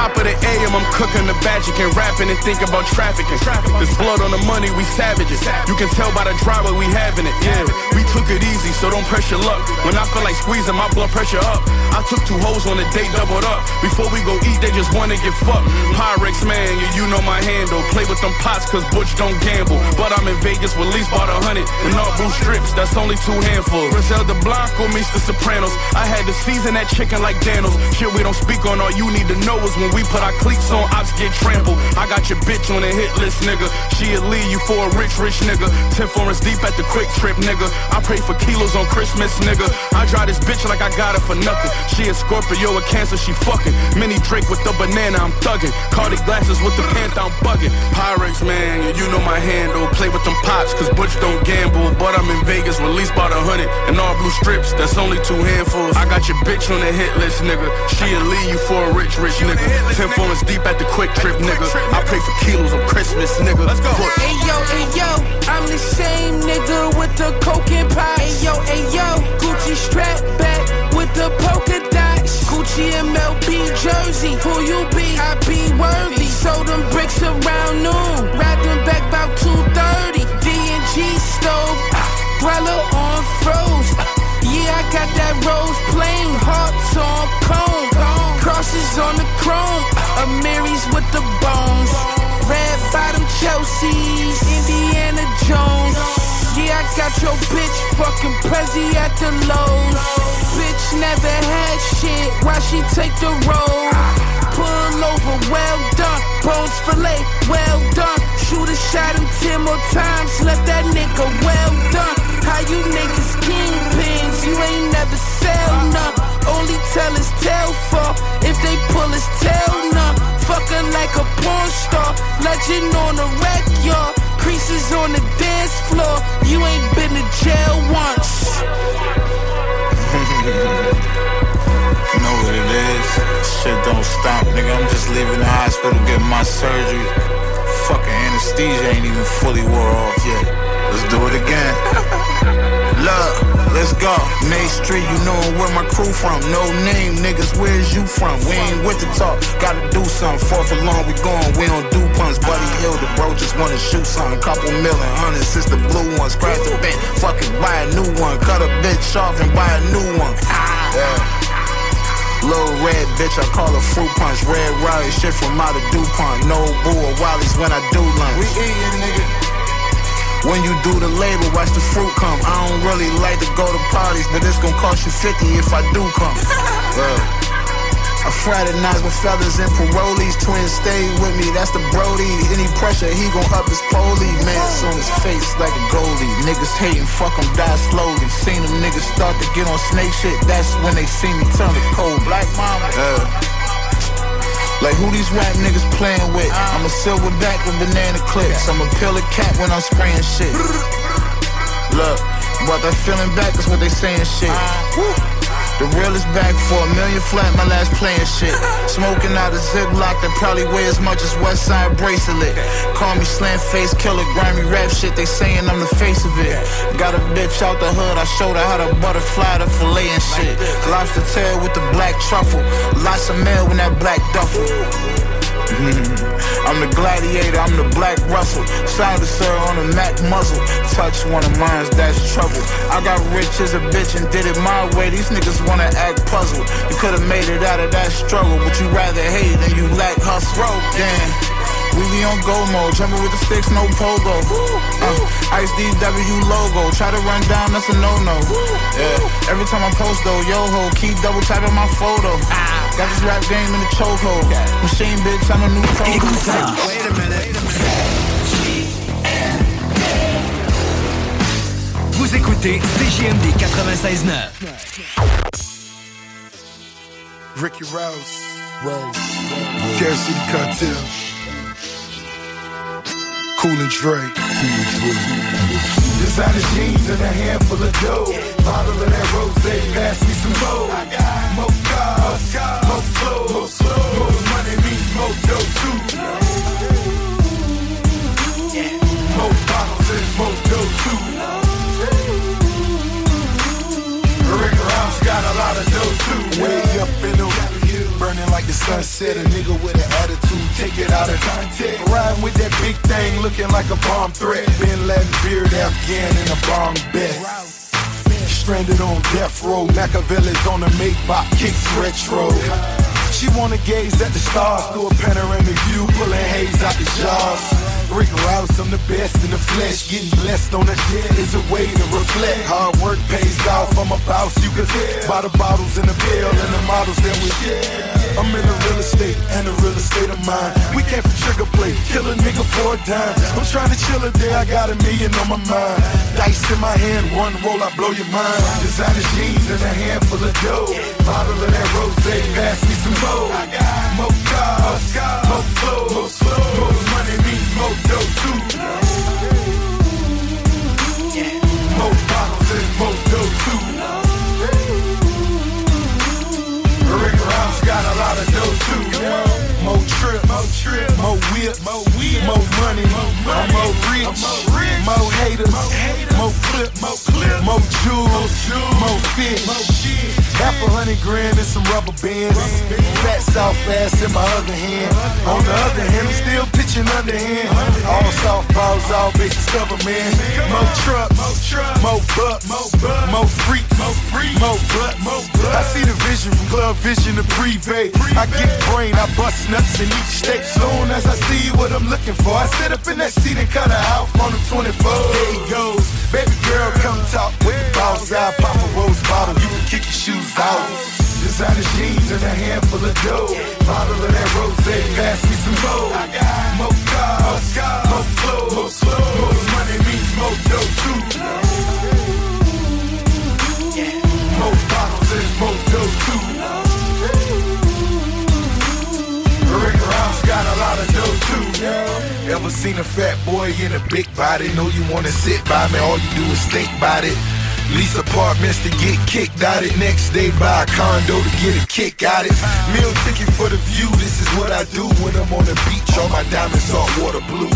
Top of the AM, I'm cooking the magic and rapping and think about trafficking. There's blood on the money, we savages. You can tell by the driver we having it. Yeah, we took it easy, so don't press your luck. When I feel like squeezing my blood pressure up, I took two hoes on a date, doubled up. Before we go eat, they just wanna get fucked. Pyrex man, yeah, you know my handle. Play with them pots, cause Butch don't gamble. But I'm in Vegas with least bought a hundred. And all blue strips, that's only two handfuls. Griselda Blanco meets the Sopranos. I had to season that chicken like Daniels. Shit we don't speak on, all you need to know is when we put our cleats on, ops get trampled. I got your bitch on the hit list, nigga. She'll leave you for a rich, rich nigga. Ten foreigns deep at the quick trip, nigga. I pray for kilos on Christmas, nigga. I drive this bitch like I got it for nothing. She a Scorpio, a Cancer, she fucking. Mini Draco with the banana, I'm thugging. Cardi glasses with the panther, I'm bugging. Pyrex, man, yeah, you know my handle. Play with them pots, cause Butch don't gamble. But I'm in Vegas, released by the hundred. And all blue strips, that's only two handfuls. I got your bitch on the hit list, nigga. She'll leave you for a rich, rich nigga. Ten phones deep at the quick trip, nigga. I pay for kilos on Christmas, nigga. Let's go. Hey yo, hey yo, I'm the same nigga with the coke and pie. Hey yo, hey yo, Gucci strap back with the polka dots. Gucci MLB jersey, who you be? I be worthy. Sold them bricks around noon, wrapped them back about 2:30. D&G stove, dweller on froze. Yeah, I got that rose plain, hearts on cone, crosses on the chrome, a Mary's with the bones. Red bottom Chelsea's, Indiana Jones. I got your bitch fucking Prezi at the lows. Bitch never had shit, why she take the road? Pull over, well done. Bones fillet, well done. Shoot a shot him ten more times, left that nigga well done. How you niggas kingpins, you ain't never sell none. Only tell his tail for if they pull his tail none. Fucking like a porn star, legend on the wreck, y'all. Creases on the dance floor, you ain't been to jail once. You [laughs] know what it is? Shit don't stop, nigga. I'm just leaving the hospital getting my surgery. Fucking anesthesia ain't even fully wore off yet. Let's do it again. [laughs] Let's go. Main Street, you know where my crew from. No name, niggas, where's you from? We ain't with the talk, gotta do something. Fourth along, we going, we don't do punts. Buddy Hill, the bro just wanna shoot something. Couple million, hundred, since the blue one. Scratch the bent, fucking buy a new one. Cut a bitch off and buy a new one. Yeah. Little red bitch, I call her fruit punch. Red riot shit from out of DuPont. No boo or Wally's when I do lunch. We eatin', nigga. When you do the labor, watch the fruit come. I don't really like to go to parties, but it's gonna cost you 50 if I do come. [laughs] Uh, I fraternize with fellas and parolees. Twins stay with me, that's the Brody. Any pressure, he gon' up his poli. Mance on his face like a goalie. Niggas hating, fuck him, die slowly. Seen them niggas start to get on snake shit. That's when they see me turn to cold. Black mama. Uh, like who these rap niggas playing with? I'm a silverback with banana clips. I'm a pill a cat when I'm spraying shit. Look, but that feeling back is what they saying shit. The real is back for a million flat, my last playing shit. Smoking out a ziplock that probably weigh as much as West Side bracelet. Call me slam face killer, grimy rap shit, they saying I'm the face of it. Got a bitch out the hood, I showed her how to butterfly the fillet and shit. Lobster tail with the black truffle. Lots of mail in that black duffel. [laughs] I'm the gladiator, I'm the black Russell. Silencer on a Mac muzzle. Touch one of mine, that's trouble. I got rich as a bitch and did it my way. These niggas wanna act puzzled. You could've made it out of that struggle, but you rather hate than you lack hustle. Damn. We be on go mode, jumping with the sticks, no pogo. Uh, Ice DW logo, try to run down, that's a no-no. Yeah. Every time I post though, yo ho, keep double tapping my photo. Got this rap game in the chokehold. Machine bitch, I'm a new pro. Wait a minute. Vous écoutez CJMD 96.9. Ricky Rose, Rose, Care City Cartel, Cool and Dre. Designer jeans and a handful of dough. Bottle of that rose, pass me some more. I got more cars, more flow, more money means more dough too. More bottles and more dough too. Rick Ross got a lot of dough too. Way up in the burning like the sunset. A nigga with an attitude, take it out of context. Riding with that big thing, looking like a bomb threat. Bin Laden beard, Afghan in a bomb best. Stranded on death row, Machiavelli's on the make bop, kicks retro. She wanna gaze at the stars through a panoramic view, pulling haze out the jaws. Rouse, I'm the best in the flesh. Getting blessed on the jet is a way to reflect. Hard work pays off. I'm a boss, you can tell by the bottles in the bill and the models that we get. I'm in the real estate and the real estate of mind. We came from trigger play, kill a nigga for a dime. I'm trying to chill a day, I got a million on my mind. Dice in my hand, one roll, I blow your mind. Designer jeans and a handful of dough. Bottle of that rose, pass me some more. More cars, more clothes, more money means more dough too. More bottles and dough too. Rick Ross got a lot of dough too. More trip, more trip, more whip, more whip, more money, I'm more rich, more haters, more clip, more jewels, more fish. Half a hundred grand and some rubber bands. Fat soft ass in my other hand. On the other hand, I'm still pitching underhand. All softballs, all bitches cover man. More trucks, more bucks, more freaks, more butts. I see the vision from club vision to privé. I get brain, I bust nuts in each state. Soon as I see what I'm looking for, I sit up in that seat and cut her out on the 24. There he goes, baby girl, come talk with the boss. I pop a rose bottle, you can kick your shoes out. Designer jeans and a handful of dough. Bottle of that rose, pass me some more. I got more cars, more clothes, more money means more dough too. More bottles and more got a lot of too. Ever seen a fat boy in a big body? Know you wanna sit by me, all you do is think about it. Lease apartments to get kicked out it. Next day buy a condo to get a kick out it. Meal ticket for the view, this is what I do when I'm on the beach. All my diamonds salt water blue.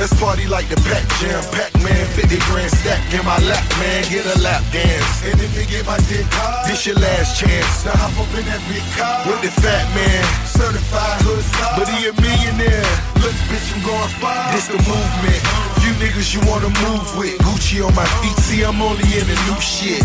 Let's party like the Pac Jam, Pac-Man, 50 grand stack in my lap, man, get a lap dance. And if you get my dick hard, this your last chance. Now hop up in that big car with the fat man, certified hood star. But he a millionaire. Look, bitch, I'm going far. This the movement. You niggas you wanna move with. Gucci on my feet, see I'm only the new shit.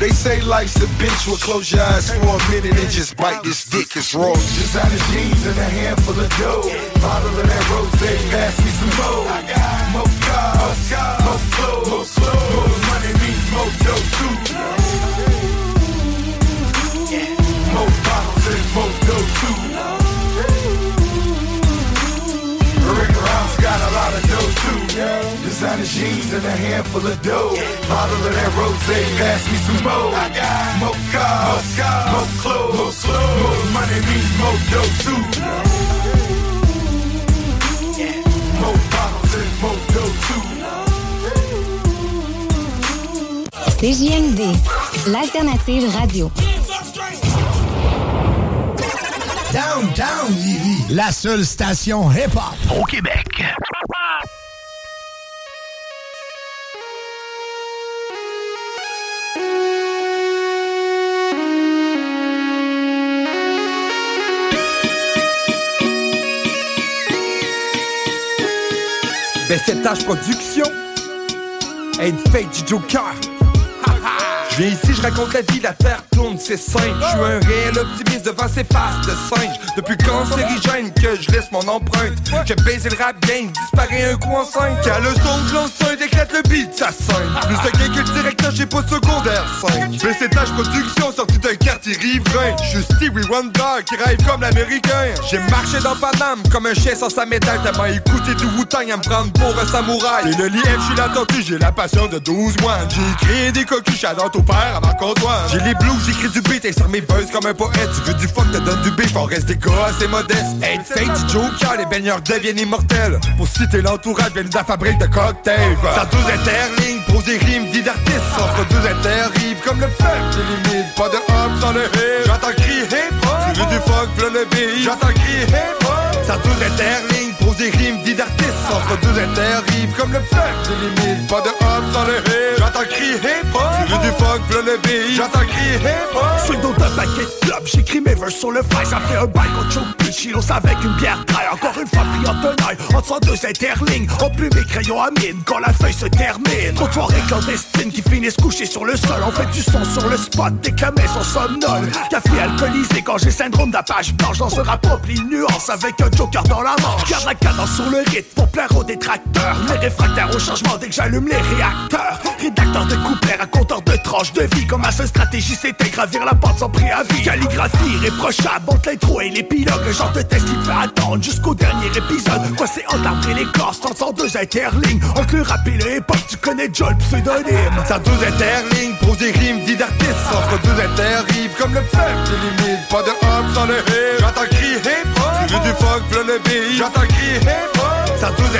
They say life's a bitch, well close your eyes for a minute and just bite this dick, it's raw. Designer jeans and a handful of dough. Bottle of that rose, pass me some more. I got more cars, more clothes, more money means more dough too. More bottles and more dough too. Got a lot of dough too. Designer jeans and a handful of dough. Bottle of that rose, pass me some more. I got more cars, more clothes, more money means more bottles and more dough too. CJMD, l'alternative radio. Downtown Lévis, la seule station hip-hop au Québec. BCTH Production. Aide fake du Joker. Je viens ici, je raconte la vie, la terre tourne, c'est simple. Je suis un réel optimiste devant ces faces de singe. Depuis cancérigène que je laisse mon empreinte? J'ai baisé le rap game, disparaît un coup en cinq. Le son que l'enceinte éclate le beat, ça scène. Plus de gain que le directeur, j'ai pas secondaire 5. BCTH Production, sorti d'un quartier riverain. Je suis Stevie Wonder qui rêve comme l'américain. J'ai marché dans Paname comme un chien sans sa médaille. Tellement écouté du Wu-Tang à me prendre pour un samouraï. Et le lièvre, je suis la tortue, j'ai la passion de 12 mois. J'ai créé des coquilles, j'adore au père à ma comptoir. J'ai les blues, j'écris du beat et sur mes verses comme un poète. Tu veux du fuck, te donne du beef, on reste des gars assez modestes. Hey, fake Joker, les baigneurs deviennent immortels. Pour citer l'entourage, viennent de la fabrique de cocktails quoi. Ça douze interligne, pour des rimes vides d'artistes. Entre douze interrives comme le feu. Tu limites pas de homme sans le hip J'entends crier hip-hop Tu veux du funk, plein le beat J'entends crier hip-hop Ça douze interligne des rimes, vie d'artiste. Entre deux interrives comme le feu. J'ai limite, pas de hop sans le hip. J'entends crier hip hop. Tu veux du fuck, v'là le beat. J'entends crier hip hop. Le dos d'un paquet de clubs, j'écris mes verses sur le fly Ça fait un bail qu'on plus chilos avec une bière taille Encore une fois pris en tenaille, entre deux interlignes On plus mes crayons à mine quand la feuille se termine Trop de soirées clandestines qui finissent couchées sur le sol On fait du son sur le spot, des camés sont somnolles Café alcoolisé quand j'ai syndrome d'appage blanche Dans ce rap nuances avec un joker dans la manche cadence sur le rythme pour plaire aux détracteurs. Les réfractaires au changement dès que j'allume les réacteurs. Rédacteur de couplets, raconteur de tranches de vie. Comme ma seule stratégie c'était gravir la porte sans préavis. Calligraphie, irréprochable entre l'intro et l'épilogue. Le genre de test qui te fait attendre jusqu'au dernier épisode. Quoi c'est entamé les corps, sans deux interlignes. Entre le rap et le hip-hop, tu connais Joel pseudonyme. Ça deux interlignes, pose des rimes, dit d'artistes Entre deux interrives, comme le fleuve qui limite. Pas de hop sans le hip, j'entends j'ai du funk plein Ça tous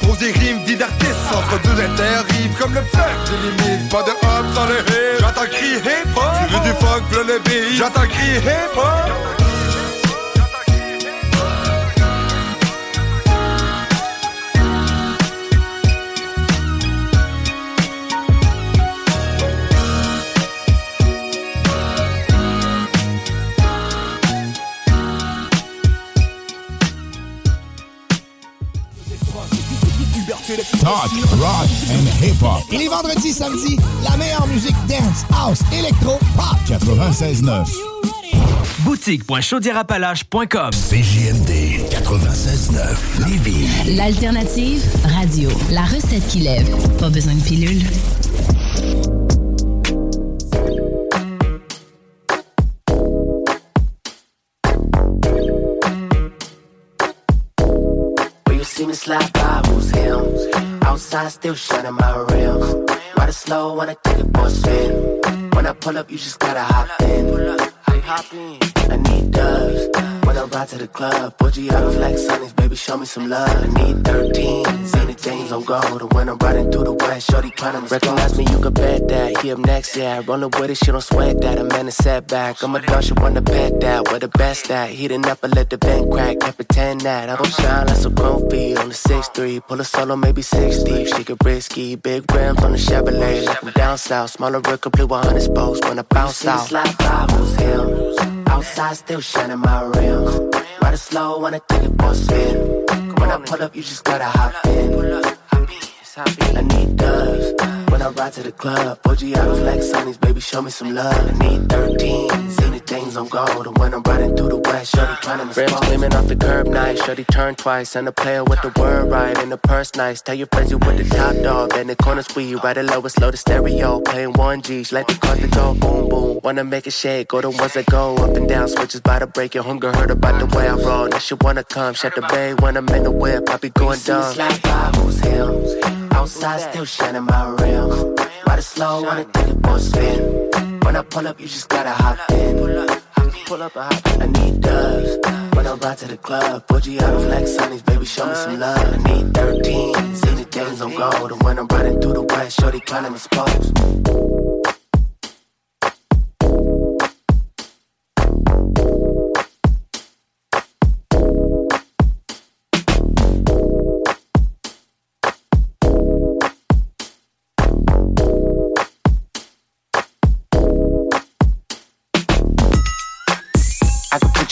pour des rimes d'artistes. Entre tous interrive comme le fleuve pas de hop sans le hip J'entends crier hip hop J'ai du le Talk, rock and hip-hop. Et les vendredis, samedis, la meilleure musique dance, house, électro, pop. 96.9. Boutique.chaudierapalache.com CJMD 96.9 Lévis. L'alternative radio. La recette qui lève. Pas besoin de pilule. Slide by, who's him? Outside still shining my rims. Ride slow when I take it for a spin. When I pull up, you just gotta hop in. Hop in. I need dubs. When I ride to the club, bougie out like sunnies, baby, show me some love. I need 13, Zenith James on gold. And when I'm riding through the west, shorty to recognize me, you can bet that. He up next, yeah. Rollin' with it, she don't sweat that. A man is setback. I'm a dog, she wanna bet that. Where the best at? Heating up and let the vent crack. Can't pretend that. I don't shine like some feet on the 6'3. Pull a solo, maybe 6 deep. She get risky. Big rims on the Chevrolet. Like I'm down south. Smaller rig, complete 100 spokes. When I bounce out. Slide by, who's him? Outside still shining my rims. Ride it slow when I take it for a spin. When I pull up, you just gotta hop in. I need dubs when I ride to the club. OG out like sunnies, baby, show me some love. I need 13, see the things on gold. And when I'm riding through the west, shorty trying to Rims gleaming off the curb, nice. Shorty turn twice, and a player with the word right. And the purse nice. Tell your friends you with the top dog. And the corner squeeze, ride it low and slow the stereo. Playing 1G, let the cars that go boom boom. Wanna make it shake, go the ones that go up and down. Switches by the break, your hunger heard about the way I roll. Now she wanna come, shut the bay when I'm in the whip. I be going dumb. Slide by, who's him? Outside still shining my rims. Ride it slow, wanna take it for a spin. When I pull up, you just gotta hop in. Pull up, I need dubs. When I ride to the club, bougie out of like sunnies, baby, show me some love. I need 13, see the days on gold. And when I'm riding through the west, shorty climbing the spokes.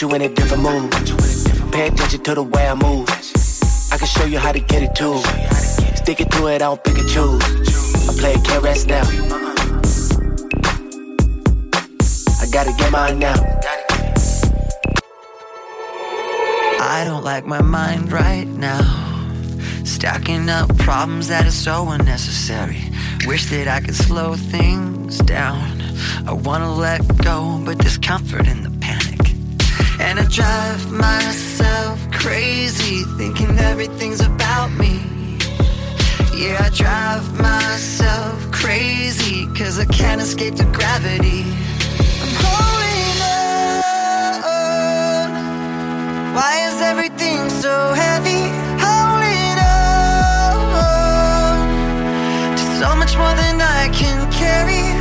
Put you in a different mood. Pay attention to the way I move. I can show you how to get it too. Stick it to it, I don't pick and choose. I play can't now. I gotta get mine now. I don't like my mind right now. Stacking up problems that are so unnecessary. Wish that I could slow things down. I wanna let go, but there's comfort in the. And I drive myself crazy, thinking everything's about me. Yeah, I drive myself crazy, cause I can't escape the gravity. I'm holding on. Why is everything so heavy? Holding on to so much more than I can carry.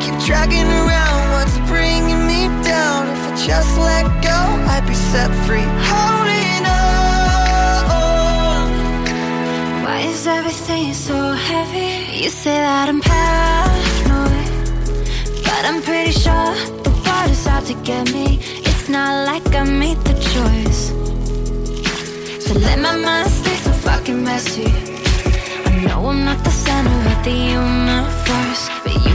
Keep dragging around what's bringing me down. If I just let go, I'd be set free. Holding on. Why is everything so heavy? You say that I'm paranoid, but I'm pretty sure the world is out to get me. It's not like I made the choice. So let my mind stay so fucking messy. I know I'm not the center of the universe, but you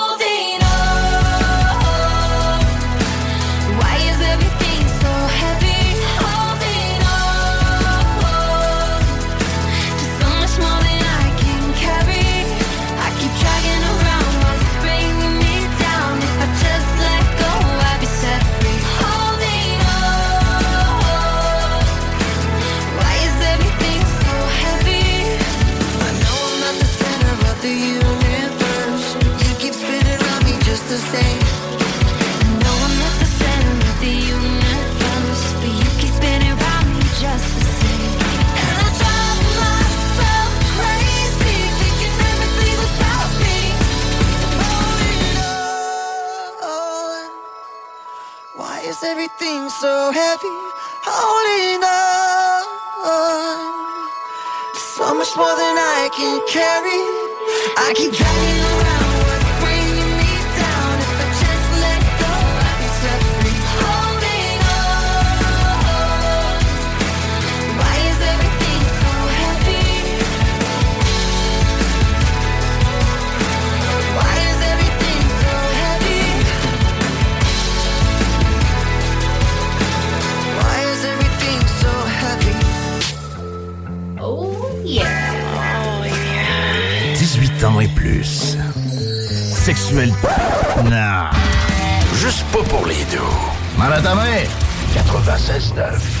everything so heavy? Holding on. So much more than I can carry. I keep dragging plus. Sexuel. Non. Juste pas pour les deux. Maladamé. 96.9.